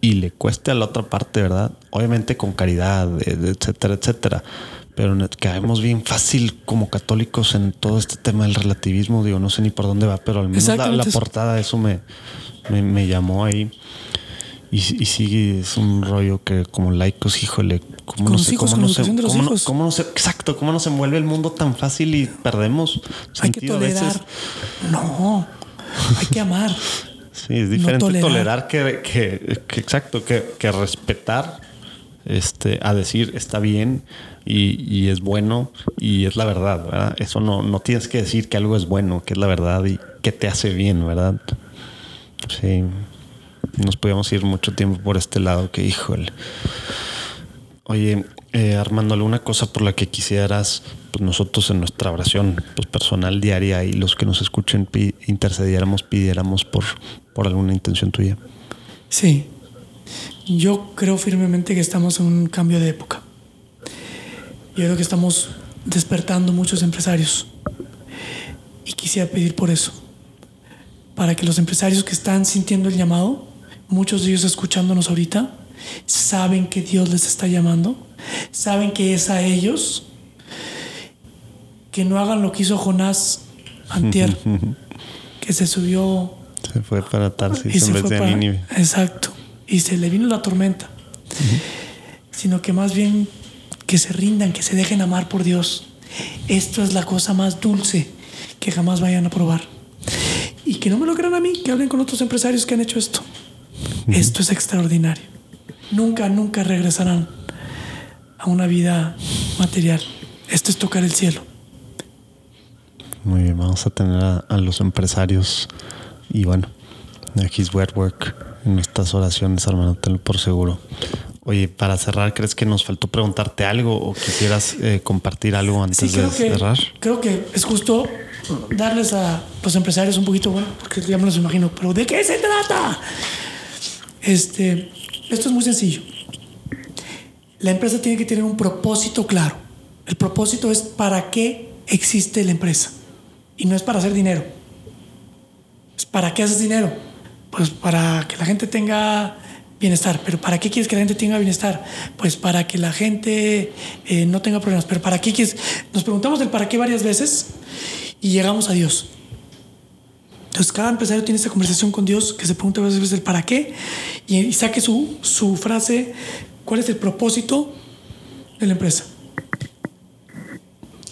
y le cueste a la otra parte, ¿verdad? Obviamente con caridad, etcétera, etcétera. Pero caemos bien fácil como católicos en todo este tema del relativismo. Digo, no sé ni por dónde va, pero al menos la, la portada, eso me, me, me llamó ahí. Y, y sí, es un rollo que como laicos, híjole, ¿cómo Con no sé, hijos, cómo no se, cómo no- cómo no se- exacto, cómo nos envuelve el mundo tan fácil y perdemos Hay que sentido a veces. tolerar. No. Hay que amar. Sí, es diferente tolerar. tolerar, que, que- que- exacto, que, que respetar, este, a decir está bien y, y es bueno y es la verdad, ¿verdad? Eso no, no tienes que decir que algo es bueno, que es la verdad y que te hace bien, ¿verdad? Sí, nos podíamos ir mucho tiempo por este lado que, híjole. Oye, eh, Armando, ¿alguna cosa por la que quisieras, pues nosotros en nuestra oración pues, personal diaria y los que nos escuchen intercediéramos, pidiéramos por, por alguna intención tuya? Sí. Yo creo firmemente que estamos en un cambio de época. Yo creo que estamos despertando muchos empresarios. Y quisiera pedir por eso. Para que los empresarios que están sintiendo el llamado, muchos de ellos escuchándonos ahorita, saben que Dios les está llamando, saben que es a ellos, que no hagan lo que hizo Jonás antier, que se subió Se fue para Tarsis y se en vez fue de para- Nínive. Exacto. Y se le vino la tormenta. Sino que más bien que se rindan, que se dejen amar por Dios. Esto es la cosa más dulce que jamás vayan a probar. Y que no me lo crean a mí, que hablen con otros empresarios que han hecho esto. Esto es extraordinario. Nunca, nunca regresarán a una vida material. Esto es tocar el cielo. Muy bien, vamos a tener a, a los empresarios y bueno, a His Wet Work en nuestras oraciones, hermano, tenlo por seguro. Oye, para cerrar, ¿crees que nos faltó preguntarte algo o quisieras eh, compartir algo antes Sí, de que, cerrar? creo que es justo darles a los empresarios un poquito, bueno, porque ya me los imagino, pero ¿de qué se trata? Este, esto es muy sencillo. La empresa tiene que tener un propósito claro. El propósito es para qué existe la empresa. Y no es para hacer dinero. Es para qué haces dinero. Pues para que la gente tenga Bienestar. ¿Pero para qué quieres que la gente tenga bienestar? Pues para que la gente eh, no tenga problemas. ¿Pero para qué quieres? Nos preguntamos el para qué varias veces y llegamos a Dios. Entonces cada empresario tiene esta conversación con Dios que se pregunta varias veces el para qué y, y saque su, su frase, ¿cuál es el propósito de la empresa?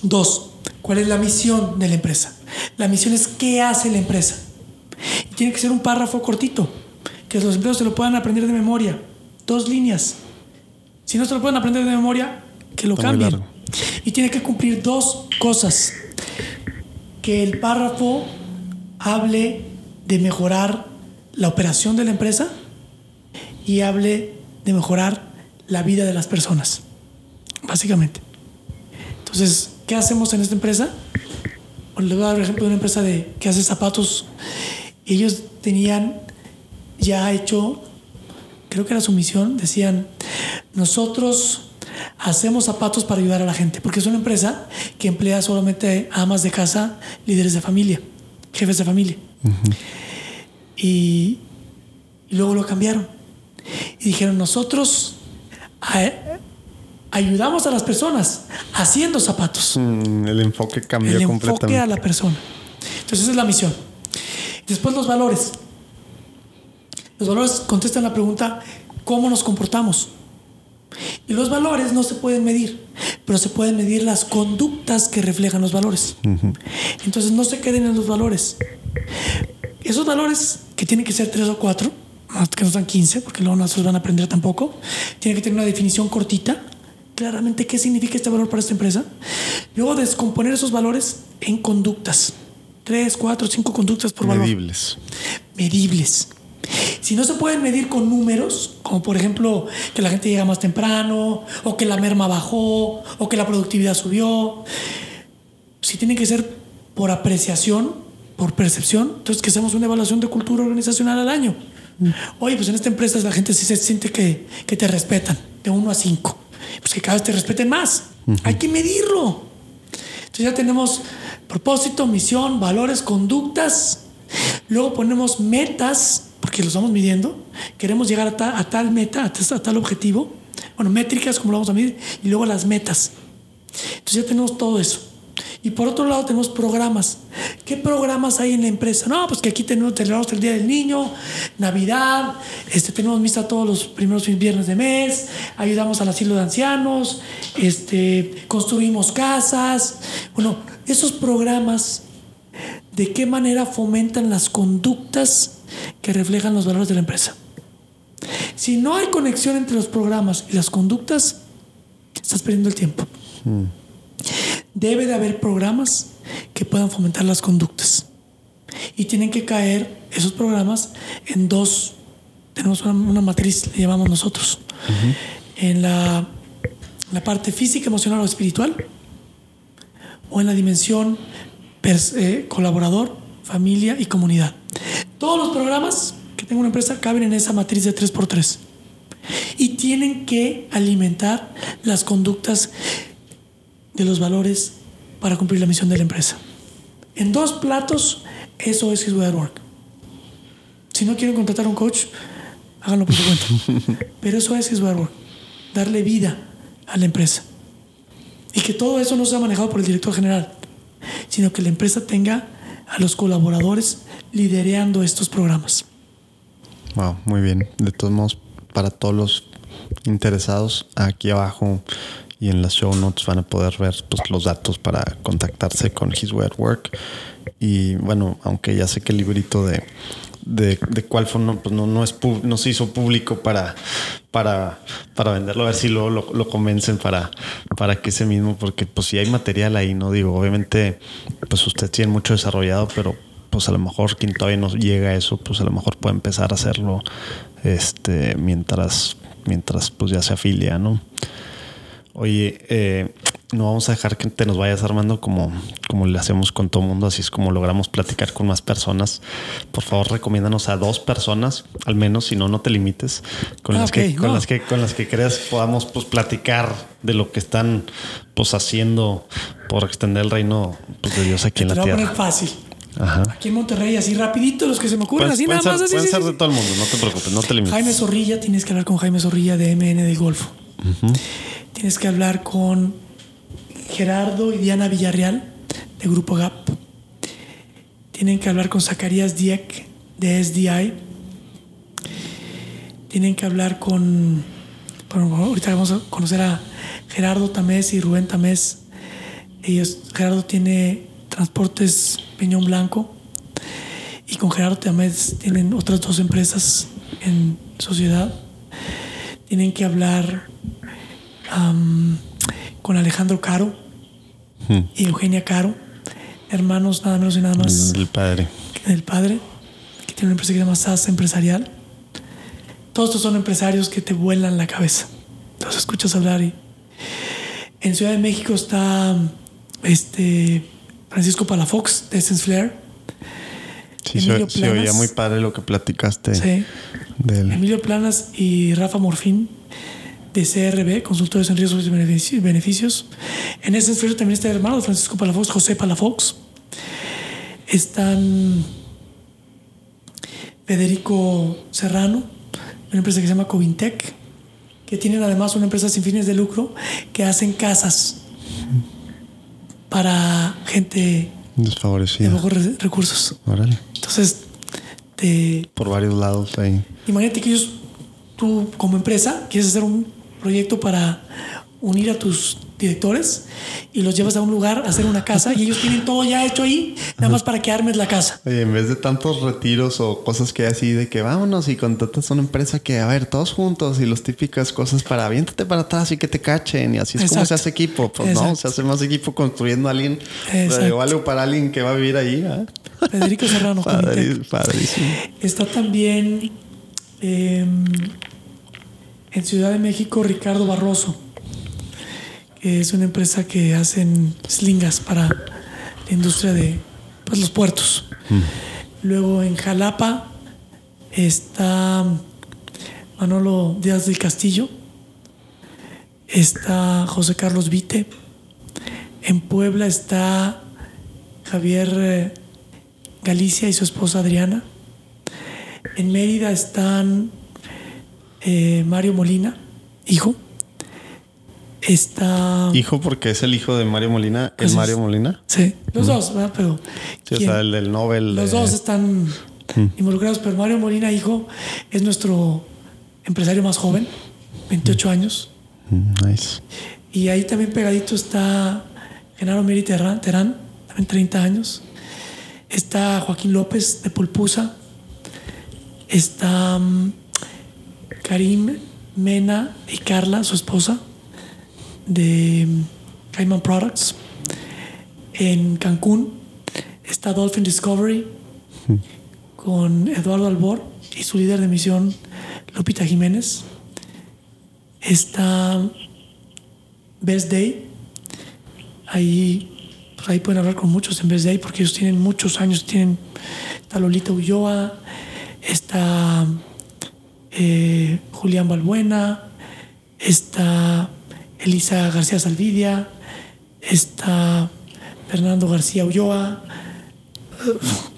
Dos, ¿cuál es la misión de la empresa? La misión es qué hace la empresa. Y tiene que ser un párrafo cortito, que los empleados se lo puedan aprender de memoria. Dos líneas. Si no se lo pueden aprender de memoria, que lo Está cambien. Y tiene que cumplir dos cosas. Que el párrafo hable de mejorar la operación de la empresa y hable de mejorar la vida de las personas. Básicamente. Entonces, ¿qué hacemos en esta empresa? Les voy a dar el ejemplo de una empresa de, que hace zapatos. Ellos tenían ya hecho, creo que era su misión, decían, nosotros hacemos zapatos para ayudar a la gente, porque es una empresa que emplea solamente amas de casa, líderes de familia, jefes de familia. y, y luego lo cambiaron. Y dijeron, nosotros a- ayudamos a las personas haciendo zapatos Mm, el enfoque cambió el enfoque completamente. a la persona. Entonces esa es la misión. Después los valores. Los valores contestan la pregunta, ¿cómo nos comportamos? Y los valores no se pueden medir, pero se pueden medir las conductas que reflejan los valores. Entonces no se queden en los valores. Esos valores, que tienen que ser tres o cuatro, que no sean 15, porque luego no se los van a aprender tampoco, tienen que tener una definición cortita, claramente qué significa este valor para esta empresa. Luego descomponer esos valores en conductas. Tres, cuatro, cinco conductas por valor Medibles. medibles. Si no se pueden medir con números, como por ejemplo que la gente llega más temprano, o que la merma bajó, o que la productividad subió, si tienen que ser por apreciación, por percepción, entonces que hacemos una evaluación de cultura organizacional al año. Oye, pues en esta empresa la gente sí se siente que, que te respetan, de uno a cinco. Pues que cada vez te respeten más. Hay que medirlo. Entonces ya tenemos propósito, misión, valores, conductas. Luego ponemos metas, porque los vamos midiendo. Queremos llegar a, ta- a tal meta, a, a tal objetivo. Bueno, métricas, como lo vamos a medir. Y luego las metas. Entonces ya tenemos todo eso. Y por otro lado tenemos programas. ¿Qué programas hay en la empresa? No, pues que aquí tenemos, celebramos el Día del Niño, Navidad, este, tenemos misa todos los primeros viernes de mes, ayudamos al asilo de ancianos, este, construimos casas. Bueno, esos programas, ¿de qué manera fomentan las conductas que reflejan los valores de la empresa? Si no hay conexión entre los programas y las conductas, estás perdiendo el tiempo. Debe de haber programas que puedan fomentar las conductas. Y tienen que caer esos programas en dos, tenemos una, una matriz, le llamamos nosotros, en la, la parte física, emocional o espiritual, o en la dimensión eh, colaborador, familia y comunidad. Todos los programas que tenga una empresa caben en esa matriz de 3x3 y tienen que alimentar las conductas de los valores para cumplir la misión de la empresa. En dos platos, eso es His Way at Work. Si no quieren contratar a un coach, háganlo por su cuenta. Pero eso es His Way at Work. Darle vida a la empresa. Y que todo eso no sea manejado por el director general, sino que la empresa tenga a los colaboradores liderando estos programas. Wow, muy bien. De todos modos, para todos los interesados, aquí abajo y en las show notes van a poder ver pues, los datos para contactarse con His Way at Work. Y bueno, aunque ya sé que el librito de, de, de cuál no, pues no, no, es no se hizo público para, para, para venderlo, a ver si luego lo, lo convencen para, para que ese mismo, porque pues si hay material ahí, no digo, obviamente, pues usted tiene mucho desarrollado, pero pues a lo mejor quien todavía no llega a eso, pues a lo mejor puede empezar a hacerlo este mientras, mientras pues ya se afilia, ¿no? Oye, eh, no vamos a dejar que te nos vayas armando como, como le hacemos con todo mundo, así es como logramos platicar con más personas. Por favor, recomiéndanos a dos personas, al menos, si no, no te limites, con, Ah, las, que, ok, con no. las que con las que creas podamos pues platicar de lo que están pues haciendo por extender el reino pues, de Dios aquí en la lo voy a poner tierra. fácil. Ajá. Aquí en Monterrey, así rapidito, los que se me ocurren, Pueden, así pueden nada ser, más. así, pueden sí, ser sí, de todo el mundo, no te preocupes, no te limites. Jaime Zorrilla, tienes que hablar con Jaime Zorrilla de MN del Golfo. Tienes que hablar con Gerardo y Diana Villarreal de Grupo GAP. Tienen que hablar con Zacarías Dieck de SDI. Tienen que hablar con. Bueno, ahorita vamos a conocer a Gerardo Tamés y Rubén Tamés. Ellos, Gerardo tiene Transportes Peñón Blanco y con Gerardo Tamés tienen otras dos empresas en sociedad. Tienen que hablar con Alejandro Caro y Eugenia Caro, hermanos nada menos y nada más El padre. del padre, que tiene una empresa que se llama SAS Empresarial. Todos estos son empresarios que te vuelan la cabeza. Los escuchas hablar y. En Ciudad de México está este Francisco Palafox de Essence Flair. Sí, se, Emilio se oía Planas. muy padre lo que platicaste Sí. de él. Emilio Planas y Rafa Morfín de CRB, consultores en riesgos y benefici- beneficios. En ese esfuerzo también está el hermano de Francisco Palafox, José Palafox. Están Federico Serrano, una empresa que se llama Covintec, que tienen además una empresa sin fines de lucro que hacen casas para gente de Desfavorecido. bajos re- recursos. Órale. Entonces, te, Por varios lados ahí. Imagínate que ellos, tú como empresa, quieres hacer un proyecto para unir a tus directores y los llevas a un lugar a hacer una casa y ellos tienen todo ya hecho ahí, nada más para que armes la casa. Oye, en vez de tantos retiros o cosas que hay así de que vámonos y contratas una empresa que, a ver, todos juntos y las típicas cosas para aviéntate para atrás y que te cachen y así es como Exacto. se hace equipo. Pues no, Exacto. se hace más equipo construyendo a alguien eh, o algo para alguien que va a vivir ahí. ¿eh? Federico Serrano. Padre- padrísimo. Está también eh, en Ciudad de México Ricardo Barroso, que es una empresa que hacen slingas para la industria de pues, los puertos. Luego en Jalapa está Manolo Díaz del Castillo, está José Carlos Vite, en Puebla está Javier eh, Galicia y su esposa Adriana. En Mérida están eh, Mario Molina, hijo. Está. Hijo, porque es el hijo de Mario Molina. ¿El Pues es- Mario Molina? Sí, los dos, ¿verdad? Pero. Sí, o el del Nobel. Los de- dos están involucrados, pero Mario Molina, hijo, es nuestro empresario más joven, 28 años. Mm, Nice. Y ahí también pegadito está Genaro Meri Terán, Terán, también 30 años. Está Joaquín López de Pulpusa. Está mm, Karim Mena y Carla, su esposa, de Cayman Products. En Cancún está Dolphin Discovery con Eduardo Albor y su líder de misión, Lupita Jiménez. Está Best Day. Ahí, pues ahí pueden hablar con muchos en Best Day porque ellos tienen muchos años. Tienen, está Lolita Ulloa, está eh, Julián Balbuena, está Elisa García Salvidia, está Fernando García Ulloa.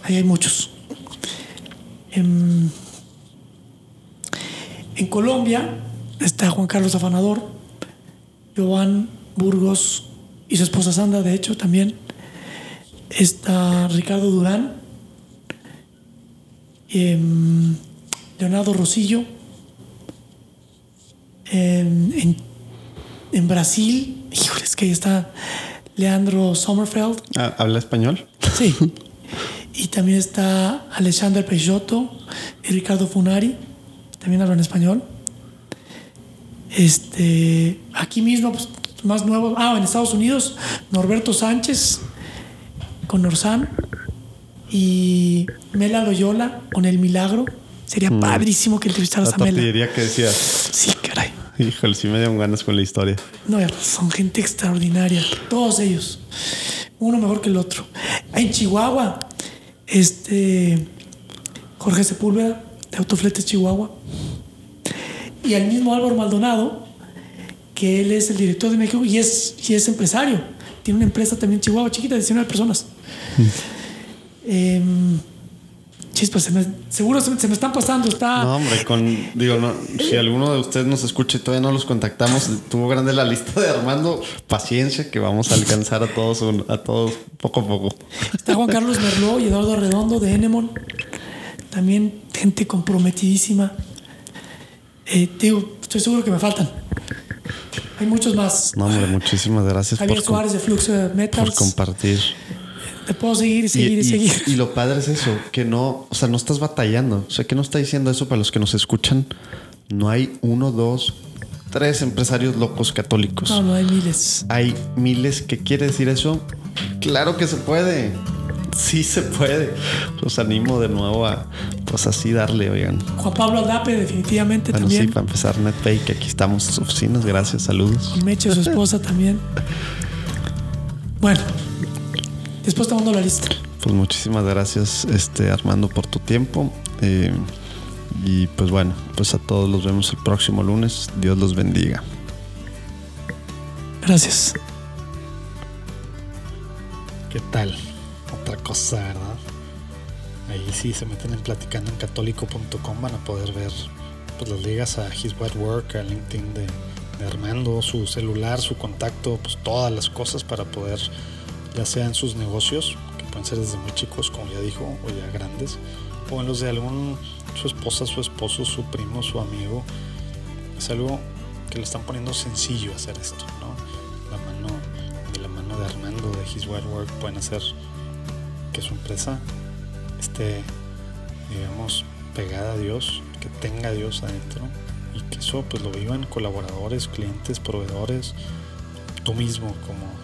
Ahí hay muchos. En, en Colombia está Juan Carlos Afanador, Joan Burgos y su esposa Sandra, de hecho, también. Está Ricardo Durán, em, Leonardo Rosillo. En, en- en Brasil, híjole, es que ahí está Leandro Sommerfeld. Ah, ¿Habla español? Sí. Y también está Alexander Peixoto y Ricardo Funari, también hablan español. Este, aquí mismo, pues, más nuevo, ah, en Estados Unidos, Norberto Sánchez con Norsan y Mela Loyola con El Milagro. Sería padrísimo que entrevistaras La a Mela. tortillería que decías. Sí, caray. Híjole, sí me dieron ganas con la historia. No, son gente extraordinaria. Todos ellos. Uno mejor que el otro. En Chihuahua, este Jorge Sepúlveda, de Autofletes Chihuahua. Y el mismo Álvaro Maldonado, que él es el director de México y es, y es empresario. Tiene una empresa también en Chihuahua, chiquita, de 19 personas. Em, chispas, se me- seguro se, me- se me están pasando. Está. No, hombre, con. Digo, no, si alguno de ustedes nos escucha y todavía no los contactamos, tuvo grande la lista de Armando. Paciencia, que vamos a alcanzar a todos, un- a todos poco a poco. Está Juan Carlos Merló y Eduardo Redondo de Enemon. También gente comprometidísima. Eh, digo, estoy seguro que me faltan. Hay muchos más. No, hombre, muchísimas gracias Javier por, Suárez de Flux eh, por compartir. Te puedo seguir y seguir y, y, seguir. y lo padre es eso, que no, o sea, no estás batallando. O sea, que no está diciendo eso para los que nos escuchan. No hay uno, dos, tres empresarios locos católicos. No, no hay miles. Hay miles. ¿Qué quiere decir eso? Claro que se puede. Sí se puede. Los animo de nuevo a, pues así darle, oigan. Juan Pablo Aldape, definitivamente Bueno, sí, también. para empezar, NetPay, que aquí estamos en sus oficinas. Gracias, saludos. Y Meche, su esposa también. Bueno, después te mando la lista. Pues muchísimas gracias, este Armando, por tu tiempo. Eh, y pues bueno, pues a todos los vemos el próximo lunes. Dios los bendiga. Gracias. ¿Qué tal? Otra cosa, ¿verdad? Ahí sí se meten en platicando en católico.com van a poder ver pues, las ligas a His Work, a LinkedIn de, de Armando, su celular, su contacto, pues todas las cosas para poder, ya sea en sus negocios, que pueden ser desde muy chicos, como ya dijo, o ya grandes, o en los de algún, su esposa, su esposo, su primo, su amigo. Es algo que le están poniendo sencillo hacer esto, ¿no? La mano, de la mano de Armando de His Wet Work pueden hacer que su empresa esté, digamos, pegada a Dios, que tenga Dios adentro y que eso pues lo vivan colaboradores, clientes, proveedores, tú mismo como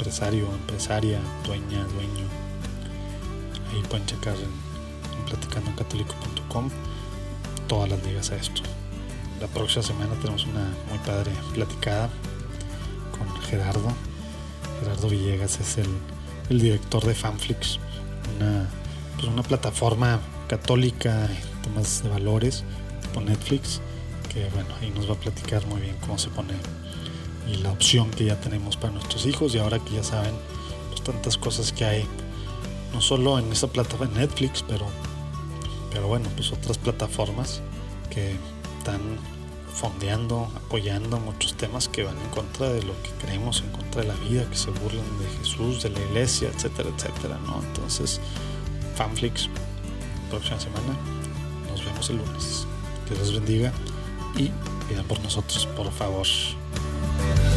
empresario, empresaria, dueña, dueño. Ahí pueden checar en, en platicandoencatólico.com todas las ligas a esto. La próxima semana tenemos una muy padre platicada con Gerardo. Gerardo Villegas es el, director de Fanflix, una, pues una plataforma católica en temas de valores, tipo Netflix, que bueno, ahí nos va a platicar muy bien cómo se pone y la opción que ya tenemos para nuestros hijos y ahora que ya saben pues tantas cosas que hay, no solo en esa plataforma Netflix, pero, pero bueno, pues otras plataformas que están fondeando, apoyando muchos temas que van en contra de lo que creemos, en contra de la vida, que se burlan de Jesús, de la iglesia, etcétera, etcétera, ¿no? Entonces, Fanflix, próxima semana, nos vemos el lunes. Que Dios bendiga y pidan por nosotros, por favor. Bye.